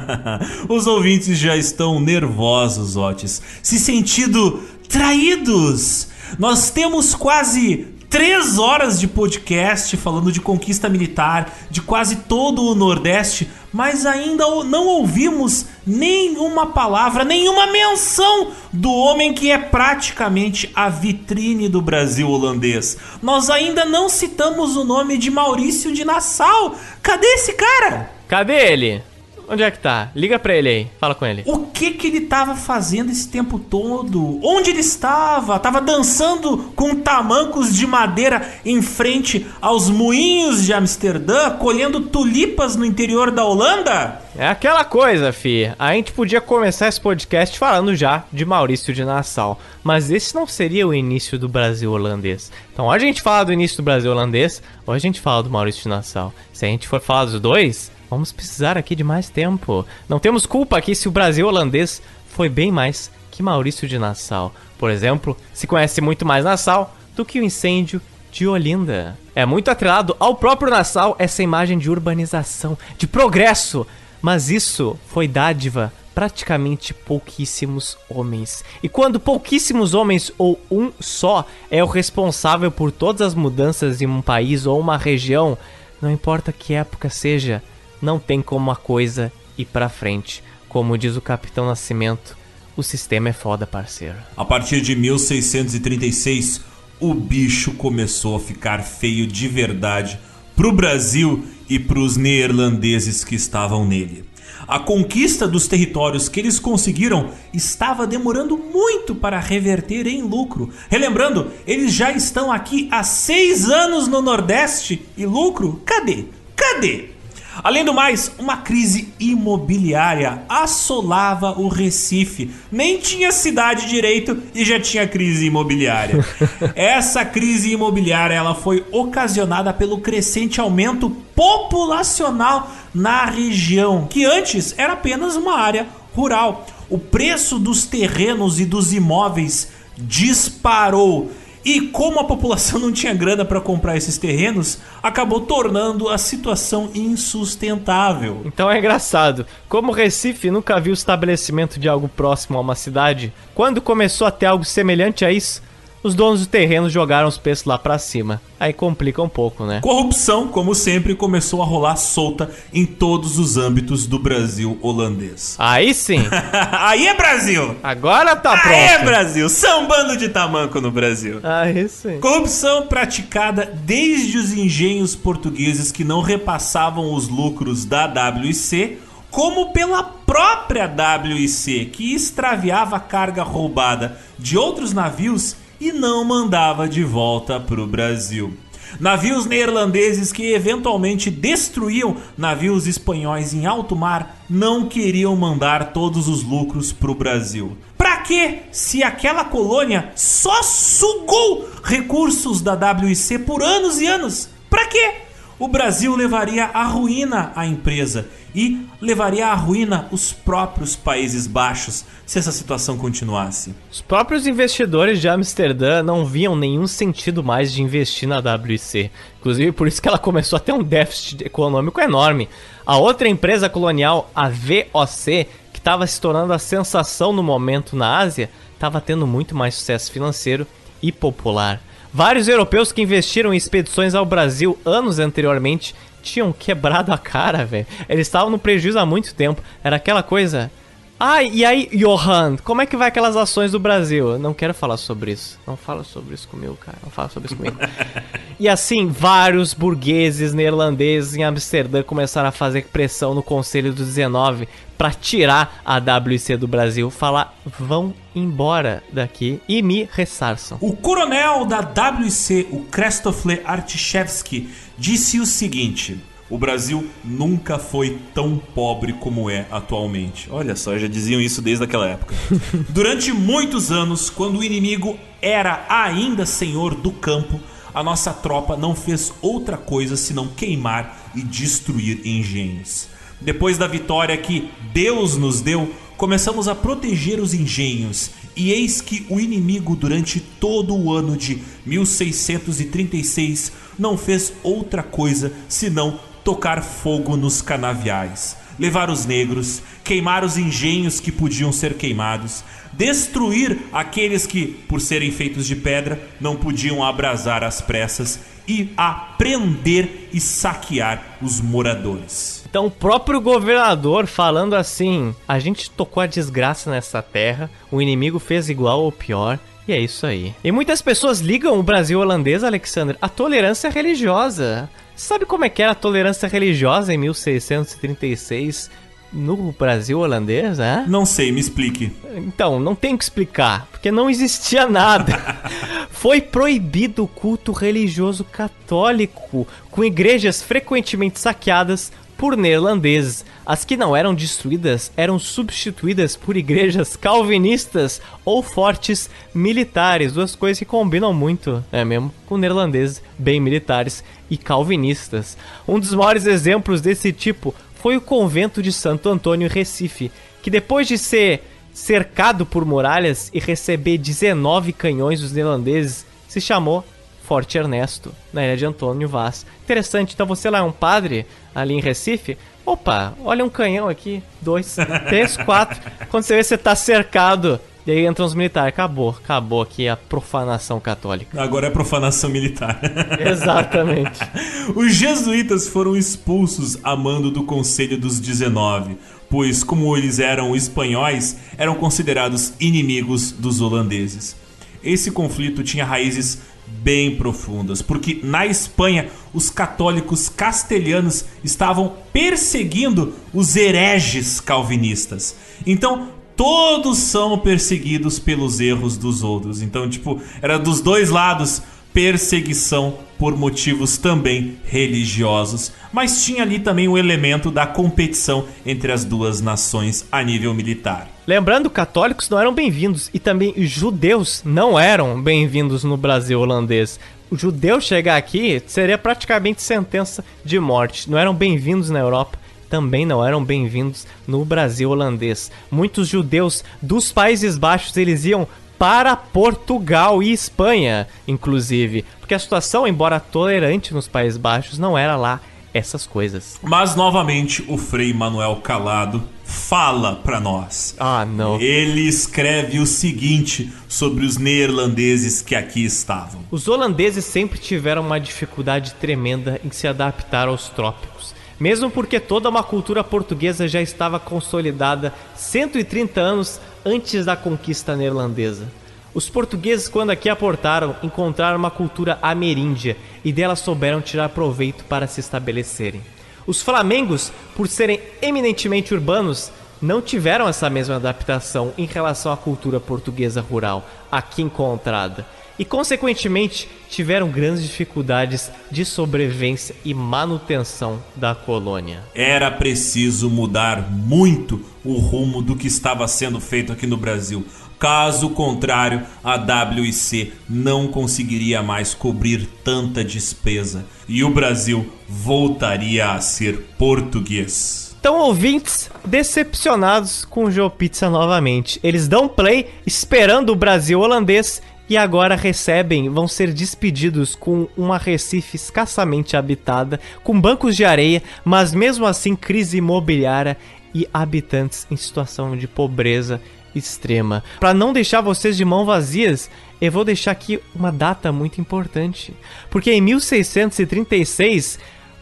Os ouvintes já estão nervosos, Otis, se sentindo traídos. Nós temos quase três horas de podcast falando de conquista militar de quase todo o Nordeste, mas ainda não ouvimos nenhuma palavra, nenhuma menção do homem que é praticamente a vitrine do Brasil holandês. Nós ainda não citamos o nome de Maurício de Nassau. Cadê esse cara? Cadê ele? Onde é que tá? Liga pra ele aí, fala com ele. O que que ele tava fazendo esse tempo todo? Onde ele estava? Tava dançando com tamancos de madeira em frente aos moinhos de Amsterdã, colhendo tulipas no interior da Holanda? É aquela coisa, fi. A gente podia começar esse podcast falando já de Maurício de Nassau, mas esse não seria o início do Brasil holandês. Então, ou a gente fala do início do Brasil holandês, ou a gente fala do Maurício de Nassau. Se a gente for falar dos dois, vamos precisar aqui de mais tempo. Não temos culpa aqui se o Brasil holandês foi bem mais que Maurício de Nassau. Por exemplo, se conhece muito mais Nassau do que o incêndio de Olinda. É muito atrelado ao próprio Nassau essa imagem de urbanização, de progresso, mas isso foi dádiva praticamente pouquíssimos homens. E quando pouquíssimos homens ou um só é o responsável por todas as mudanças em um país ou uma região, não importa que época seja, não tem como a coisa ir pra frente. Como diz o Capitão Nascimento, o sistema é foda, parceiro. A partir de 1636, o bicho começou a ficar feio de verdade pro Brasil e pros neerlandeses que estavam nele. A conquista dos territórios que eles conseguiram estava demorando muito para reverter em lucro. Relembrando, eles já estão aqui há seis anos no Nordeste e lucro? Cadê? Cadê? Além do mais, uma crise imobiliária assolava o Recife. Nem tinha cidade direito e já tinha crise imobiliária. Essa crise imobiliária ela foi ocasionada pelo crescente aumento populacional na região, que antes era apenas uma área rural. O preço dos terrenos e dos imóveis disparou e como a população não tinha grana para comprar esses terrenos, acabou tornando a situação insustentável. Então é engraçado, como Recife nunca viu o estabelecimento de algo próximo a uma cidade, quando começou a ter algo semelhante a isso, os donos do terreno jogaram os preços lá pra cima. Aí complica um pouco, né? Corrupção, como sempre, começou a rolar solta em todos os âmbitos do Brasil holandês. Aí sim. Aí é Brasil! Agora tá pronto. Aí é Brasil! Sambando de tamanco no Brasil. Aí sim. Corrupção praticada desde os engenhos portugueses que não repassavam os lucros da WC, como pela própria WC, que extraviava a carga roubada de outros navios e não mandava de volta para o Brasil. Navios neerlandeses que eventualmente destruíam navios espanhóis em alto mar não queriam mandar todos os lucros para o Brasil. Para quê? Se aquela colônia só sugou recursos da WIC por anos e anos. Para quê? O Brasil levaria à ruína a empresa e levaria à ruína os próprios Países Baixos se essa situação continuasse. Os próprios investidores de Amsterdã não viam nenhum sentido mais de investir na WC. Inclusive por isso que ela começou a ter um déficit econômico enorme. A outra empresa colonial, a VOC, que estava se tornando a sensação no momento na Ásia, estava tendo muito mais sucesso financeiro e popular. Vários europeus que investiram em expedições ao Brasil anos anteriormente tinham quebrado a cara, velho. Eles estavam no prejuízo há muito tempo. Era aquela coisa. Ah, e aí, Johan, como é que vai aquelas ações do Brasil? Eu não quero falar sobre isso. Não fala sobre isso comigo, cara. Não fala sobre isso comigo. e assim, vários burgueses neerlandeses em Amsterdã começaram a fazer pressão no Conselho dos 19 para tirar a WC do Brasil, falar vão embora daqui e me ressarçam. O coronel da WC, o Krzysztof Artiszewski, disse o seguinte: o Brasil nunca foi tão pobre como é atualmente. Olha só, já diziam isso desde aquela época. Durante muitos anos, quando o inimigo era ainda senhor do campo, a nossa tropa não fez outra coisa senão queimar e destruir engenhos. Depois da vitória que Deus nos deu, começamos a proteger os engenhos, e eis que o inimigo, durante todo o ano de 1636, não fez outra coisa senão tocar fogo nos canaviais, levar os negros, queimar os engenhos que podiam ser queimados, destruir aqueles que, por serem feitos de pedra, não podiam abrasar às pressas e a prender e saquear os moradores. Então, o próprio governador falando assim: a gente tocou a desgraça nessa terra, o inimigo fez igual ou pior. E é isso aí. E muitas pessoas ligam o Brasil holandês, Alexander, à tolerância religiosa. Sabe como é que era a tolerância religiosa em 1636 no Brasil holandês, né? Não sei, me explique. Então, não tem que explicar, porque não existia nada. Foi proibido o culto religioso católico, com igrejas frequentemente saqueadas por neerlandeses. As que não eram destruídas eram substituídas por igrejas calvinistas ou fortes militares, duas coisas que combinam muito, é mesmo, com neerlandeses bem militares e calvinistas. Um dos maiores exemplos desse tipo foi o convento de Santo Antônio Recife, que depois de ser cercado por muralhas e receber 19 canhões dos neerlandeses se chamou Forte Ernesto, na ilha de Antônio Vaz. Interessante, então você lá é um padre ali em Recife. Opa, olha um canhão aqui, dois, três, quatro. Quando você vê, você tá cercado. E aí entram os militares. Acabou, acabou aqui a profanação católica. Agora é profanação militar. Exatamente. Os jesuítas foram expulsos a mando do Conselho dos 19, pois, como eles eram espanhóis, eram considerados inimigos dos holandeses. Esse conflito tinha raízes bem profundas, porque na Espanha os católicos castelhanos estavam perseguindo os hereges calvinistas. Então, todos são perseguidos pelos erros dos outros. Então, tipo, era dos dois lados perseguição por motivos também religiosos, mas tinha ali também o elemento da competição entre as duas nações a nível militar. Lembrando, católicos não eram bem-vindos e também judeus não eram bem-vindos no Brasil holandês. O judeu chegar aqui seria praticamente sentença de morte. Não eram bem-vindos na Europa também não eram bem-vindos no Brasil holandês. Muitos judeus dos Países Baixos eles iam para Portugal e Espanha, inclusive, porque a situação, embora tolerante nos Países Baixos, não era lá essas coisas. Mas novamente o Frei Manuel Calado fala para nós. Ah, não. Ele escreve o seguinte sobre os neerlandeses que aqui estavam. Os holandeses sempre tiveram uma dificuldade tremenda em se adaptar aos trópicos. Mesmo porque toda uma cultura portuguesa já estava consolidada 130 anos antes da conquista neerlandesa. Os portugueses, quando aqui aportaram, encontraram uma cultura ameríndia e dela souberam tirar proveito para se estabelecerem. Os flamengos, por serem eminentemente urbanos, não tiveram essa mesma adaptação em relação à cultura portuguesa rural aqui encontrada e, consequentemente, tiveram grandes dificuldades de sobrevivência e manutenção da colônia. Era preciso mudar muito o rumo do que estava sendo feito aqui no Brasil. Caso contrário, a WIC não conseguiria mais cobrir tanta despesa e o Brasil voltaria a ser português. Então, ouvintes decepcionados com o GeoPizza novamente. Eles dão play esperando o Brasil holandês e agora recebem, vão ser despedidos com uma Recife escassamente habitada, com bancos de areia, mas mesmo assim crise imobiliária e habitantes em situação de pobreza extrema. Para não deixar vocês de mão vazias, eu vou deixar aqui uma data muito importante, porque em 1636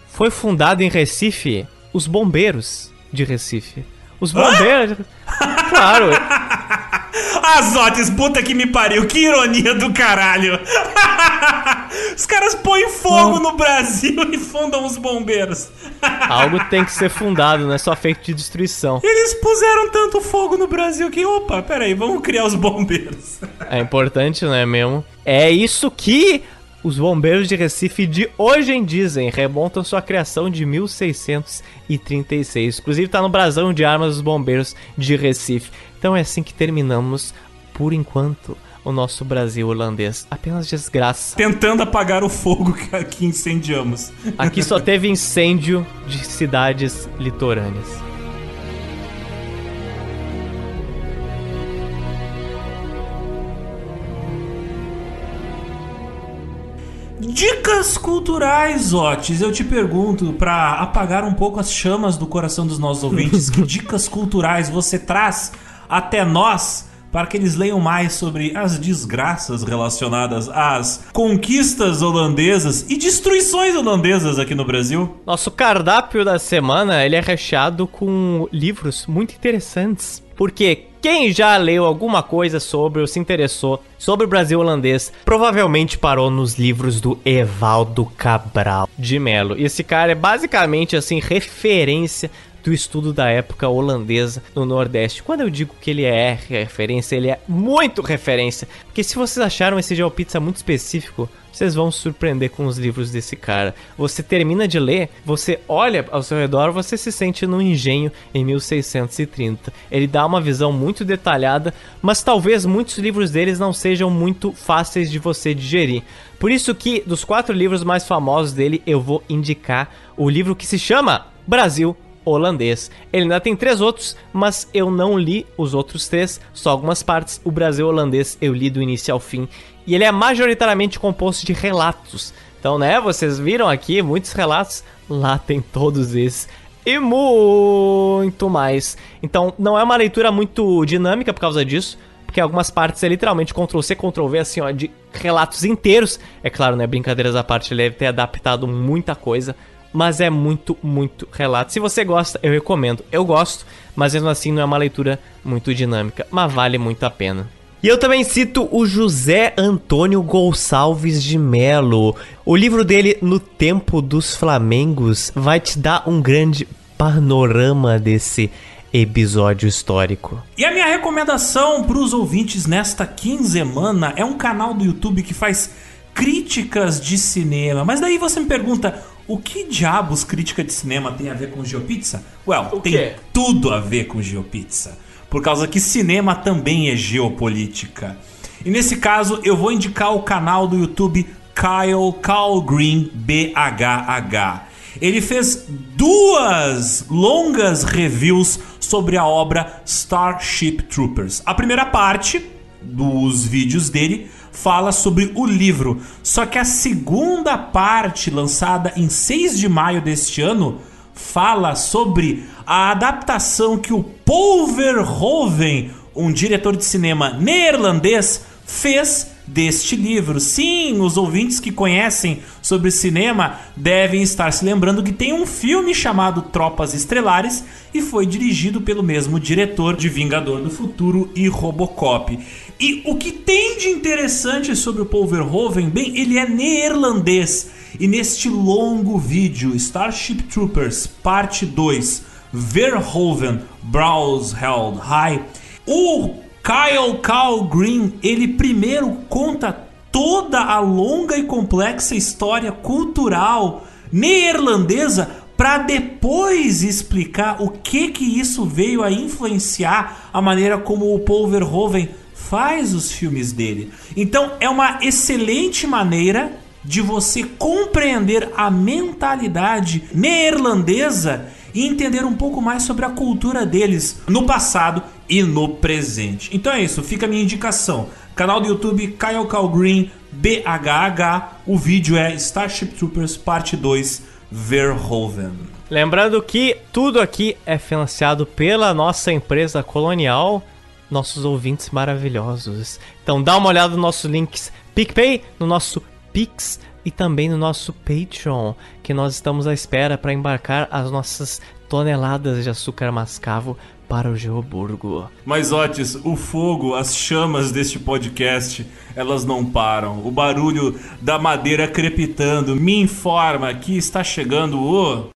foi fundado em Recife os bombeiros de Recife. Os bombeiros. claro. Azotes, puta que me pariu, que ironia do caralho. Os caras põem fogo no Brasil e fundam os bombeiros. Algo tem que ser fundado, não é só feito de destruição. Eles puseram tanto fogo no Brasil que, opa, peraí, vamos criar os bombeiros. É importante, não é mesmo? É isso que os bombeiros de Recife de hoje em dizem remontam sua criação de 1636. Inclusive está no brasão de armas dos bombeiros de Recife. Então é assim que terminamos, por enquanto, o nosso Brasil holandês. Apenas desgraça. Tentando apagar o fogo que incendiamos. Aqui só teve incêndio de cidades litorâneas. Dicas culturais, Otis. Eu te pergunto, para apagar um pouco as chamas do coração dos nossos ouvintes, que dicas culturais você traz até nós para que eles leiam mais sobre as desgraças relacionadas às conquistas holandesas e destruições holandesas aqui no Brasil? Nosso cardápio da semana ele é recheado com livros muito interessantes, porque quem já leu alguma coisa sobre ou se interessou sobre o Brasil holandês provavelmente parou nos livros do Evaldo Cabral de Melo. Esse cara é basicamente assim referência do estudo da época holandesa no Nordeste. Quando eu digo que ele é referência, ele é muito referência. Porque se vocês acharam esse GeoPizza muito específico, vocês vão se surpreender com os livros desse cara. Você termina de ler, você olha ao seu redor, você se sente no engenho em 1630. Ele dá uma visão muito detalhada, mas talvez muitos livros deles não sejam muito fáceis de você digerir. Por isso que dos quatro livros mais famosos dele, eu vou indicar o livro que se chama Brasil holandês. Ele ainda tem três outros, mas eu não li os outros três, só algumas partes. O Brasil holandês eu li do início ao fim E ele é majoritariamente composto de relatos. Então, né, vocês viram aqui muitos relatos, lá tem todos esses e muito mais. Então, não é uma leitura muito dinâmica por causa disso, porque algumas partes é literalmente Ctrl-C, Ctrl-V, assim, ó, de relatos inteiros. É claro, né, brincadeiras à parte, ele deve ter adaptado muita coisa, mas é muito, muito relato. Se você gosta, eu recomendo. Eu gosto, mas mesmo assim não é uma leitura muito dinâmica, mas vale muito a pena. E eu também cito o José Antônio Gonçalves de Melo. O livro dele, No Tempo dos Flamengos, vai te dar um grande panorama desse episódio histórico. E a minha recomendação para os ouvintes nesta quinzena é um canal do YouTube que faz críticas de cinema. Mas daí você me pergunta, o que diabos crítica de cinema tem a ver com GeoPizza? Well, O tem quê? tudo a ver com GeoPizza. Por causa que cinema também é geopolítica. E nesse caso, eu vou indicar o canal do YouTube Kyle Cal Green BHH. Ele fez duas longas reviews sobre a obra Starship Troopers. A primeira parte dos vídeos dele fala sobre o livro, só que a segunda parte, lançada em 6 de maio deste ano, fala sobre a adaptação que o Paul Verhoeven, um diretor de cinema neerlandês, fez deste livro. Sim, os ouvintes que conhecem sobre cinema devem estar se lembrando que tem um filme chamado Tropas Estrelares e foi dirigido pelo mesmo diretor de Vingador do Futuro e Robocop. E o que tem de interessante sobre o Paul Verhoeven, bem, ele é neerlandês. E neste longo vídeo, Starship Troopers, parte 2, Verhoeven, Browsheld High, o Kyle Cal Green, ele primeiro conta toda a longa e complexa história cultural neerlandesa para depois explicar o que que isso veio a influenciar a maneira como o Paul Verhoeven faz os filmes dele. Então é uma excelente maneira de você compreender a mentalidade neerlandesa e entender um pouco mais sobre a cultura deles no passado e no presente. Então é isso, fica a minha indicação. Canal do YouTube Kyle Cal Green BHH. O vídeo é Starship Troopers Parte 2 Verhoeven. Lembrando que tudo aqui é financiado pela nossa empresa colonial, nossos ouvintes maravilhosos. Então dá uma olhada nos nossos links PicPay, no nosso Pix e também no nosso Patreon, que nós estamos à espera para embarcar as nossas toneladas de açúcar mascavo para o Geoburgo. Mas Otis, o fogo, as chamas deste podcast, elas não param. O barulho da madeira crepitando me informa que está chegando o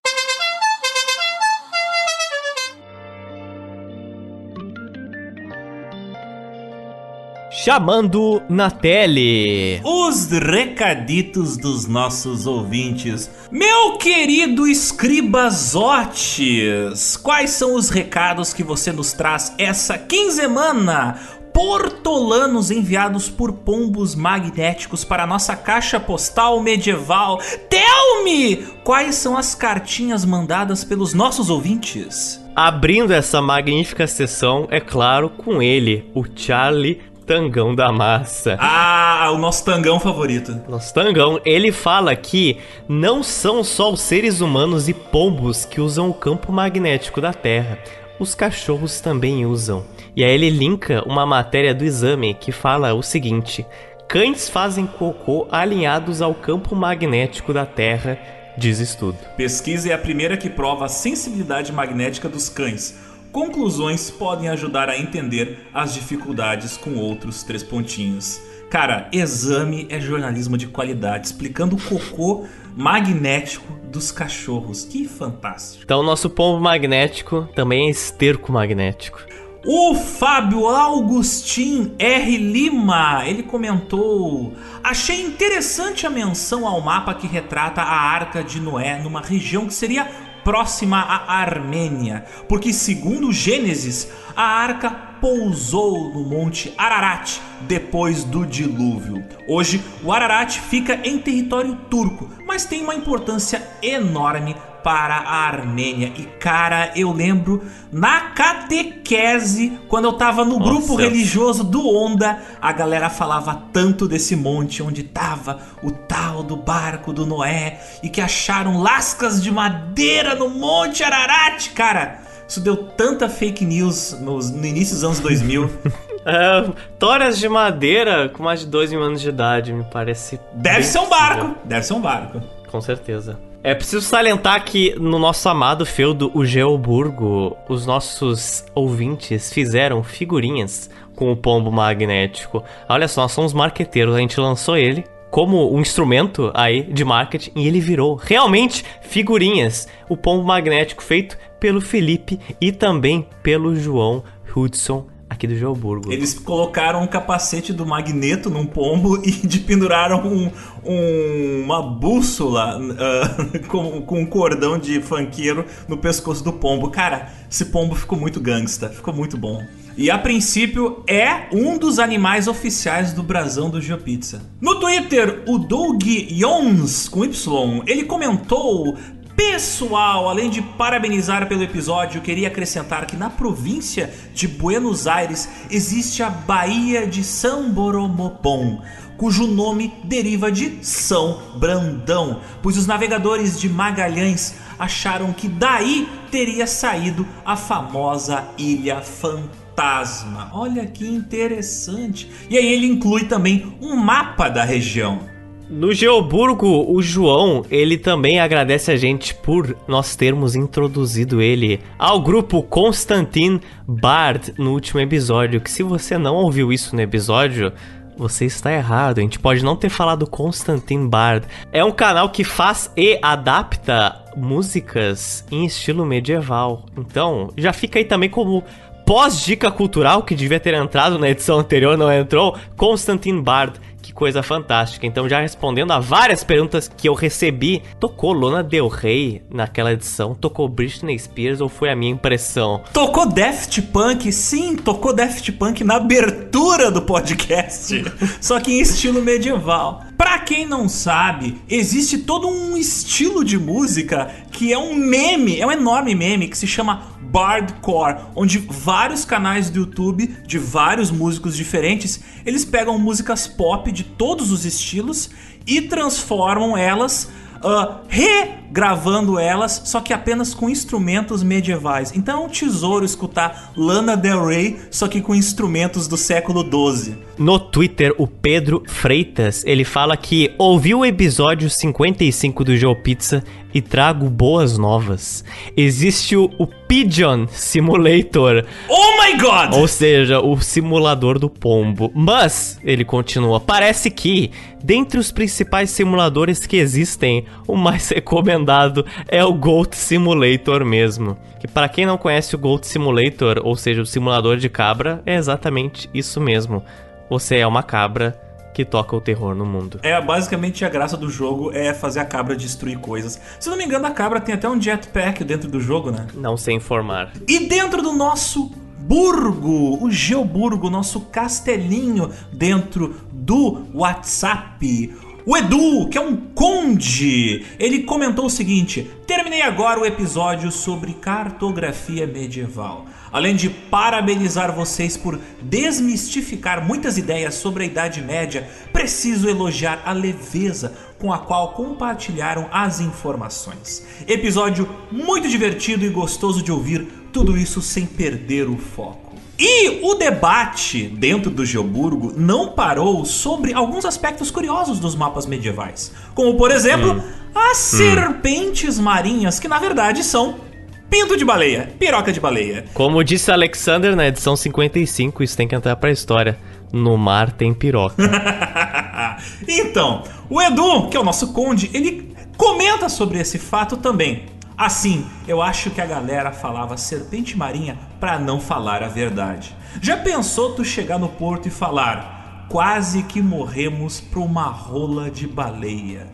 Chamando na tele. Os recaditos dos nossos ouvintes. Meu querido Escribazotes, quais são os recados que você nos traz essa quinzena? Portolanos enviados por pombos magnéticos para nossa caixa postal medieval. Tell me! Quais são as cartinhas mandadas pelos nossos ouvintes? Abrindo essa magnífica sessão, é claro, com ele, o Charlie Tangão da Massa. Ah, o nosso tangão favorito. Nosso Tangão, ele fala que não são só os seres humanos e pombos que usam o campo magnético da Terra. Os cachorros também usam. E aí ele linka uma matéria do exame que fala o seguinte: cães fazem cocô alinhados ao campo magnético da Terra, diz estudo. Pesquisa é a primeira que prova a sensibilidade magnética dos cães. Conclusões podem ajudar a entender as dificuldades com outros três pontinhos. Cara, exame é jornalismo de qualidade, explicando o cocô magnético dos cachorros. Que fantástico. Então, nosso pombo magnético também é esterco magnético. O Fábio Augustin R. Lima, ele comentou: Achei interessante a menção ao mapa que retrata a Arca de Noé numa região que seria próxima à Armênia, porque segundo Gênesis, a arca pousou no Monte Ararat depois do dilúvio. Hoje, o Ararat fica em território turco, mas tem uma importância enorme para a Armênia. E cara, eu lembro na catequese, quando eu tava no Nossa. grupo religioso do Onda, a galera falava tanto desse monte onde tava o tal do barco do Noé e que acharam lascas de madeira no Monte Ararat, cara. Isso deu tanta fake news nos, no início dos anos 2000. É, toras de madeira com mais de 2 mil anos de idade, me parece. Deve ser um barco! Deve ser um barco. Com certeza. É preciso salientar que no nosso amado feudo, o Geoburgo, os nossos ouvintes fizeram figurinhas com o pombo magnético. Olha só, nós somos marqueteiros, a gente lançou ele como um instrumento aí de marketing e ele virou realmente figurinhas. O pombo magnético feito pelo Felipe e também pelo João Hudson aqui do Geoburgo. Eles colocaram um capacete do magneto num pombo e de penduraram um, um, uma bússola uh, com, com um cordão de fanqueiro no pescoço do pombo. Cara, esse pombo ficou muito gangsta, ficou muito bom. E a princípio é um dos animais oficiais do brasão do GeoPizza. No Twitter, o Doug Jons, com Y, ele comentou Pessoal, além de parabenizar pelo episódio, queria acrescentar que na província de Buenos Aires existe a Baía de São Boromopon, cujo nome deriva de São Brandão, pois os navegadores de Magalhães acharam que daí teria saído a famosa Ilha Fantasma. Olha que interessante. E aí ele inclui também um mapa da região. No Geoburgo, o João, ele também agradece a gente por nós termos introduzido ele ao grupo Constantin Bard no último episódio, que se você não ouviu isso no episódio, você está errado. A gente pode não ter falado Constantin Bard. É um canal que faz e adapta músicas em estilo medieval. Então, já fica aí também como pós-dica cultural que devia ter entrado na edição anterior, não entrou. Constantin Bard coisa fantástica. Então, já respondendo a várias perguntas que eu recebi, tocou Lona Del Rey naquela edição? Tocou Britney Spears ou foi a minha impressão? Tocou Daft Punk, sim, tocou Daft Punk na abertura do podcast, só que em estilo medieval. Pra quem não sabe, existe todo um estilo de música que é um meme, é um enorme meme que se chama Bardcore, onde vários canais do YouTube de vários músicos diferentes, eles pegam músicas pop de todos os estilos e transformam elas uh, regravando elas, só que apenas com instrumentos medievais. Então é um tesouro escutar Lana Del Rey, só que com instrumentos do século XII. No Twitter, o Pedro Freitas, ele fala que ouviu o episódio 55 do Joe Pizza e trago boas novas. Existe o, o Pigeon Simulator. Oh my god! Ou seja, o simulador do pombo. Mas, ele continua, parece que, dentre os principais simuladores que existem, o mais recomendado é o Goat Simulator mesmo. Que para quem não conhece o Goat Simulator, ou seja, o simulador de cabra, é exatamente isso mesmo. Você é uma cabra que toca o terror no mundo. É, basicamente a graça do jogo é fazer a cabra destruir coisas. Se não me engano, a cabra tem até um jetpack dentro do jogo, né? Não sei informar. E dentro do nosso Burgo, o Geoburgo, nosso castelinho dentro do WhatsApp. O Edu, que é um conde, ele comentou o seguinte: Terminei agora o episódio sobre cartografia medieval. Além de parabenizar vocês por desmistificar muitas ideias sobre a Idade Média, preciso elogiar a leveza com a qual compartilharam as informações. Episódio muito divertido e gostoso de ouvir, tudo isso sem perder o foco. E o debate dentro do Geoburgo não parou sobre alguns aspectos curiosos dos mapas medievais, como por exemplo hum. as hum. serpentes marinhas, que na verdade são Pinto de baleia, piroca de baleia. Como disse Alexander na edição 55, isso tem que entrar pra história. No mar tem piroca. então, o Edu, que é o nosso conde, ele comenta sobre esse fato também. Assim, eu acho que a galera falava serpente marinha para não falar a verdade. Já pensou tu chegar no porto e falar: quase que morremos pra uma rola de baleia?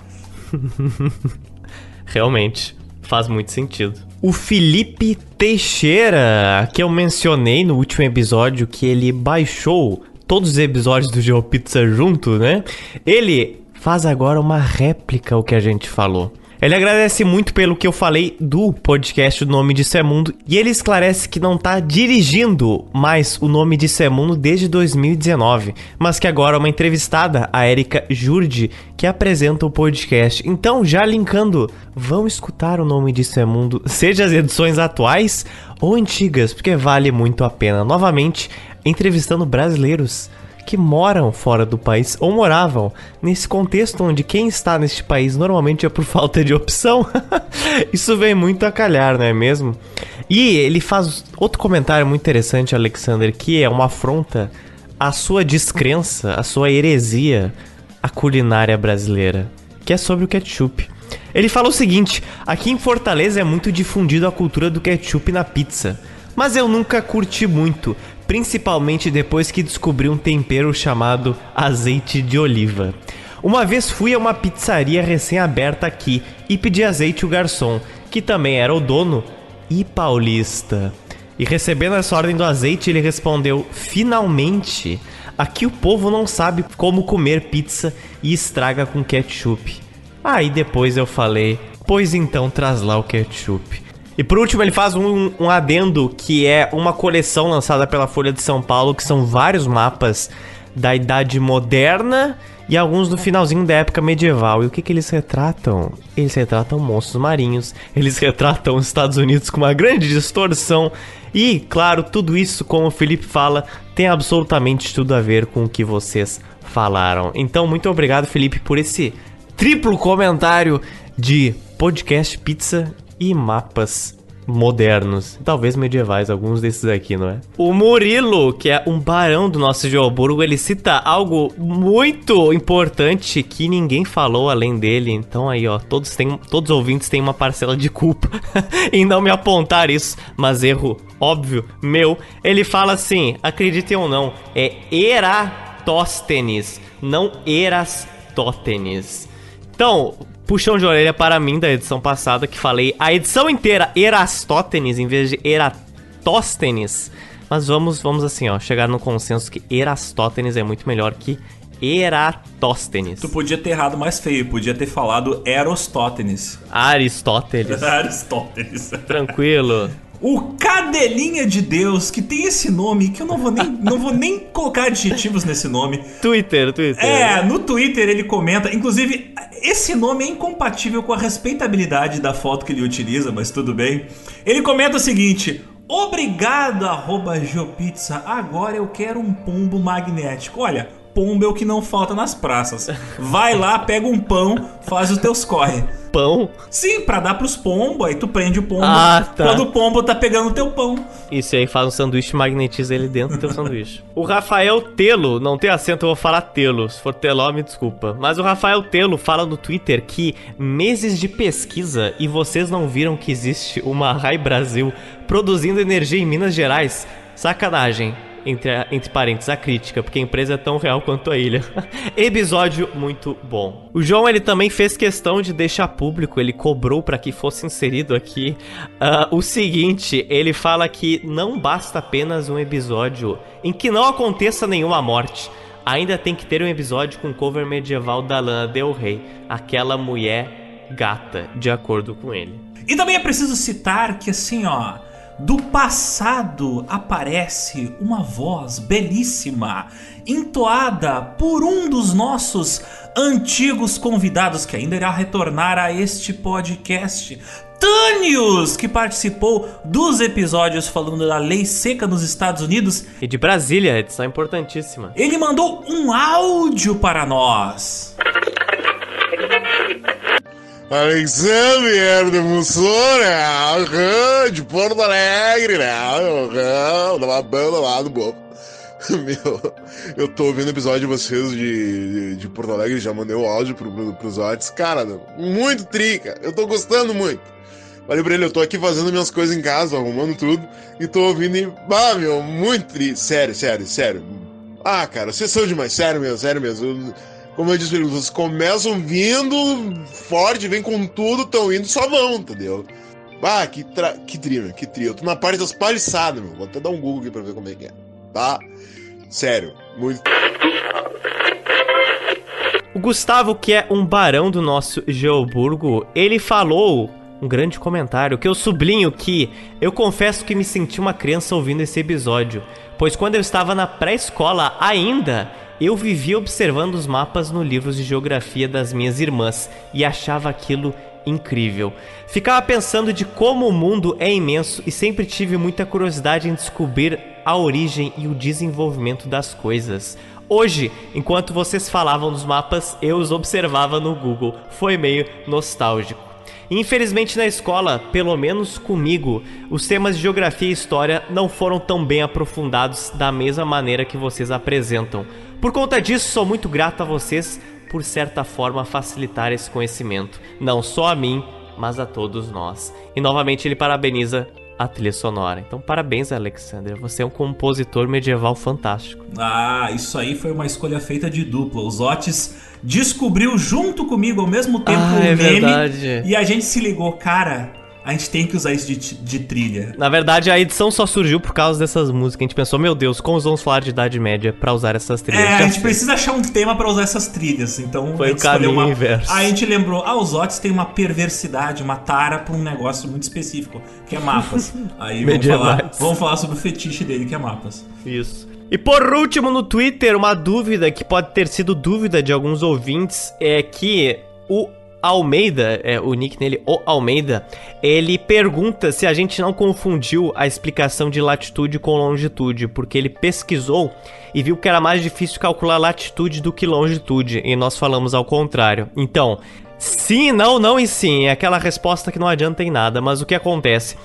Realmente Faz muito sentido. O Felipe Teixeira, que eu mencionei no último episódio que ele baixou todos os episódios do GeoPizza junto, né? Ele faz agora uma réplica ao que a gente falou. Ele agradece muito pelo que eu falei do podcast O Nome de Semundo e ele esclarece que não tá dirigindo mais o Nome de Semundo desde 2019, mas que agora é uma entrevistada, a Erika Jurdi, que apresenta o podcast. Então, já linkando, vão escutar o Nome de Semundo, seja as edições atuais ou antigas, porque vale muito a pena. Novamente, entrevistando brasileiros que moram fora do país ou moravam nesse contexto onde quem está neste país normalmente é por falta de opção. Isso vem muito a calhar, não é mesmo? E ele faz outro comentário muito interessante, Alexander, que é uma afronta à sua descrença, à sua heresia à culinária brasileira, que é sobre o ketchup. Ele fala o seguinte: aqui em Fortaleza é muito difundido a cultura do ketchup na pizza. Mas eu nunca curti muito, principalmente depois que descobri um tempero chamado azeite de oliva. Uma vez fui a uma pizzaria recém-aberta aqui e pedi azeite o garçom, que também era o dono e paulista. E recebendo essa ordem do azeite, ele respondeu: Finalmente! Aqui o povo não sabe como comer pizza e estraga com ketchup. Aí depois eu falei: Pois então traz lá o ketchup. E por último, ele faz um, um, adendo que é uma coleção lançada pela Folha de São Paulo, que são vários mapas da Idade Moderna e alguns do finalzinho da época medieval. E o que, que eles retratam? Eles retratam monstros marinhos, eles retratam os Estados Unidos com uma grande distorção. E, claro, tudo isso, como o Felipe fala, tem absolutamente tudo a ver com o que vocês falaram. Então, muito obrigado, Felipe, por esse triplo comentário de podcast, pizza e mapas modernos, talvez medievais, alguns desses aqui, não é? O Murilo, que é um barão do nosso Geoburgo, ele cita algo muito importante que ninguém falou além dele. Então aí, ó, todos têm, todos os ouvintes têm uma parcela de culpa em não me apontar isso, mas erro óbvio meu. Ele fala assim, acreditem ou não, é Eratóstenes, não Erastótenes. Então, puxão de orelha para mim da edição passada, que falei a edição inteira Erastótenes em vez de Eratóstenes. Mas vamos, vamos assim, ó, chegar no consenso que Erastótenes é muito melhor que Eratóstenes. Tu podia ter errado mais feio, podia ter falado Erostótenes. Aristóteles. Aristóteles. Tranquilo. O Cadelinha de Deus, que tem esse nome, que eu não vou nem, não vou nem colocar adjetivos nesse nome. Twitter, Twitter. É, no Twitter ele comenta. Inclusive, esse nome é incompatível com a respeitabilidade da foto que ele utiliza, mas tudo bem. Ele comenta o seguinte: Obrigado, arroba Geopizza. Agora eu quero um pombo magnético. Olha, pombo é o que não falta nas praças. Vai lá, pega um pão, faz os teus corre pão. Sim, pra dar pros pombos, aí tu prende o pombo ah, tá. quando o pombo tá pegando o teu pão. Isso aí faz um sanduíche e magnetiza ele dentro do teu sanduíche. O Rafael Telo, não tem acento, eu vou falar Telo. Se for Teló, me desculpa. Mas o Rafael Telo fala no Twitter que meses de pesquisa e vocês não viram que existe uma Rai Brasil produzindo energia em Minas Gerais. Sacanagem entre, a, entre parênteses, a crítica, porque a empresa é tão real quanto a ilha. Episódio muito bom. O João, ele também fez questão de deixar público, ele cobrou para que fosse inserido aqui uh, o seguinte: ele fala que não basta apenas um episódio em que não aconteça nenhuma morte. Ainda tem que ter um episódio com cover medieval da Lana Del Rey, aquela mulher gata, de acordo com ele. E também é preciso citar que assim, ó, do passado aparece uma voz belíssima, entoada por um dos nossos antigos convidados que ainda irá retornar a este podcast. Tânios, que participou dos episódios falando da lei seca nos Estados Unidos. E de Brasília, edição importantíssima. Ele mandou um áudio para nós. Alexandre de Mussura, de Porto Alegre, né? Uma banda lá do Bobo. Meu, eu tô ouvindo episódio de vocês de, de, de Porto Alegre, já mandei o áudio pro, pro, pros WhatsApp. Cara, muito trica, eu tô gostando muito. Falei pra ele, eu tô aqui fazendo minhas coisas em casa, arrumando tudo, e tô ouvindo e. Ah, meu, muito triste. Sério, sério, sério. Ah, cara, vocês são demais, sério mesmo, sério mesmo. Eu, como eu disse, vocês começam vindo forte, vem com tudo, estão indo, só vão, entendeu? Ah, que, tra... que trio, que trio. Eu tô na parte das paliçadas, meu. Vou até dar um Google aqui pra ver como é que é. Tá? Sério, muito. O Gustavo, que é um barão do nosso Geoburgo, ele falou um grande comentário que eu sublinho que eu confesso que me senti uma criança ouvindo esse episódio, pois quando eu estava na pré-escola ainda, eu vivia observando os mapas no livros de geografia das minhas irmãs e achava aquilo incrível. Ficava pensando de como o mundo é imenso e sempre tive muita curiosidade em descobrir a origem e o desenvolvimento das coisas. Hoje, enquanto vocês falavam dos mapas, eu os observava no Google. Foi meio nostálgico. Infelizmente na escola, pelo menos comigo, os temas de geografia e história não foram tão bem aprofundados da mesma maneira que vocês apresentam. Por conta disso, sou muito grato a vocês por certa forma facilitar esse conhecimento, não só a mim, mas a todos nós. E novamente ele parabeniza a trilha sonora. Então, parabéns, Alexander. Você é um compositor medieval fantástico. Ah, isso aí foi uma escolha feita de dupla. Os Otis descobriu junto comigo ao mesmo tempo ah, o é meme verdade. e a gente se ligou, cara a gente tem que usar isso de, de, trilha. Na verdade, a edição só surgiu por causa dessas músicas. A gente pensou, meu Deus, como vamos falar de Idade Média pra usar essas trilhas? É, Já a gente precisa achar um tema para usar essas trilhas. Então, foi o caminho uma... inverso. Aí a gente lembrou, ah, os Otis tem uma perversidade, uma tara pra um negócio muito específico, que é mapas. Aí vamos falar, vamos falar sobre o fetiche dele, que é mapas. Isso. E por último, no Twitter, uma dúvida que pode ter sido dúvida de alguns ouvintes é que o Almeida, é, o nick nele, o Almeida, ele pergunta se a gente não confundiu a explicação de latitude com longitude, porque ele pesquisou e viu que era mais difícil calcular latitude do que longitude, e nós falamos ao contrário. Então, sim, não, não e sim, é aquela resposta que não adianta em nada, mas o que acontece?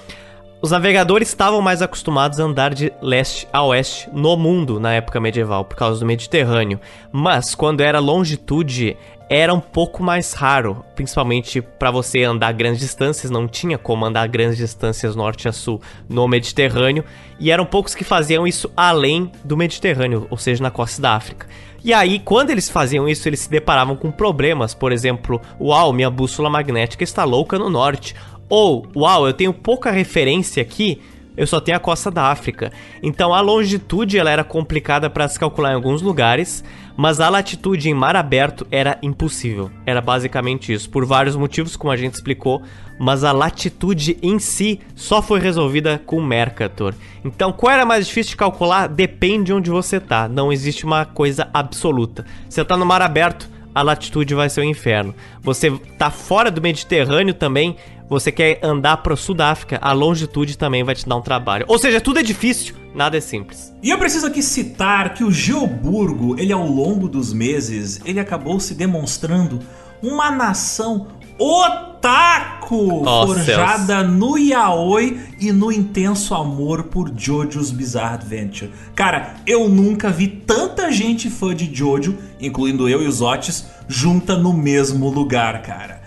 Os navegadores estavam mais acostumados a andar de leste a oeste no mundo na época medieval, por causa do Mediterrâneo. Mas quando era longitude, era um pouco mais raro, principalmente para você andar grandes distâncias, não tinha como andar grandes distâncias norte a sul no Mediterrâneo, e eram poucos que faziam isso além do Mediterrâneo, ou seja, na costa da África. E aí, quando eles faziam isso, eles se deparavam com problemas, por exemplo, uau, minha bússola magnética está louca no norte, ou uau, eu tenho pouca referência aqui, eu só tenho a costa da África. Então a longitude ela era complicada para se calcular em alguns lugares, mas a latitude em mar aberto era impossível. Era basicamente isso, por vários motivos, como a gente explicou, mas a latitude em si só foi resolvida com Mercator. Então, qual era mais difícil de calcular? Depende de onde você tá. Não existe uma coisa absoluta. Você tá no mar aberto, a latitude vai ser o inferno. Você tá fora do Mediterrâneo também, você quer andar para o sul da África, a longitude também vai te dar um trabalho. Ou seja, tudo é difícil, nada é simples. E eu preciso aqui citar que o Geoburgo, ele ao longo dos meses, ele acabou se demonstrando uma nação otaku, oh, forjada céus. no yaoi e no intenso amor por JoJo's Bizarre Adventure. Cara, eu nunca vi tanta gente fã de JoJo, incluindo eu e os Otis, junta no mesmo lugar, cara.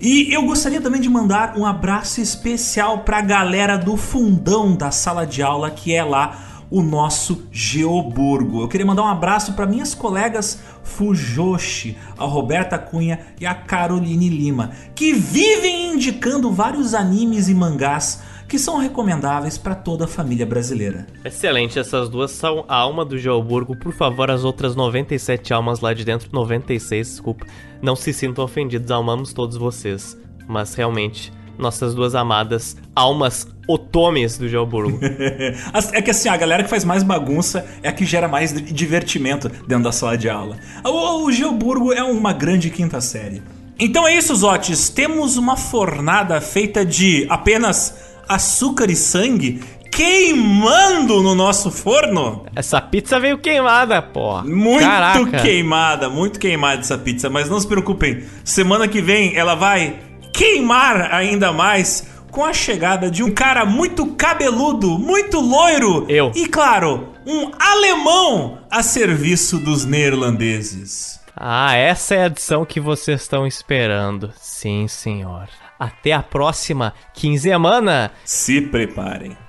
E eu gostaria também de mandar um abraço especial para a galera do fundão da sala de aula que é lá o nosso Geoburgo. Eu queria mandar um abraço para minhas colegas Fujoshi, a Roberta Cunha e a Caroline Lima, que vivem indicando vários animes e mangás que são recomendáveis para toda a família brasileira. Excelente, essas duas são a alma do Geoburgo. Por favor, as outras 97 almas lá de dentro, 96, desculpa, não se sintam ofendidos, amamos todos vocês. Mas realmente, nossas duas amadas almas otomes do Geoburgo. é que assim, a galera que faz mais bagunça é a que gera mais divertimento dentro da sala de aula. O, o Geoburgo é uma grande quinta série. Então é isso, Zotes. Temos uma fornada feita de apenas açúcar e sangue queimando no nosso forno. Essa pizza veio queimada, pô. Muito Caraca. queimada, muito queimada essa pizza, mas não se preocupem. Semana que vem ela vai queimar ainda mais com a chegada de um cara muito cabeludo, muito loiro. Eu. E claro, um alemão a serviço dos neerlandeses. Ah, essa é a edição que vocês estão esperando. Sim, senhor. Até a próxima quinzena. Se preparem.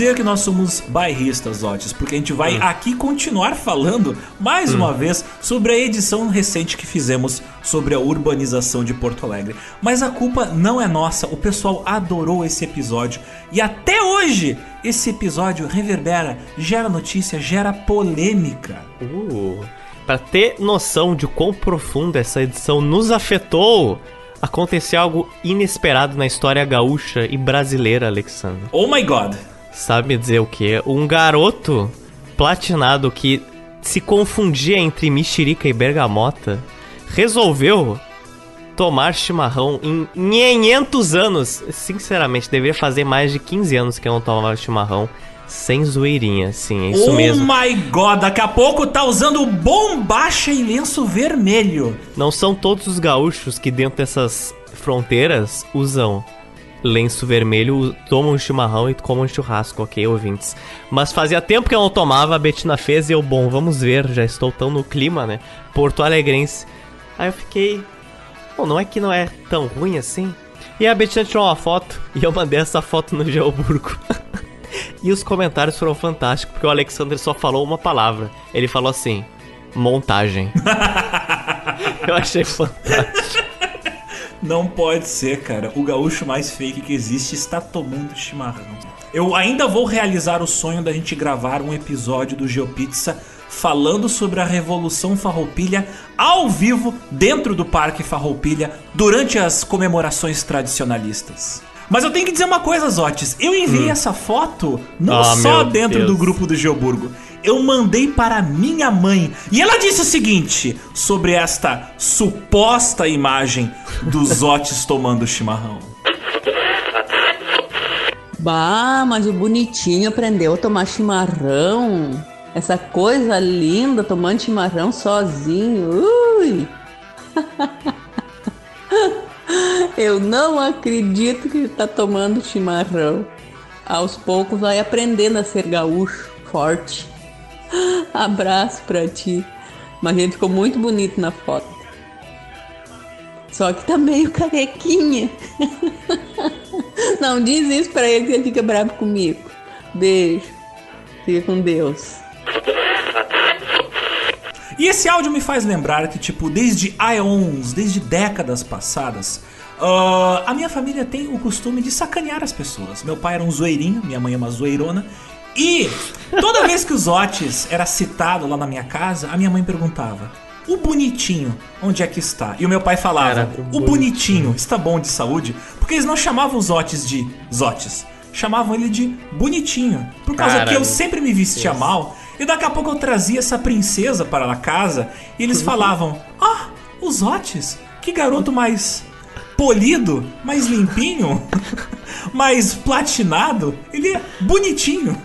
Dizer que nós somos bairristas, Otis, porque a gente vai Hum. aqui continuar falando mais uma vez sobre a edição recente que fizemos sobre a urbanização de Porto Alegre. Mas a culpa não é nossa, o pessoal adorou esse episódio e até hoje esse episódio reverbera, gera notícia, gera polêmica. Uh, pra ter noção de quão profunda essa edição nos afetou, aconteceu algo inesperado na história gaúcha e brasileira, Alexandre. Oh my god! Sabe me dizer o que? Um garoto platinado que se confundia entre mexerica e bergamota resolveu tomar chimarrão em 500 anos. Sinceramente, deveria fazer mais de 15 anos que eu não tomava chimarrão sem zoeirinha, sim, é isso oh mesmo. my god, daqui a pouco tá usando bombacha e lenço vermelho. Não são todos os gaúchos que dentro dessas fronteiras usam lenço vermelho, tomam chimarrão e comam churrasco, ok, ouvintes? Mas fazia tempo que eu não tomava, a Betina fez e eu, bom, vamos ver, já estou tão no clima, né? Porto Alegrense. Aí eu fiquei. Bom, não é que não é tão ruim assim? E a Betina tirou uma foto e eu mandei essa foto no Geoburgo. e os comentários foram fantásticos, porque o Alexander só falou uma palavra. Ele falou assim: montagem. eu achei fantástico. Não pode ser, cara. O gaúcho mais fake que existe está tomando chimarrão. Eu ainda vou realizar o sonho da gente gravar um episódio do GeoPizza falando sobre a Revolução Farroupilha ao vivo dentro do Parque Farroupilha durante as comemorações tradicionalistas. Mas eu tenho que dizer uma coisa, Zotes. Eu enviei essa foto não Ah, só dentro Deus. do grupo do Geoburgo. Eu mandei para minha mãe e ela disse o seguinte sobre esta suposta imagem dos Otis tomando chimarrão. Bah, mas o bonitinho aprendeu a tomar chimarrão. Essa coisa linda, tomando chimarrão sozinho. Ui! Eu não acredito que ele tá tomando chimarrão. Aos poucos vai aprendendo a ser gaúcho, forte. Abraço pra ti. Mas ele ficou muito bonito na foto. Só que tá meio carequinha. Não diz isso pra ele que ele fica bravo comigo. Beijo. Fica com Deus. E esse áudio me faz lembrar que, tipo, desde aeons, desde décadas passadas, ah, a minha família tem o costume de sacanear as pessoas. Meu pai era um zoeirinho, minha mãe é uma zoeirona. E toda vez que os Otis era citado lá na minha casa, a minha mãe perguntava: O bonitinho, onde é que está? E o meu pai falava: Cara, o O bonitinho está bom de saúde? Porque eles não chamavam os Otis de Zotes, chamavam ele de bonitinho. Por causa Cara, que eu sempre me vestia Deus. mal. E daqui a pouco eu trazia essa princesa para a casa e eles falavam: Ah, os Otis, que garoto mais polido, mais limpinho, mais platinado. Ele é bonitinho.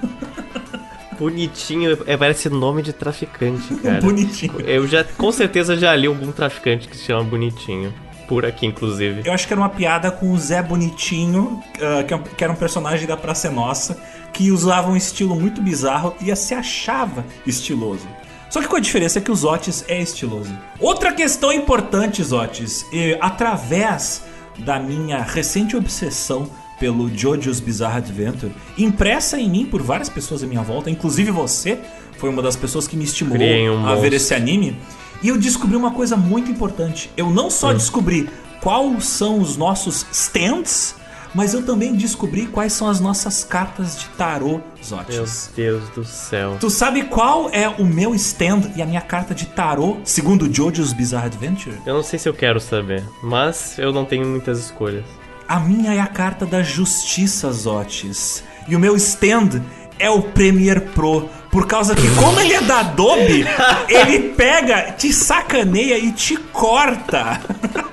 Bonitinho, é, parece nome de traficante, cara. Bonitinho. Eu já, com certeza, já li algum traficante que se chama Bonitinho. Por aqui, inclusive. Eu acho que era uma piada com o Zé Bonitinho, ah, que é que era um personagem da Praça é Nossa, que usava um estilo muito bizarro e se achava estiloso. Só que com a diferença é que o Zotis é estiloso. Outra questão importante, Zotis, e através da minha recente obsessão pelo JoJo's Bizarre Adventure, impressa em mim por várias pessoas à minha volta, inclusive você, foi uma das pessoas que me estimulou um a ver esse anime. E eu descobri uma coisa muito importante. Eu não só descobri quais são os nossos stands, mas eu também descobri quais são as nossas cartas de tarô, Meu Zotis. Deus do céu. Tu sabe qual é o meu stand e a minha carta de tarô, segundo JoJo's Bizarre Adventure? Eu não sei se eu quero saber, mas eu não tenho muitas escolhas. A minha é a carta da Justiça, Zotis. E o meu stand é o Premiere Pro. Por causa que, como ele é da Adobe, ele pega, te sacaneia e te corta.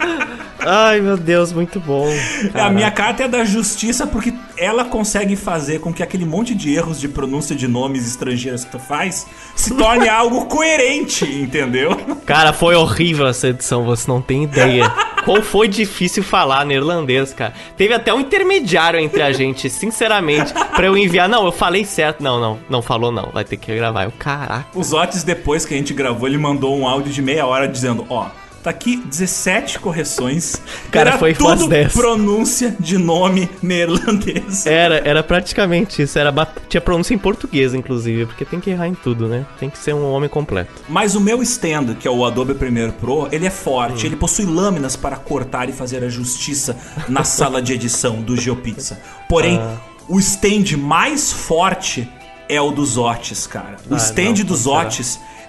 Ai, meu Deus, muito bom. A Caraca. minha carta é da justiça porque ela consegue fazer com que aquele monte de erros de pronúncia de nomes estrangeiros que tu faz se torne algo coerente, entendeu? Cara, foi horrível essa edição, você não tem ideia. Como foi difícil falar neerlandês, cara. Teve até um intermediário entre a gente, sinceramente, pra eu enviar. Não, eu falei certo. Não, não, não falou não. Vai ter que gravar. Eu, caraca. Os Otis, depois que a gente gravou, ele mandou um áudio de meia hora dizendo: Ó, Tá aqui 17 correções. Cara, Era foi tudo faz 10. pronúncia de nome neerlandês. Era, era praticamente isso. Era, tinha pronúncia em português, inclusive, porque tem que errar em tudo, né? Tem que ser um homem completo. Mas o meu stand, que é o Adobe Premiere Pro, ele é forte, ele possui lâminas para cortar e fazer a justiça na sala de edição do GeoPizza. Porém, o stand mais forte é o dos Otis, cara. O Ah, stand não, dos não será.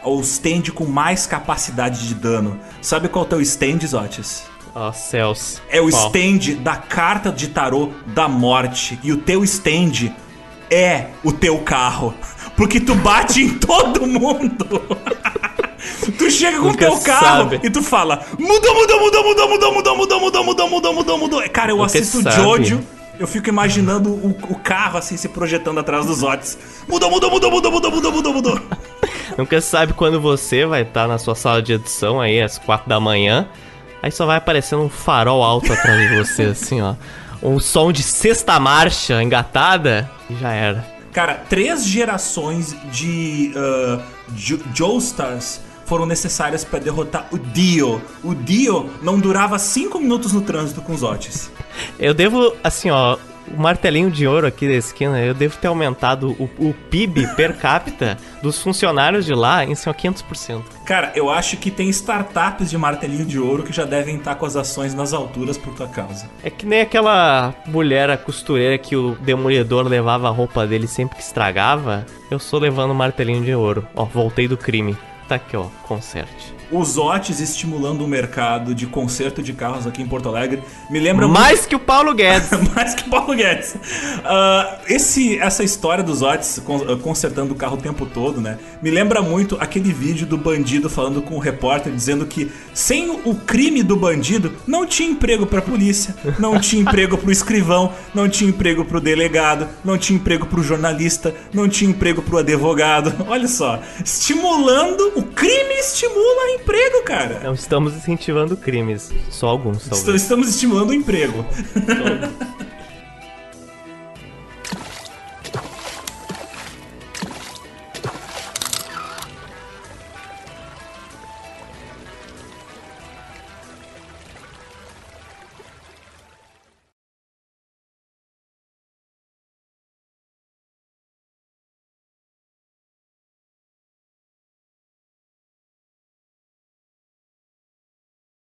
É o stand com mais capacidade de dano. Sabe qual é o teu stand, Otis? Ó, céus. É o Qual? stand da carta de tarô da morte. E o teu stand é o teu carro. Porque tu bate em todo mundo. Tu chega com o teu carro sabe. e tu fala: mudou, mudou, mudou, mudou, mudou, mudou, mudou, mudou, mudou, mudou, mudou, mudou. Cara, eu Nunca assisto sabe. Jojo, eu fico imaginando o, o carro assim se projetando atrás dos Otis. Mudou, mudou, mudou, mudou, mudou, mudou, mudou, mudou. Nunca sabe quando você vai estar na sua sala de edição aí às quatro da manhã. Aí só vai aparecendo um farol alto atrás de você, assim, ó. Um som de sexta marcha engatada e já era. Cara, três gerações de uh, Jo- Joestars foram necessárias pra derrotar o Dio. O Dio não durava cinco minutos no trânsito com os Otis. Eu devo, assim, ó, o martelinho de ouro aqui da esquina, eu devo ter aumentado o, o PIB per capita dos funcionários de lá em, assim, ó, 500%. Cara, eu acho que tem startups de martelinho de ouro que já devem estar com as ações nas alturas por tua causa. É que nem aquela mulher, a costureira, que o demolidor levava a roupa dele sempre que estragava. Eu sou levando o martelinho de ouro. Ó, voltei do crime. Tá aqui, ó, conserte. Os Otis estimulando o mercado de conserto de carros aqui em Porto Alegre me lembra muito Mais que o Paulo Guedes. mais que Paulo Guedes. Ah, esse, essa história dos Otis ah, consertando o carro o tempo todo, né? Me lembra muito aquele vídeo do bandido falando com o repórter dizendo que sem o crime do bandido não tinha emprego pra polícia, não tinha emprego pro escrivão, não tinha emprego pro delegado, não tinha emprego pro jornalista, não tinha emprego pro advogado. Olha só, estimulando o crime estimula emprego, cara. Não estamos incentivando crimes. Só alguns, talvez. Estamos estimulando o emprego.